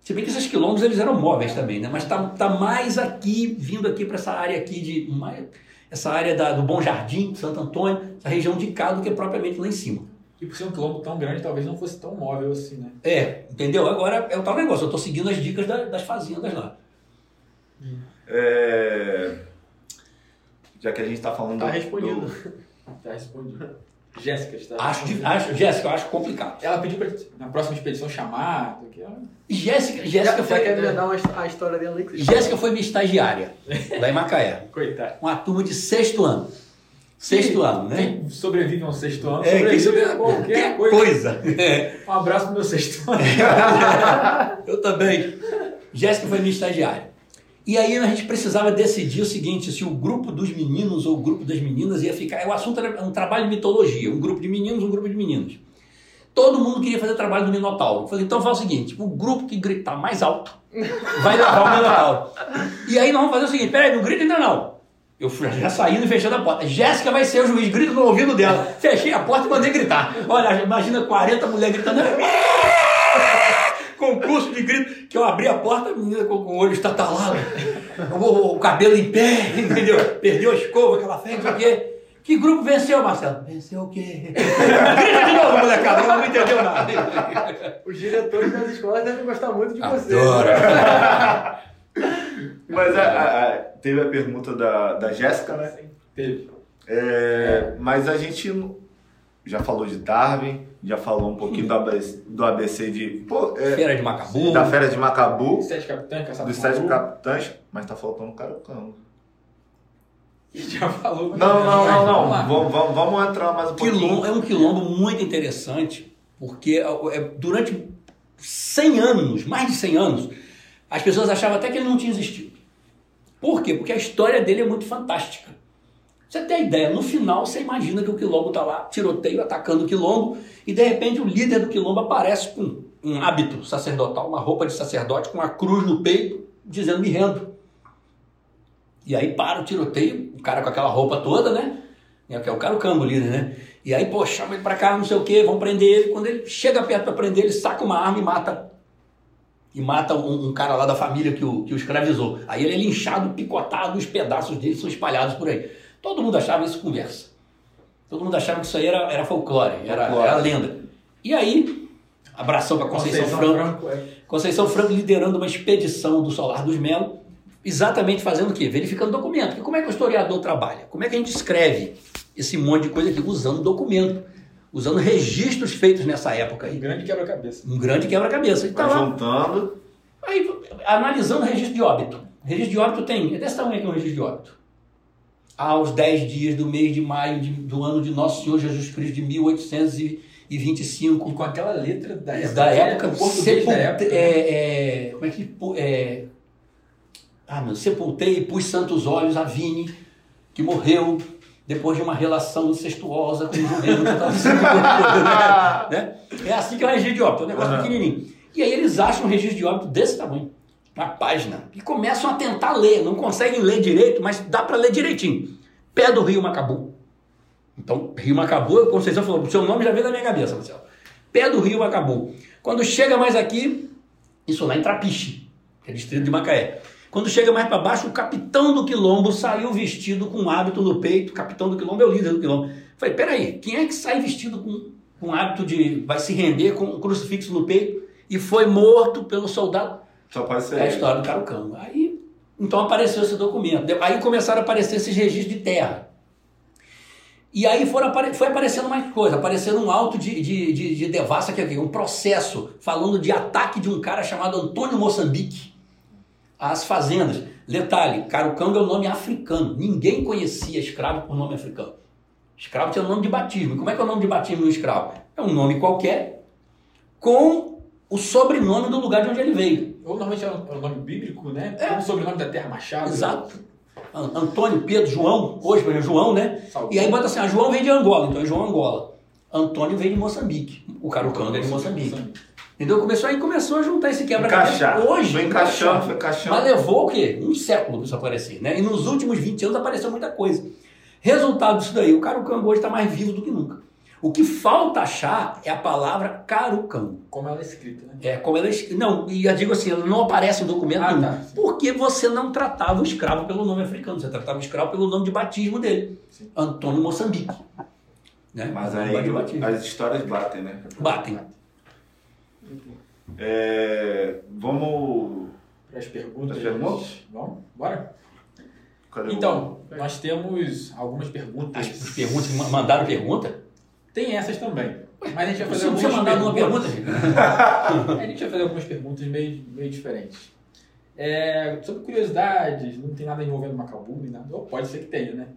Se bem que esses quilombos eles eram móveis também, né? Mas está tá mais aqui, vindo aqui para essa área aqui de essa área da, do Bom Jardim, Santo Antônio, essa região de cá do que propriamente lá em cima. E por ser um quilombo tão grande, talvez não fosse tão móvel assim, né? É, entendeu? Agora é o tal negócio, eu estou seguindo as dicas da, das fazendas lá. É... Já que a gente está falando. Tá do- respondido. do- <laughs> Tá respondido. Jéssica está. Acho, acho, Jéssica, eu acho complicado. Ela pediu pra na próxima expedição chamar. que Jéssica, Jéssica foi, quer emendar uma, his- a história dela aí? Jéssica foi minha estagiária lá em Macaé. <laughs> Coitada. Uma turma de sexto ano. Sexto Quem- ano, né? Quem sobrevive ao sexto ano, É, sobrevive qualquer coisa. coisa. É. Um abraço pro meu sexto <laughs> ano. Eu também. Jéssica foi minha estagiária. E aí a gente precisava decidir o seguinte, se o grupo dos meninos ou o grupo das meninas ia ficar... O assunto era um trabalho de mitologia, um grupo de meninos, um grupo de meninos. Todo mundo queria fazer trabalho do Minotauro. Eu falei, então faz o seguinte, o grupo que gritar mais alto vai levar o Minotauro. E aí nós vamos fazer o seguinte, peraí, não grita ainda não. Eu já saindo e fechando a porta. Jéssica vai ser o juiz, grita no ouvido dela. Fechei a porta e mandei gritar. Olha, imagina 40 mulheres gritando. Concurso de grito, que eu abri a porta, a menina com, o olho estatalado, o, o cabelo em pé, <laughs> entendeu? Perdeu a escova que ela fez, não sei o quê. Que grupo venceu, Marcelo? Venceu o quê? Grita de novo, molecada, ela não entendeu nada. Os diretores das escolas devem gostar muito de você. Adoro. <laughs> Mas a- a- a- teve a pergunta da, da Jéssica, né? Teve. É, mas a gente não- já falou de Darwin, já falou um pouquinho do ABC, do ABC de. Pô, é, Feira de Macabu. da Fera de Macabu, Sete capitães, caçado dos Sete. Capitães, mas tá faltando o Carucango. Já falou. Não, não, não, não. Vamos. Vamos, vamos, vamos entrar mais um pouquinho. Quilombo, é um quilombo muito interessante, porque é, durante 100 anos, mais de 100 anos, as pessoas achavam até que ele não tinha existido. Por quê? Porque a história dele é muito fantástica. Você tem a ideia, no final você imagina que o quilombo está lá, tiroteio, atacando o quilombo, e de repente o líder do quilombo aparece com um hábito sacerdotal, uma roupa de sacerdote, com uma cruz no peito, dizendo me rendo. E aí para o tiroteio, o cara com aquela roupa toda, né? É, que é o cara o cambo líder, né? E aí, pô, chama ele pra cá, não sei o quê, vão prender ele. Quando ele chega perto pra prender, ele saca uma arma e mata. E mata um, um cara lá da família que o, que o escravizou. Aí ele é linchado, picotado, os pedaços dele são espalhados por aí. Todo mundo achava isso conversa. Todo mundo achava que isso aí era, era folclore, era, Folclore. era lenda. E aí, abração pra Conceição, Franco. Franco. é. Conceição Franco liderando uma expedição do Solar dos Melo, exatamente fazendo o quê? Verificando documento. Porque como é que o historiador trabalha? Como é que a gente escreve esse monte de coisa aqui? Usando documento, usando registros feitos nessa época Um aí. grande quebra-cabeça. Um grande quebra-cabeça. Tá lá, juntando. aí, analisando o registro de óbito. Registro de óbito tem, é desse tamanho aqui um registro de óbito. Aos 10 dias do mês de maio de- do ano de Nosso Senhor Jesus Cristo de 1825, E com aquela letra da época. da né? época, o português da época. é, é, como é que é, ah, meu, sepultei e pus santos olhos a Vini, que morreu depois de uma relação incestuosa com o jumento. que tava sendo né? É assim que é o registro de óbito, é um negócio Aham. pequenininho. E aí eles acham um registro de óbito desse tamanho, uma página, e começam a tentar ler, não conseguem ler direito, mas dá para ler direitinho. Pé do Rio Macabu. Então, Rio Macabu, a Conceição falou, o seu nome já veio da minha cabeça, Marcelo. Pé do Rio Macabu. Quando chega mais aqui, isso lá em Trapiche, que é distrito de Macaé. Quando chega mais para baixo, o capitão do quilombo saiu vestido com um hábito no peito. Capitão do quilombo é o líder do quilombo. Falei, peraí, quem é que sai vestido com com um hábito de. vai se render com um crucifixo no peito e foi morto pelo soldado? Só pode ser. É a história do Carucanga. Aí, então apareceu esse documento. Aí começaram a aparecer esses registros de terra. E aí foram, foi aparecendo mais coisa, aparecendo um auto de, de, de, de devassa, que é o um processo falando de ataque de um cara chamado Antônio Moçambique. as fazendas. Detalhe, Carucanga é um nome africano. Ninguém conhecia escravo por nome africano. Escravo tinha nome de batismo. Como é que é o nome de batismo do escravo? É um nome qualquer com o sobrenome do lugar de onde ele veio. Ou normalmente é o nome bíblico, né? É. O sobrenome da terra Machado. Exato. An- Antônio, Pedro, João, hoje, por exemplo, João, né? Salve. E aí bota assim, ah, João vem de Angola, então é João Angola. Antônio vem de Moçambique. O Carucanga é de Moçambique. Entendeu? Começou aí começou a juntar esse quebra-cabeça. Hoje, Foi encaixando, foi encaixando. Mas levou o quê? Um século para isso aparecer, né? E nos últimos 20 anos apareceu muita coisa. Resultado disso daí, o Carucango hoje está mais vivo do que nunca. O que falta achar é a palavra Carucango. Como ela é escrita, né? É como ela é es- Não, e eu digo assim, ela não aparece em documento Ah, nenhum. tá. Porque você não tratava o escravo pelo nome africano, você tratava o escravo pelo nome de batismo dele. Sim. Antônio Moçambique. Né? Mas aí as histórias batem, né? Batem. É, vamos. Para as perguntas. As perguntas? Vamos? Bora? cadê o- Então, nós temos algumas perguntas. As perguntas, mandaram pergunta? Tem essas também. Mas a gente vai fazer Você não precisa algumas pergunta, perguntas. <laughs> gente. A gente vai fazer algumas perguntas meio, meio diferentes. É, sobre curiosidades, não tem nada envolvendo Macabu, nem nada. Ou pode ser que tenha, né?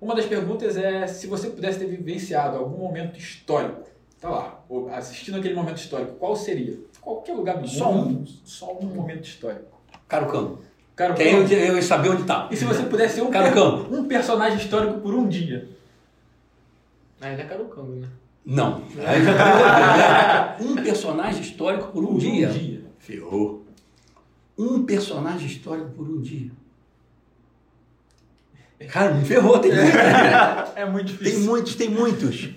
Uma das perguntas é se você pudesse ter vivenciado algum momento histórico, tá lá, assistindo aquele momento histórico, qual seria? Qualquer lugar do Só mundo. Só um momento histórico. Carucango. Cara, Que aí eu, eu ia saber onde tá. e se você pudesse ser um, Carucango. um personagem histórico por um dia? Ainda é Carucango, né? Não. <laughs> Um personagem histórico por um Por dia. Um dia. Ferrou. Um personagem histórico por um dia. Cara, me ferrou, tem muitos. É muito Tem difícil. muitos, tem muitos.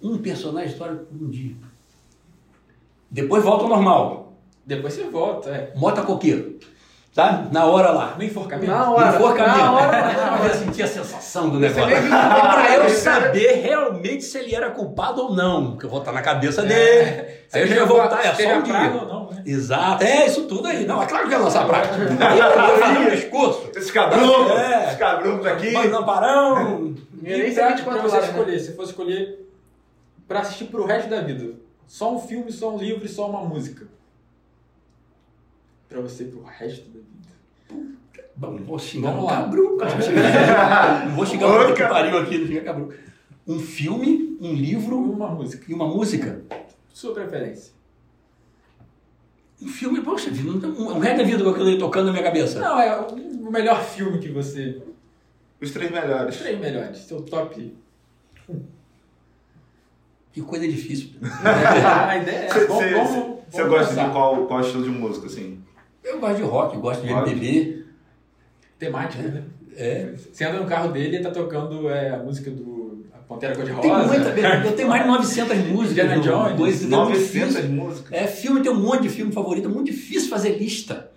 Um personagem histórico por um dia. Depois volta ao normal. Depois você volta, é. Mota coqueiro. Tá? Na hora lá. No enforcamento. Na hora. Enforcamento. Na hora. <laughs> Eu sentir a sensação do negócio. É <laughs> pra eu né? saber realmente se ele era culpado ou não. Porque eu vou estar na cabeça É. dele. Aí eu já ia voltar, é só um dia. ou não, né? Exato. É, isso tudo aí. Não, é claro que ia lançar praga. <laughs> Eu ia fazer um discurso. Esses cabruncos! É. Esses cabruncos aqui! Mas não parão. E nem sei pra, 24 pra você né? escolher, se fosse escolher pra assistir pro resto da vida, só um filme, só um livro e só uma música. Pra você pro resto da vida. Bom, não vou xingar Vamos o lá. cabru. <laughs> Não vou xingar puta que pariu aqui, não xingar cabru. Um filme, um livro Uma música. e uma música. Sua preferência. Um filme, poxa, vida, não tem- um um resto da vida que eu dei tocando na minha cabeça. Não, é o melhor filme que você. Os três Os melhores. três melhores, seu top. Que coisa difícil. <laughs> A ideia é. Você gosta de qual, qual estilo de música, assim? Eu gosto de rock, gosto de Rock. MPB. Temática, né? É. Você anda no carro dele e tá tocando é, a música do a Pantera Tem Cor-de-Rosa. muita, eu tenho mais de 900 <laughs> músicas. Indiana Jones, coisa, entendeu? Muito 900 difícil. músicas. É, filme tem um monte de filme favorito, é muito difícil fazer lista.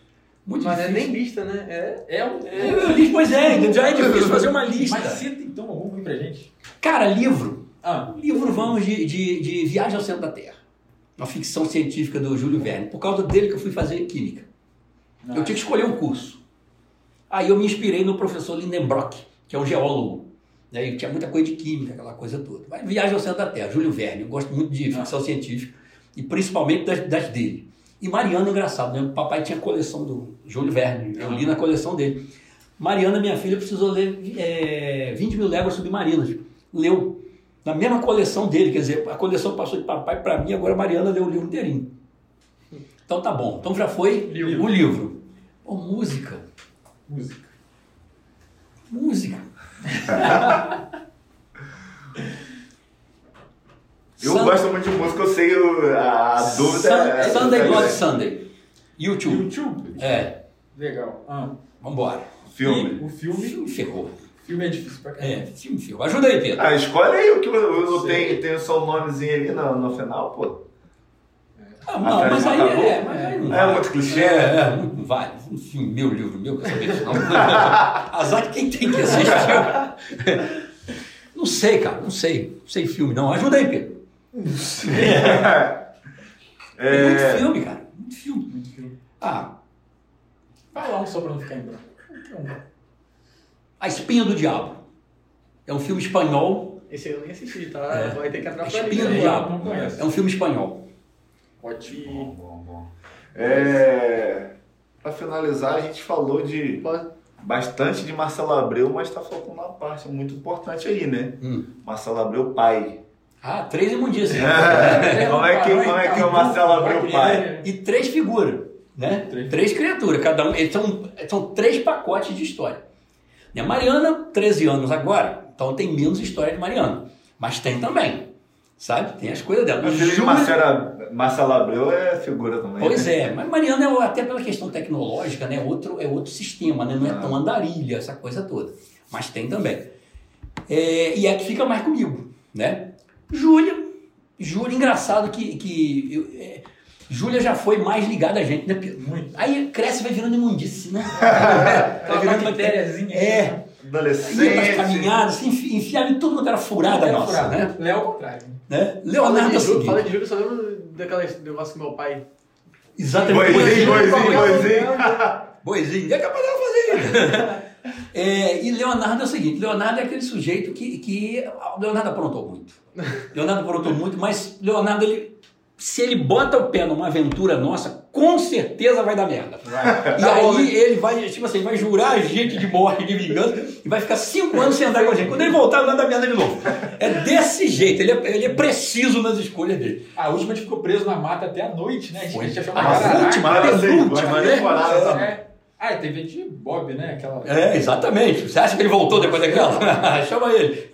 Muito Mas é difícil. nem lista, né? É. É um. É, li- pois é, já é difícil fazer uma lista. Mas cita então algum aí pra gente. Cara, livro. Ah, Livro, vamos, de, de, de Viagem ao Centro da Terra. Uma ficção científica do Júlio Verne. Por causa dele que eu fui fazer química. Não. Eu tinha que escolher um curso. Aí eu me inspirei no professor Lindenbrock, que é um geólogo. Né? E tinha muita coisa de química, aquela coisa toda. Mas Viagem ao Centro da Terra, Júlio Verne. Eu gosto muito de ficção científica. E principalmente das, das dele. E Mariana, engraçado, né? O papai tinha coleção do Júlio Verne. Eu li na coleção dele. Mariana, minha filha, precisou ler é, 20 mil léguas submarinas. Leu na mesma coleção dele, quer dizer, a coleção passou de papai para mim, agora Mariana leu o livro inteirinho. Então tá bom. Então já foi Livro. o livro. Pô, música. Música. Música. <laughs> Eu Sun- gosto muito de música, eu sei o- a, dúvida. Sun- é- Sunday é- God Sunday. YouTube. YouTube. É. Legal. Ah. Vambora. Filme. E o filme. Filme ferrou. Filme é difícil pra caramba. É, filme ferrou. Ajuda aí, Pedro. Ah, escolhe aí o que não Sei. tem, tem só o nomezinho ali no, no final, pô. Ah, não, mas aí Acabou? é. Mas aí não É vai. muito clichê. É, é, não vale. Um filme meu, livro meu, quer saber disso não. Azar de quem tem que assistir. Não sei, cara, não sei. Não sei filme, não. Ajuda aí, Pedro. Tem muito É, filme, cara. Muito filme. Muito filme. Ah, Fala um só pra não ficar em branco. A Espinha do Diabo. É um filme espanhol. Esse eu nem assisti, tá? É. Vai ter que entrar pra Espinho lista do. Diabo. Não. É um filme espanhol. Ótimo. bom, bom, bom. É, Pra finalizar, a gente falou de Pode- bastante de Marcelo Abreu, mas tá faltando uma parte muito importante aí, né? Hum. Marcelo Abreu pai. Ah, três imundícias. <laughs> como, é que, como é que é o Marcelo Abreu pai? E três figuras, né? Três. Três, criaturas, cada um. Eles são, são três pacotes de história. Né? Mariana, 13 anos agora, então tem menos história de Mariana. Mas tem também, sabe? Tem as coisas dela. O filho de Júlia- Marcela, Marcelo Abreu é figura também. Pois né? é, mas Mariana, é, até pela questão tecnológica, né? Outro, é outro sistema, né? Não é tão andarilha, essa coisa toda. Mas tem também. É, e é que fica mais comigo, né? Júlia, Júlia, engraçado que, que eu- é, Júlia já foi mais ligada a gente, né? Muito. Aí cresce e vai virando imundice, né? <laughs> Vai virando bactériazinha. É, ia Adolescente. caminhadas, se enfi- enfiava em tudo quanto era furada Era nossa, furado. né? Léo ao contrário. Né? Fala Leonardo é de Júlio, fala de Júlio, só lembro daquele negócio que meu pai. exatamente. Boizinho, boizinho, boizinho. Boizinho, é capaz dela fazer isso. É, e Leonardo é o seguinte, Leonardo é aquele sujeito que, que Leonardo aprontou muito. Leonardo aprontou muito, mas Leonardo, ele, se ele bota o pé numa aventura nossa, com certeza vai dar merda. <laughs> E aí ele vai, tipo assim, vai jurar a gente de morte, de vingança, e vai ficar cinco anos sem andar com a gente. Quando ele voltar, vai dar merda de novo. É desse jeito, ele é, ele é preciso nas escolhas dele. A última a gente ficou preso na mata até a noite, né? A gente, Foi. a gente achou A uma jararaca. última, a penúltima, né? temporada também. É. Ah, teve de Bob, né? Aquela... É, exatamente. Você acha que ele voltou depois daquela? <laughs> <laughs> Chama ele.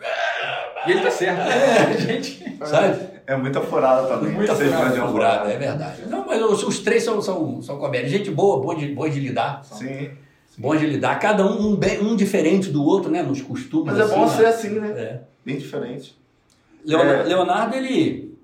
E ele tá certo. né? A gente... Sabe? É muita furada também. Muita furada, Furada, é verdade. Não, mas os, os três são, são, são comédia. Gente boa, boa de, boa de lidar. Sim. Bom de lidar. Cada um, um, bem- um diferente do outro, né? Nos costumes. Mas é bom assim, ser né? assim, né? É. Bem diferente. Leonardo, É. Leonardo, ele.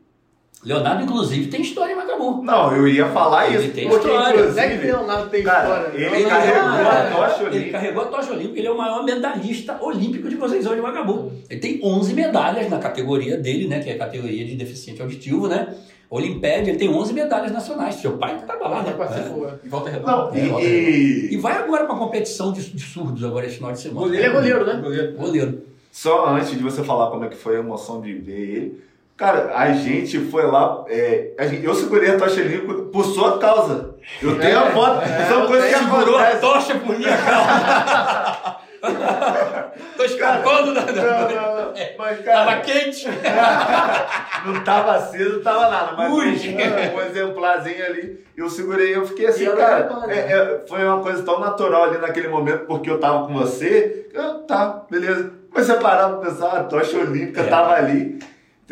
Leonardo, inclusive, tem história em Macabu. Não, eu ia falar Ele isso. tem porque, história. inclusive, Não é que Leonardo tem Cara, história. ele carregou a É, tocha Ele olímpica. carregou a tocha olímpica, ele é o maior medalhista olímpico de Conceição de Macabu. Ele tem 11 medalhas na categoria dele, né? Que é a categoria de deficiente auditivo, né? Olimpédia, ele tem 11 medalhas nacionais. Seu pai que tava lá, Ele né? participou. é. E volta redonda. Não, É, e, E e vai agora pra competição de, de surdos agora esse final de semana. Ele é goleiro, né? Goleiro. Goleiro. só antes de você falar como é que foi a emoção de ver ele, cara, a gente foi lá, é, a gente- eu segurei a tocha olímpica por sua causa. Eu tenho a foto, são coisas que Segurou a tocha por minha causa. <laughs> Tô escapando da. Não, da- não, não. Mas, Tava cara, quente. <laughs> não tava aceso, não tava nada, mas Ui. um, um exemplarzinho ali, eu segurei, eu fiquei assim, E cara, exemplar, é- né? é, foi uma coisa tão natural ali naquele momento, porque eu tava com você, eu, tá, beleza. Mas você parava pra pensar, a tocha olímpica É. tava ali,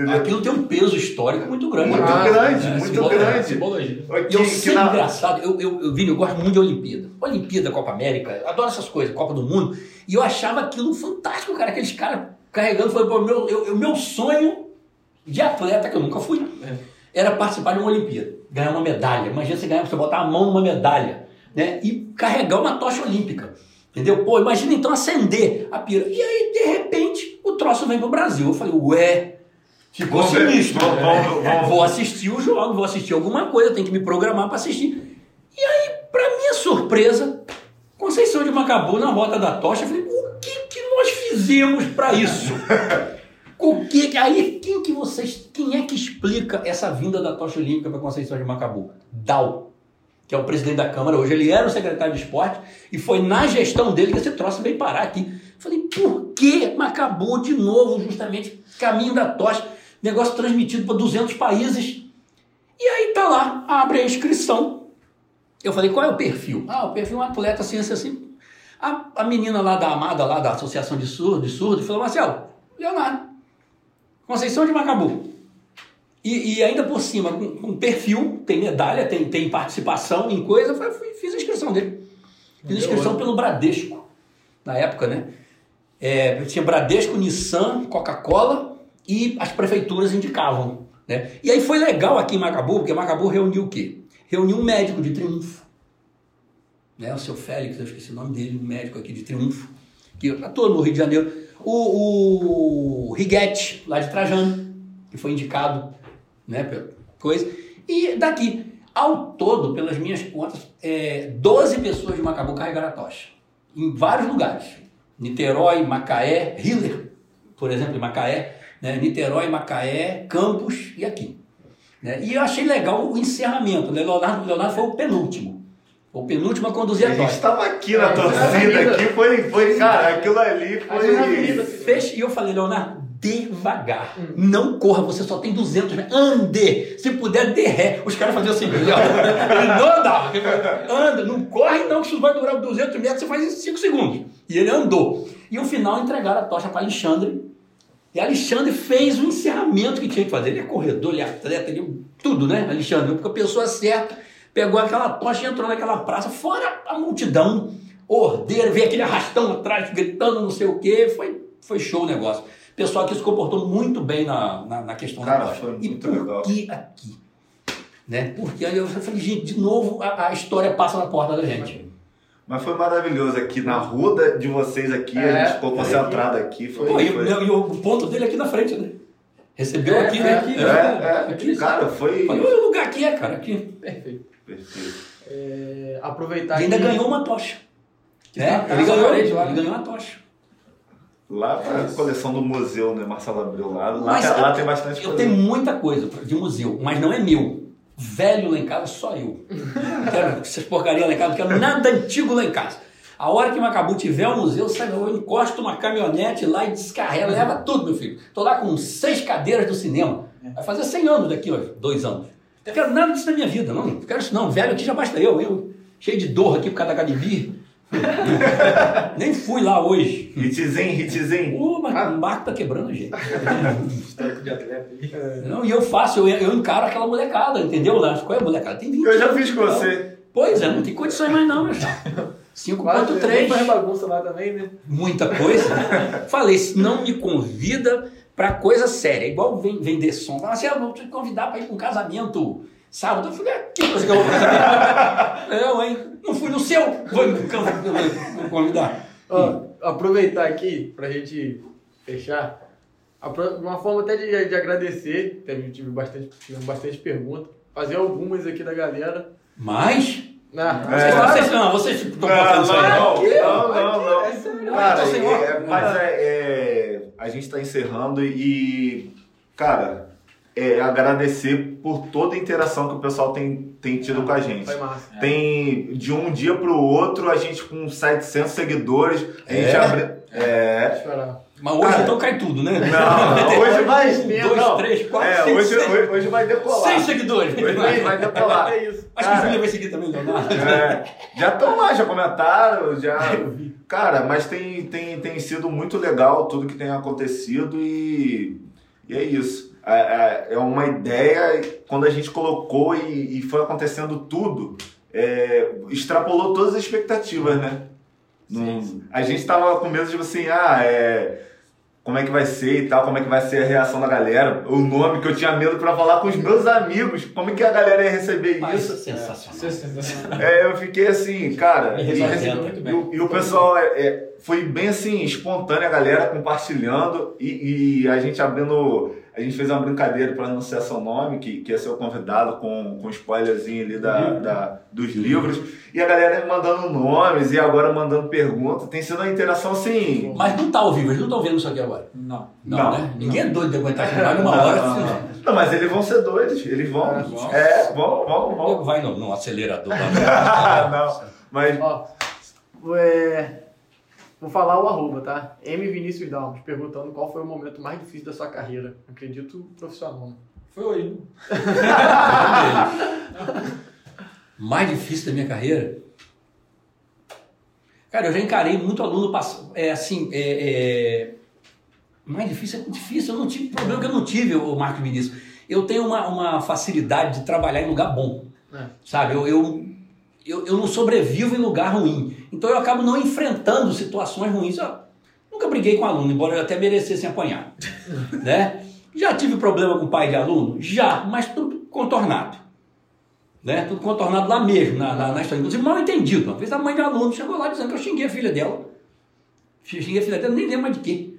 entendeu? Aquilo tem um peso histórico muito grande. Muito Ah, grande, é, muito simbologia. grande. Simbologia. E eu que na- engraçado, eu, eu, eu, Vini, eu gosto muito de Olimpíada. Olimpíada, Copa América, adoro essas coisas, Copa do Mundo. E eu achava aquilo fantástico, cara, aqueles caras carregando. Foi, pô, meu, eu, meu sonho de atleta, que eu nunca fui, era participar de uma Olimpíada, ganhar uma medalha. Imagina você ganhar, você botar a mão numa medalha, né? E carregar uma tocha olímpica. Entendeu? Pô, imagina então acender a pira. E aí, de repente, o troço vem pro Brasil. Eu falei, ué, ficou Vamos ver. sinistro. Vamos- vamos- vamos- Vou assistir o jogo, vou assistir alguma coisa, tenho que me programar para assistir. E aí, para minha surpresa, Conceição de Macabu na rota da tocha, eu falei, o que, que nós fizemos para isso? <laughs> O que, que- aí, quem que vocês, quem é que explica essa vinda da tocha olímpica para Conceição de Macabu? Dal, que é o presidente da Câmara hoje, ele era o secretário de esporte e foi na gestão dele que esse troço veio parar aqui. Falei, por que Macabu de novo, justamente, caminho da tocha, negócio transmitido para 200 países? E aí tá lá, abre a inscrição. Eu falei, qual é o perfil? Ah, o perfil é um atleta ciência assim. A, a menina lá da Amada, lá da Associação de Surdos, de Surdos falou, Marcelo, Leonardo, Conceição de Macabu. E, e ainda por cima, com, com perfil, tem medalha, tem, tem participação em coisa, fui- fiz a inscrição dele. Fiz a inscrição pelo Bradesco, na época, né? É, tinha Bradesco, Nissan, Coca-Cola e as prefeituras indicavam. Né? E aí foi legal aqui em Macabu, porque Macabu reuniu o quê? Reuniu um médico de Triunfo. Né? O seu Félix, eu esqueci o nome dele, um médico aqui de Triunfo, que atua no Rio de Janeiro. O, o Righetti, lá de Trajano, que foi indicado né, pela coisa. E daqui, ao todo, pelas minhas contas, é, 12 pessoas de Macabu carregaram a tocha. Em vários lugares. Niterói, Macaé, Hiller, por exemplo, em Macaé. Né? Niterói, Macaé, Campos e aqui. Né? E eu achei legal o encerramento. Né? Leonardo, Leonardo foi o penúltimo. O penúltimo a conduzir A a gente estava aqui na É, torcida, aqui foi, foi Cara, aquilo ali foi. Fez, e eu falei, Leonardo, devagar. Não corra, você só tem 200 metros. Ande! Se puder, dê ré. Os caras faziam assim? Ele não andava. Anda, não corre não, que isso vai durar 200 metros, você faz em 5 segundos. E ele andou. E no final entregaram a tocha para Alexandre. E Alexandre fez o encerramento que tinha que fazer. Ele é corredor, ele é atleta, ele é tudo, né, Alexandre? Porque a pessoa certa pegou aquela tocha e entrou naquela praça, fora a multidão, ordeira, veio aquele arrastão atrás, gritando não sei o quê. Foi, foi show o negócio. O pessoal aqui se comportou muito bem na, na, na questão Cara, da tocha. e por legal. que aqui? Né? Porque aí eu falei, gente, de novo a, a história passa na porta da gente. Mas foi maravilhoso aqui na rua de vocês aqui, a É, gente ficou concentrado aqui. Foi, Pô, e, foi- e o ponto dele aqui na frente, né? Recebeu É, aqui, é, né? aqui, É, é, Aqui, cara, foi. Falei, olha o lugar aqui é, cara. Aqui. Perfeito. Perfeito. É, aproveitar E ainda que- ganhou uma tocha. É, tá- tá ele, ganhou, parede lá, ele né? ganhou uma tocha. Lá pra coleção do museu, né, Marcelo Abreu? Lá, lá, Mas tem, lá tem bastante Eu coisa. tenho muita coisa de museu, mas não é meu. Velho lá em casa, só eu. Não quero essas porcarias lá em casa, não quero nada antigo lá em casa. A hora que o Macabu tiver o museu, sabe, eu encosto uma caminhonete lá e descarrega, leva tudo, meu filho. Tô lá com seis cadeiras do cinema. Vai fazer 100 anos daqui, ó, dois anos. Não quero nada disso na minha vida, não. Não quero isso não. Velho aqui já basta eu, eu cheio de dor aqui por causa da academia. <laughs> Nem fui lá hoje. Hitzinho, hitzinho. Mas o Marco tá quebrando gente. Histórico de atleta aí. Não, e eu faço, eu, eu encaro aquela molecada, entendeu? Lá, Qual é a molecada? Tem 20 Eu já fiz com então. você. Pois é, não tem condições mais não, meu chapa. Quase nem faz 5.3, bagunça lá também, né? muita coisa. Falei, se não me convida pra coisa séria, igual vem- vender som. Fala assim, eu vou te convidar pra ir pra um casamento sábado. Eu falei, "Ah, que coisa que eu vou casamento? Eu, hein? Não fui no seu, vou me vou convidar. Ó, aproveitar aqui pra gente fechar. Uma forma até de, de agradecer, teve, tive bastante, tivemos bastante perguntas. Fazer algumas aqui da galera. Mas, Ah, vocês, É. vocês, não, vocês estão Não, contando isso aí, não, não. não, não, não. É sério. Cara, é- mas é, é, a gente está encerrando e, cara, é agradecer por toda a interação que o pessoal tem, tem tido com a gente. Foi massa. Tem de um dia pro outro, a gente com 700 seguidores, a gente É? abre. É. Esperar. Mas hoje Cara, então cai tudo, né? Não, <laughs> hoje vai. Dois, não. três, quatro, É, cinco, hoje, seis. hoje, hoje vai decolar. Seis seguidores. Hoje vai, vai decolar. <laughs> É isso. Acho que o Cara, Júlio vai seguir também, Leonardo. É, já estão lá, já comentaram, já. Cara, mas tem, tem, tem sido muito legal tudo que tem acontecido e, e é isso. É, é- é uma ideia, quando a gente colocou e, e foi acontecendo tudo, é, extrapolou todas as expectativas, né? Não- a gente tava com medo de assim, ah, é, como é que vai ser e tal, como é que vai ser a reação da galera, o nome que eu tinha medo pra falar com os meus amigos, como é que a galera ia receber Mas isso. sensacional. Isso é sensacional. É, eu fiquei assim, cara. E, e e o pessoal é, é, foi bem assim, espontânea, a galera compartilhando e, e a gente abrindo. A gente fez uma brincadeira para anunciar seu nome, que, que ia ser o convidado com, com spoilerzinho ali da, da- dos livros. E a galera mandando nomes e agora mandando perguntas. Tem sido uma interação assim. Mas não tá ao vivo, eles não estão vendo isso aqui agora. Não. Não, Não, né? Ninguém é doido de aguentar aqui mais Não, uma hora. não, não. Não, mas eles vão ser doidos, eles vão. É, vão. É, vão, vão, vão. Vai no, no acelerador <laughs> lá. não, mas Ó, é, vou falar o arroba, tá? M Vinícius Dalmos, perguntando qual foi o momento mais difícil da sua carreira. Acredito profissional. né? Foi hoje. <laughs> Mais difícil da minha carreira? Cara, eu já encarei muito aluno é, assim, é, é... mais difícil é difícil. Eu não tive problema que eu não tive, o Marco Vinícius. Eu tenho uma, uma facilidade de trabalhar em lugar bom, É. sabe? Eu, eu, eu, eu não sobrevivo em lugar ruim. Então eu acabo não enfrentando situações ruins. Eu nunca briguei com aluno, embora eu até merecesse apanhar, <laughs> né? Já tive problema com pai de aluno? Já, mas tudo contornado né? Tudo contornado lá mesmo, na, na, na história. Inclusive, mal entendido. Uma vez a mãe de aluno chegou lá dizendo que eu xinguei a filha dela. Xinguei a filha dela, nem lembro mais de quê.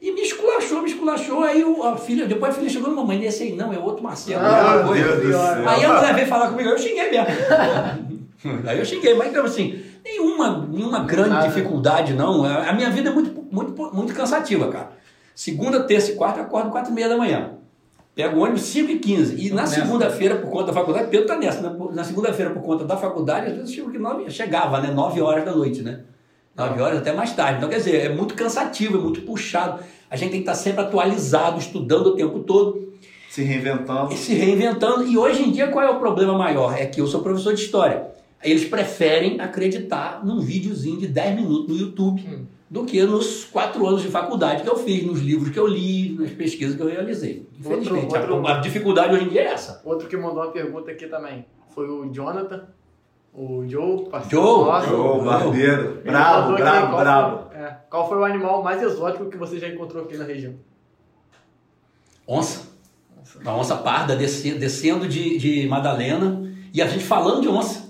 E me esculachou, me esculachou. Aí a filha, depois a filha chegou, mamãe, esse aí não, é outro Marcelo. Ah, coisa." Deus do céu. Aí a mulher veio falar comigo, eu xinguei mesmo. <laughs> Aí eu xinguei, mas então, assim, nenhuma, nenhuma grande Nada. dificuldade, não. A minha vida é muito, muito, muito cansativa, cara. Segunda, terça e quarta eu acordo quatro e meia da manhã. Pego o ônibus 5 e 15. E na segunda-feira, por conta da faculdade, Pedro tá nessa, né? Na segunda-feira, por conta da faculdade, às vezes chego que nove, chegava, né? 9 horas da noite, né? 9 horas até mais tarde. Então, quer dizer, é muito cansativo, é muito puxado. A gente tem que estar sempre atualizado, estudando o tempo todo Se reinventando. e se reinventando. E hoje em dia, qual é o problema maior? É que eu sou professor de história. Eles preferem acreditar num videozinho de 10 minutos no YouTube Hum. do que nos quatro anos de faculdade que eu fiz, nos livros que eu li, nas pesquisas que eu realizei. Infelizmente, Outro- outro- a, a dificuldade hoje em dia é essa. Outro que mandou uma pergunta aqui também foi o Jonathan, o Joe, parceiro Joe, nosso. Ô, barbeiro. Aqui brabo, qual brabo. Foi, é, qual foi o animal mais exótico que você já encontrou aqui na região? Onça. Uma onça parda desce- descendo de, de Madalena e a gente falando de onça.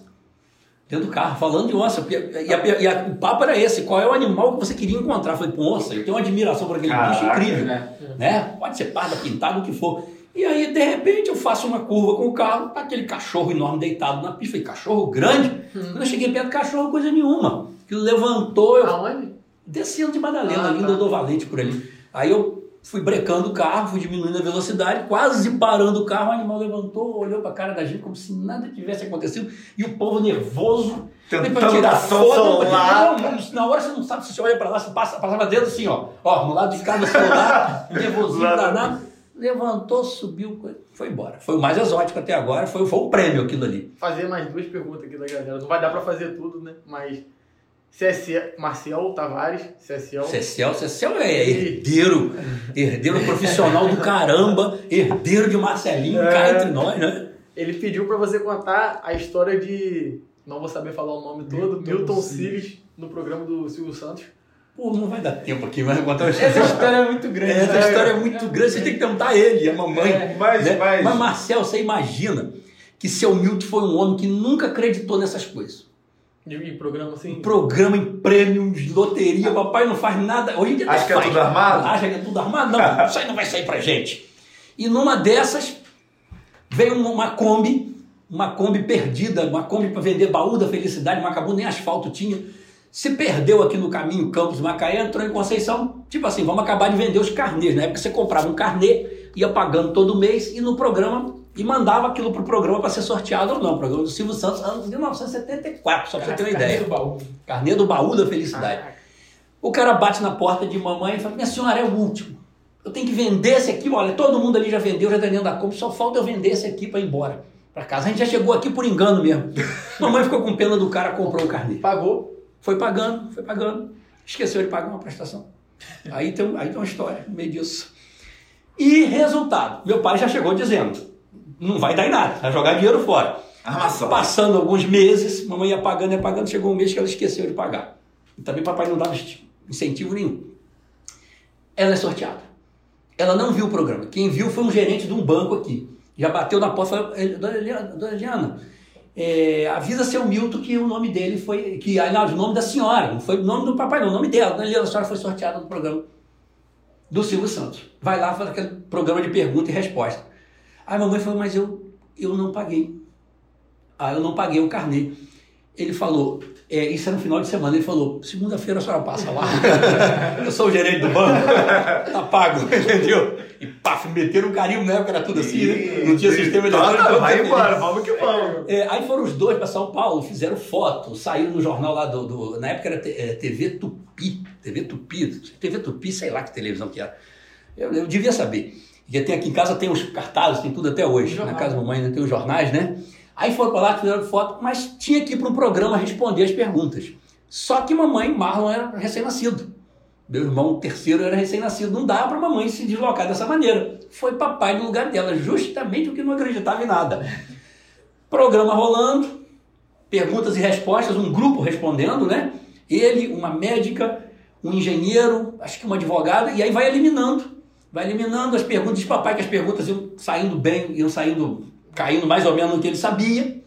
Dentro do carro, falando de onça. E, a- e a- e a- o papo era esse: qual é o animal que você queria encontrar? Eu falei, pô, onça, eu tenho uma admiração por aquele bicho Caraca, incrível. né? né? Pode ser parda, pintada, o que for. E aí, de repente, eu faço uma curva com o carro, tá aquele cachorro enorme deitado na pista. Falei, cachorro grande? Quando eu cheguei perto do cachorro, coisa nenhuma. Que levantou, eu Aonde? descendo de Madalena, Ah, ali tá. Dodô Valente por ali. Aí eu fui brecando o carro, fui diminuindo a velocidade, quase parando o carro, o animal levantou, olhou pra cara da gente como se nada tivesse acontecido, e o povo nervoso, Tentando tirar foto, não, na hora você não sabe se você olha pra lá, você passa, passava dedo assim, ó, ó, no lado de cá do celular, <laughs> nervosinho Lá- danado, levantou, subiu, foi embora. Foi o mais exótico até agora, foi, foi um prêmio aquilo ali. Fazer mais duas perguntas aqui da galera. Não vai dar pra fazer tudo, né? Mas CSE, Marcel Tavares, CSL. Cecel, Cecel é herdeiro, herdeiro profissional do caramba, herdeiro de Marcelinho, É. cá entre nós, né? Ele pediu pra você contar a história de. Não vou saber falar o nome todo, Milton Milton. Cílios, no programa do Silvio Santos. Pô, não vai dar tempo aqui, mas contar uma Essa história é muito grande. Essa né? história é muito grande, você tem que perguntar a ele, a mamãe. É, Mas, né? mas, Mas, Marcel, você imagina que seu Milton foi um homem que nunca acreditou nessas coisas. De, de programa assim. Programa em prêmios, loteria, papai não faz nada. Hoje em dia Acho que é faz. tudo armado? Acha que é tudo armado? Não, <laughs> isso aí não vai sair pra gente. E numa dessas, veio uma, uma Kombi, uma Kombi perdida, uma Kombi para vender baú da felicidade, Macabu nem asfalto tinha. Se perdeu aqui no caminho Campos Macaé, entrou em Conceição, tipo assim, vamos acabar de vender os carnês. Na época você comprava um carnê, ia pagando todo mês e no programa, e mandava aquilo pro programa para ser sorteado ou não. O programa do Silvio Santos, ano de 1974, só para você ter uma Caraca, ideia. do baú. Carnê do baú da felicidade. O cara bate na porta de mamãe e fala: Minha senhora é o último. Eu tenho que vender esse aqui. Olha, todo mundo ali já vendeu, já tá dentro da compra. Só falta eu vender esse aqui para ir embora para casa. A gente já chegou aqui por engano mesmo. <laughs> mamãe ficou com pena do cara, comprou o carnê. Pagou. Foi pagando, foi pagando. Esqueceu de pagar uma prestação. Aí tem, aí tem uma história no meio disso. E resultado: meu pai já chegou dizendo: Não vai dar em nada, vai jogar dinheiro fora. Armação. Passando alguns meses, mamãe ia pagando, ia pagando, chegou um mês que ela esqueceu de pagar. E também papai não dava incentivo nenhum. Ela é sorteada. Ela não viu o programa. Quem viu foi um gerente de um banco aqui. Já bateu na porta e falou, "Eh, dona Eliana, dona Eliana, é, avisa seu Milton que o nome dele foi. Que, ah, não, o nome da senhora, não foi o nome do papai, não, o nome dela. Dona Eliana, a senhora foi sorteada no programa do Silvio Santos. Vai lá, faz aquele programa de pergunta e resposta. Aí a mamãe falou, mas eu, eu não paguei. Ah, eu não paguei o carnê. Ele falou, é, isso era no final de semana, ele falou, segunda-feira a senhora passa lá. <laughs> eu sou o gerente do banco, tá pago, entendeu? E paf, meteram um carinho na época, era tudo assim, né? Não tinha sistema Toda, eletrônico. Vai então, embora, vamos que vamos. é, aí foram os dois para São Paulo, fizeram foto, saíram no jornal lá do. do- na época era te- é, TV Tupi, TV Tupi, TV Tupi, sei lá que televisão que era. Eu, eu devia saber. Porque tem aqui em casa tem os cartazes, tem tudo até hoje. Na casa da mamãe ainda tem os jornais, né? Aí foram para lá, fizeram foto, mas tinha que ir para um programa responder as perguntas. Só que mamãe, Marlon, era recém-nascido. Meu irmão terceiro era recém-nascido. Não dava para mamãe se deslocar dessa maneira. Foi papai no lugar dela, justamente porque não acreditava em nada. Programa rolando, perguntas e respostas, um grupo respondendo, né? Ele, uma médica, um engenheiro, acho que uma advogada, e aí vai eliminando. Vai eliminando as perguntas de papai, que as perguntas iam saindo bem, iam saindo, caindo mais ou menos no que ele sabia.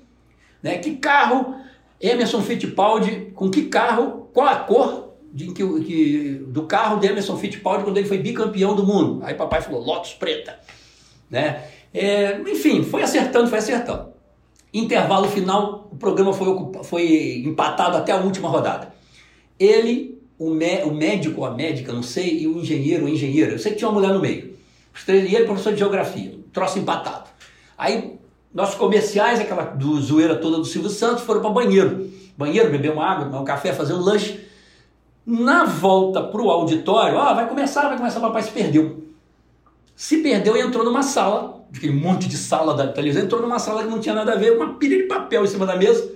Né? Que carro Emerson Fittipaldi, com que carro, qual a cor de, que, que- do carro de Emerson Fittipaldi quando ele foi bicampeão do mundo? Aí papai falou, Lotus preta. Né? É, enfim, foi acertando, foi acertando. Intervalo final, o programa foi, foi empatado até a última rodada. Ele, o, o médico ou a médica, não sei, e o engenheiro ou engenheira, eu sei que tinha uma mulher no meio. Os três, e ele, professor de geografia. troço empatado. Aí, nossos comerciais, aquela do zoeira toda do Silvio Santos, foram para banheiro. Banheiro, beber uma água, tomar um café, fazer um lanche. Na volta pro auditório, ó, vai começar, vai começar, o papai se perdeu. Se perdeu e entrou numa sala, aquele monte de sala da televisão, entrou numa sala que não tinha nada a ver, uma pilha de papel em cima da mesa,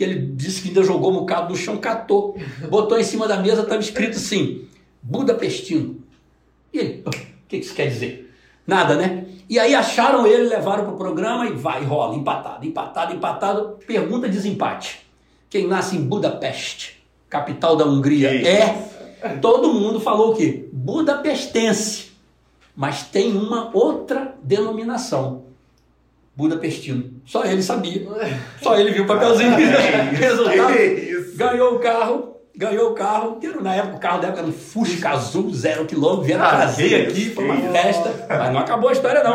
que ele disse que ainda jogou um bocado no chão, catou, botou em cima da mesa, estava escrito assim, Budapestino. E ele, o que isso quer dizer? Nada, né? E aí acharam ele, levaram para o programa e vai, rola, empatado, empatado, empatado. Pergunta desempate. Quem nasce em Budapeste, capital da Hungria, é. Todo mundo falou o quê? Budapestense. Mas tem uma outra denominação. Budapestino. Só ele sabia. <laughs> Só ele viu o papelzinho. <laughs> <laughs> Resultado, ganhou o carro, ganhou o carro, que era, na época o carro da época era um Fusca azul, zero quilômetro, vieram Ah, trazer aqui para uma festa, mas não acabou a história não.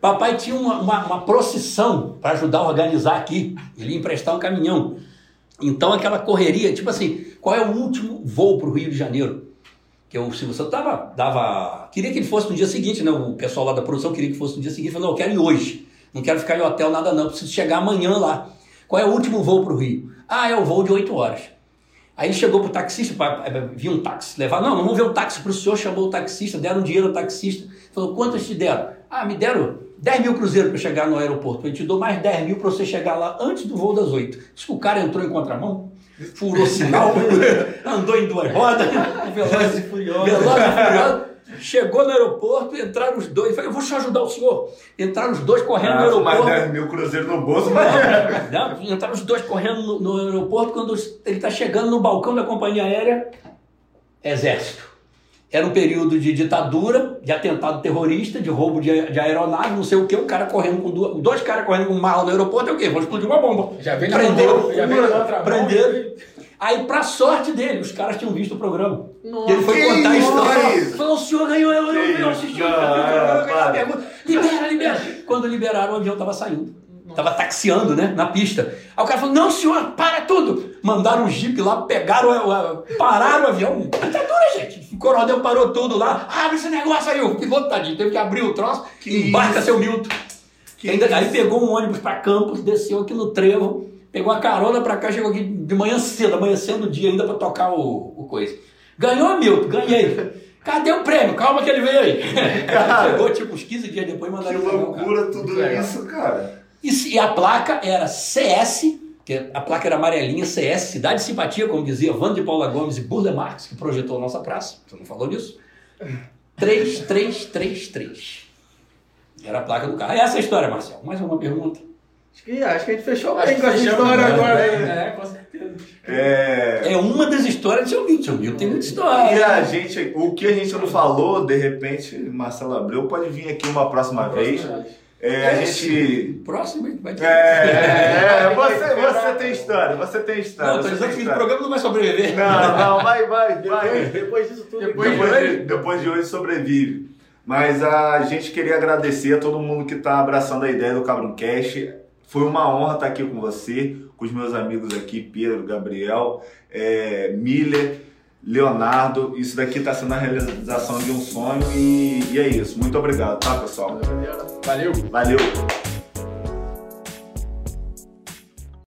Papai tinha uma, uma, uma procissão para ajudar a organizar aqui, ele ia emprestar um caminhão. Então aquela correria, tipo assim, qual é o último voo para o Rio de Janeiro? Que o Silvio Santos dava, dava. Queria que ele fosse no dia seguinte, né? O pessoal lá da produção queria que fosse no dia seguinte. Falou, não, eu quero ir hoje. Não quero ficar em hotel, nada não. Preciso chegar amanhã lá. Qual é o último voo para o Rio? Ah, é o voo de 8 horas. Aí ele chegou pro taxista, pa- eh, viu um táxi, levar, não, vamos ver o táxi pro senhor, chamou o taxista, deram dinheiro ao taxista, falou, quantos te deram? Ah, me deram 10 mil cruzeiros para chegar no aeroporto, eu te dou mais 10 mil para você chegar lá antes do voo das 8. Diz que o cara entrou em contramão, furou sinal, <laughs> andou em duas rodas, veloz e furioso, veloz e furioso, chegou no aeroporto, entraram os dois, falei, eu vou te ajudar o senhor, entraram os dois correndo no Ah, com aeroporto, mais 10 mil cruzeiros no bolso, mas... não, entraram os dois correndo no, no aeroporto. Quando ele está chegando no balcão da companhia aérea, exército. Era um período de ditadura, de atentado terrorista, de roubo de, de aeronave, não sei o que. O cara correndo com duas, dois caras correndo com mala no aeroporto é o quê? Vão explodir uma bomba. Já vem na Prendeu. já vem na outra mão. Aí, pra sorte dele, os caras tinham visto o programa. Nossa, e ele foi que contar a história. Falou, o senhor ganhou, eu, eu, eu, Que assisti, eu, ganhei a pergunta. Libera, libera. Quando liberaram, o avião estava saindo. Tava taxiando, né? Na pista. Aí o cara falou: Não, senhor, para tudo. Mandaram um jipe lá, pegaram, o- o- pararam o avião. Ditadura, gente. O coronel parou tudo lá. Abre esse negócio aí. O piloto, tadinho, teve que abrir o troço. Que embarca isso? seu Milton. Ainda, aí pegou um ônibus para Campos, desceu aqui no trevo, pegou a carona para cá, chegou aqui de manhã cedo, amanhecendo o dia ainda para tocar o, o coisa. Ganhou, Milton, ganhei. Cadê o prêmio? Calma que ele veio aí. Cara. <laughs> Chegou tipo uns 15 dias depois e Que mandaram carro. loucura tudo Muito legal. isso, cara. E, e a placa era CS, que a placa era amarelinha, CS, Cidade de Simpatia, como dizia Wanda de Paula Gomes e Burle Marx, que projetou a nossa praça. Você não falou disso? 3333. Era a placa do carro. Essa é a história, Marcel. Mais uma pergunta. Acho que, acho que a gente fechou bem com essa história né? agora. né? É, com certeza. É... É uma das histórias Milton. Seu Milton tem muita E história. a gente, o que a gente não falou, de repente, Marcelo Abreu pode vir aqui uma próxima vez. É, a É, gente. Próximo, hein? vai ter. É, é, você, você tem história, você tem história. Não, tô você dizendo que o programa não vai sobreviver. Não, não, vai, vai, Depois, vai. depois disso tudo. Depois- Depois de, depois de hoje sobrevive. Mas a gente queria agradecer a todo mundo que está abraçando a ideia do Cabrão Cash. Foi uma honra estar aqui com você, com os meus amigos aqui, Pedro, Gabriel, é, Miller, Leonardo. Isso daqui está sendo a realização de um sonho e, e é isso. Muito obrigado, tá, pessoal? Valeu. Valeu!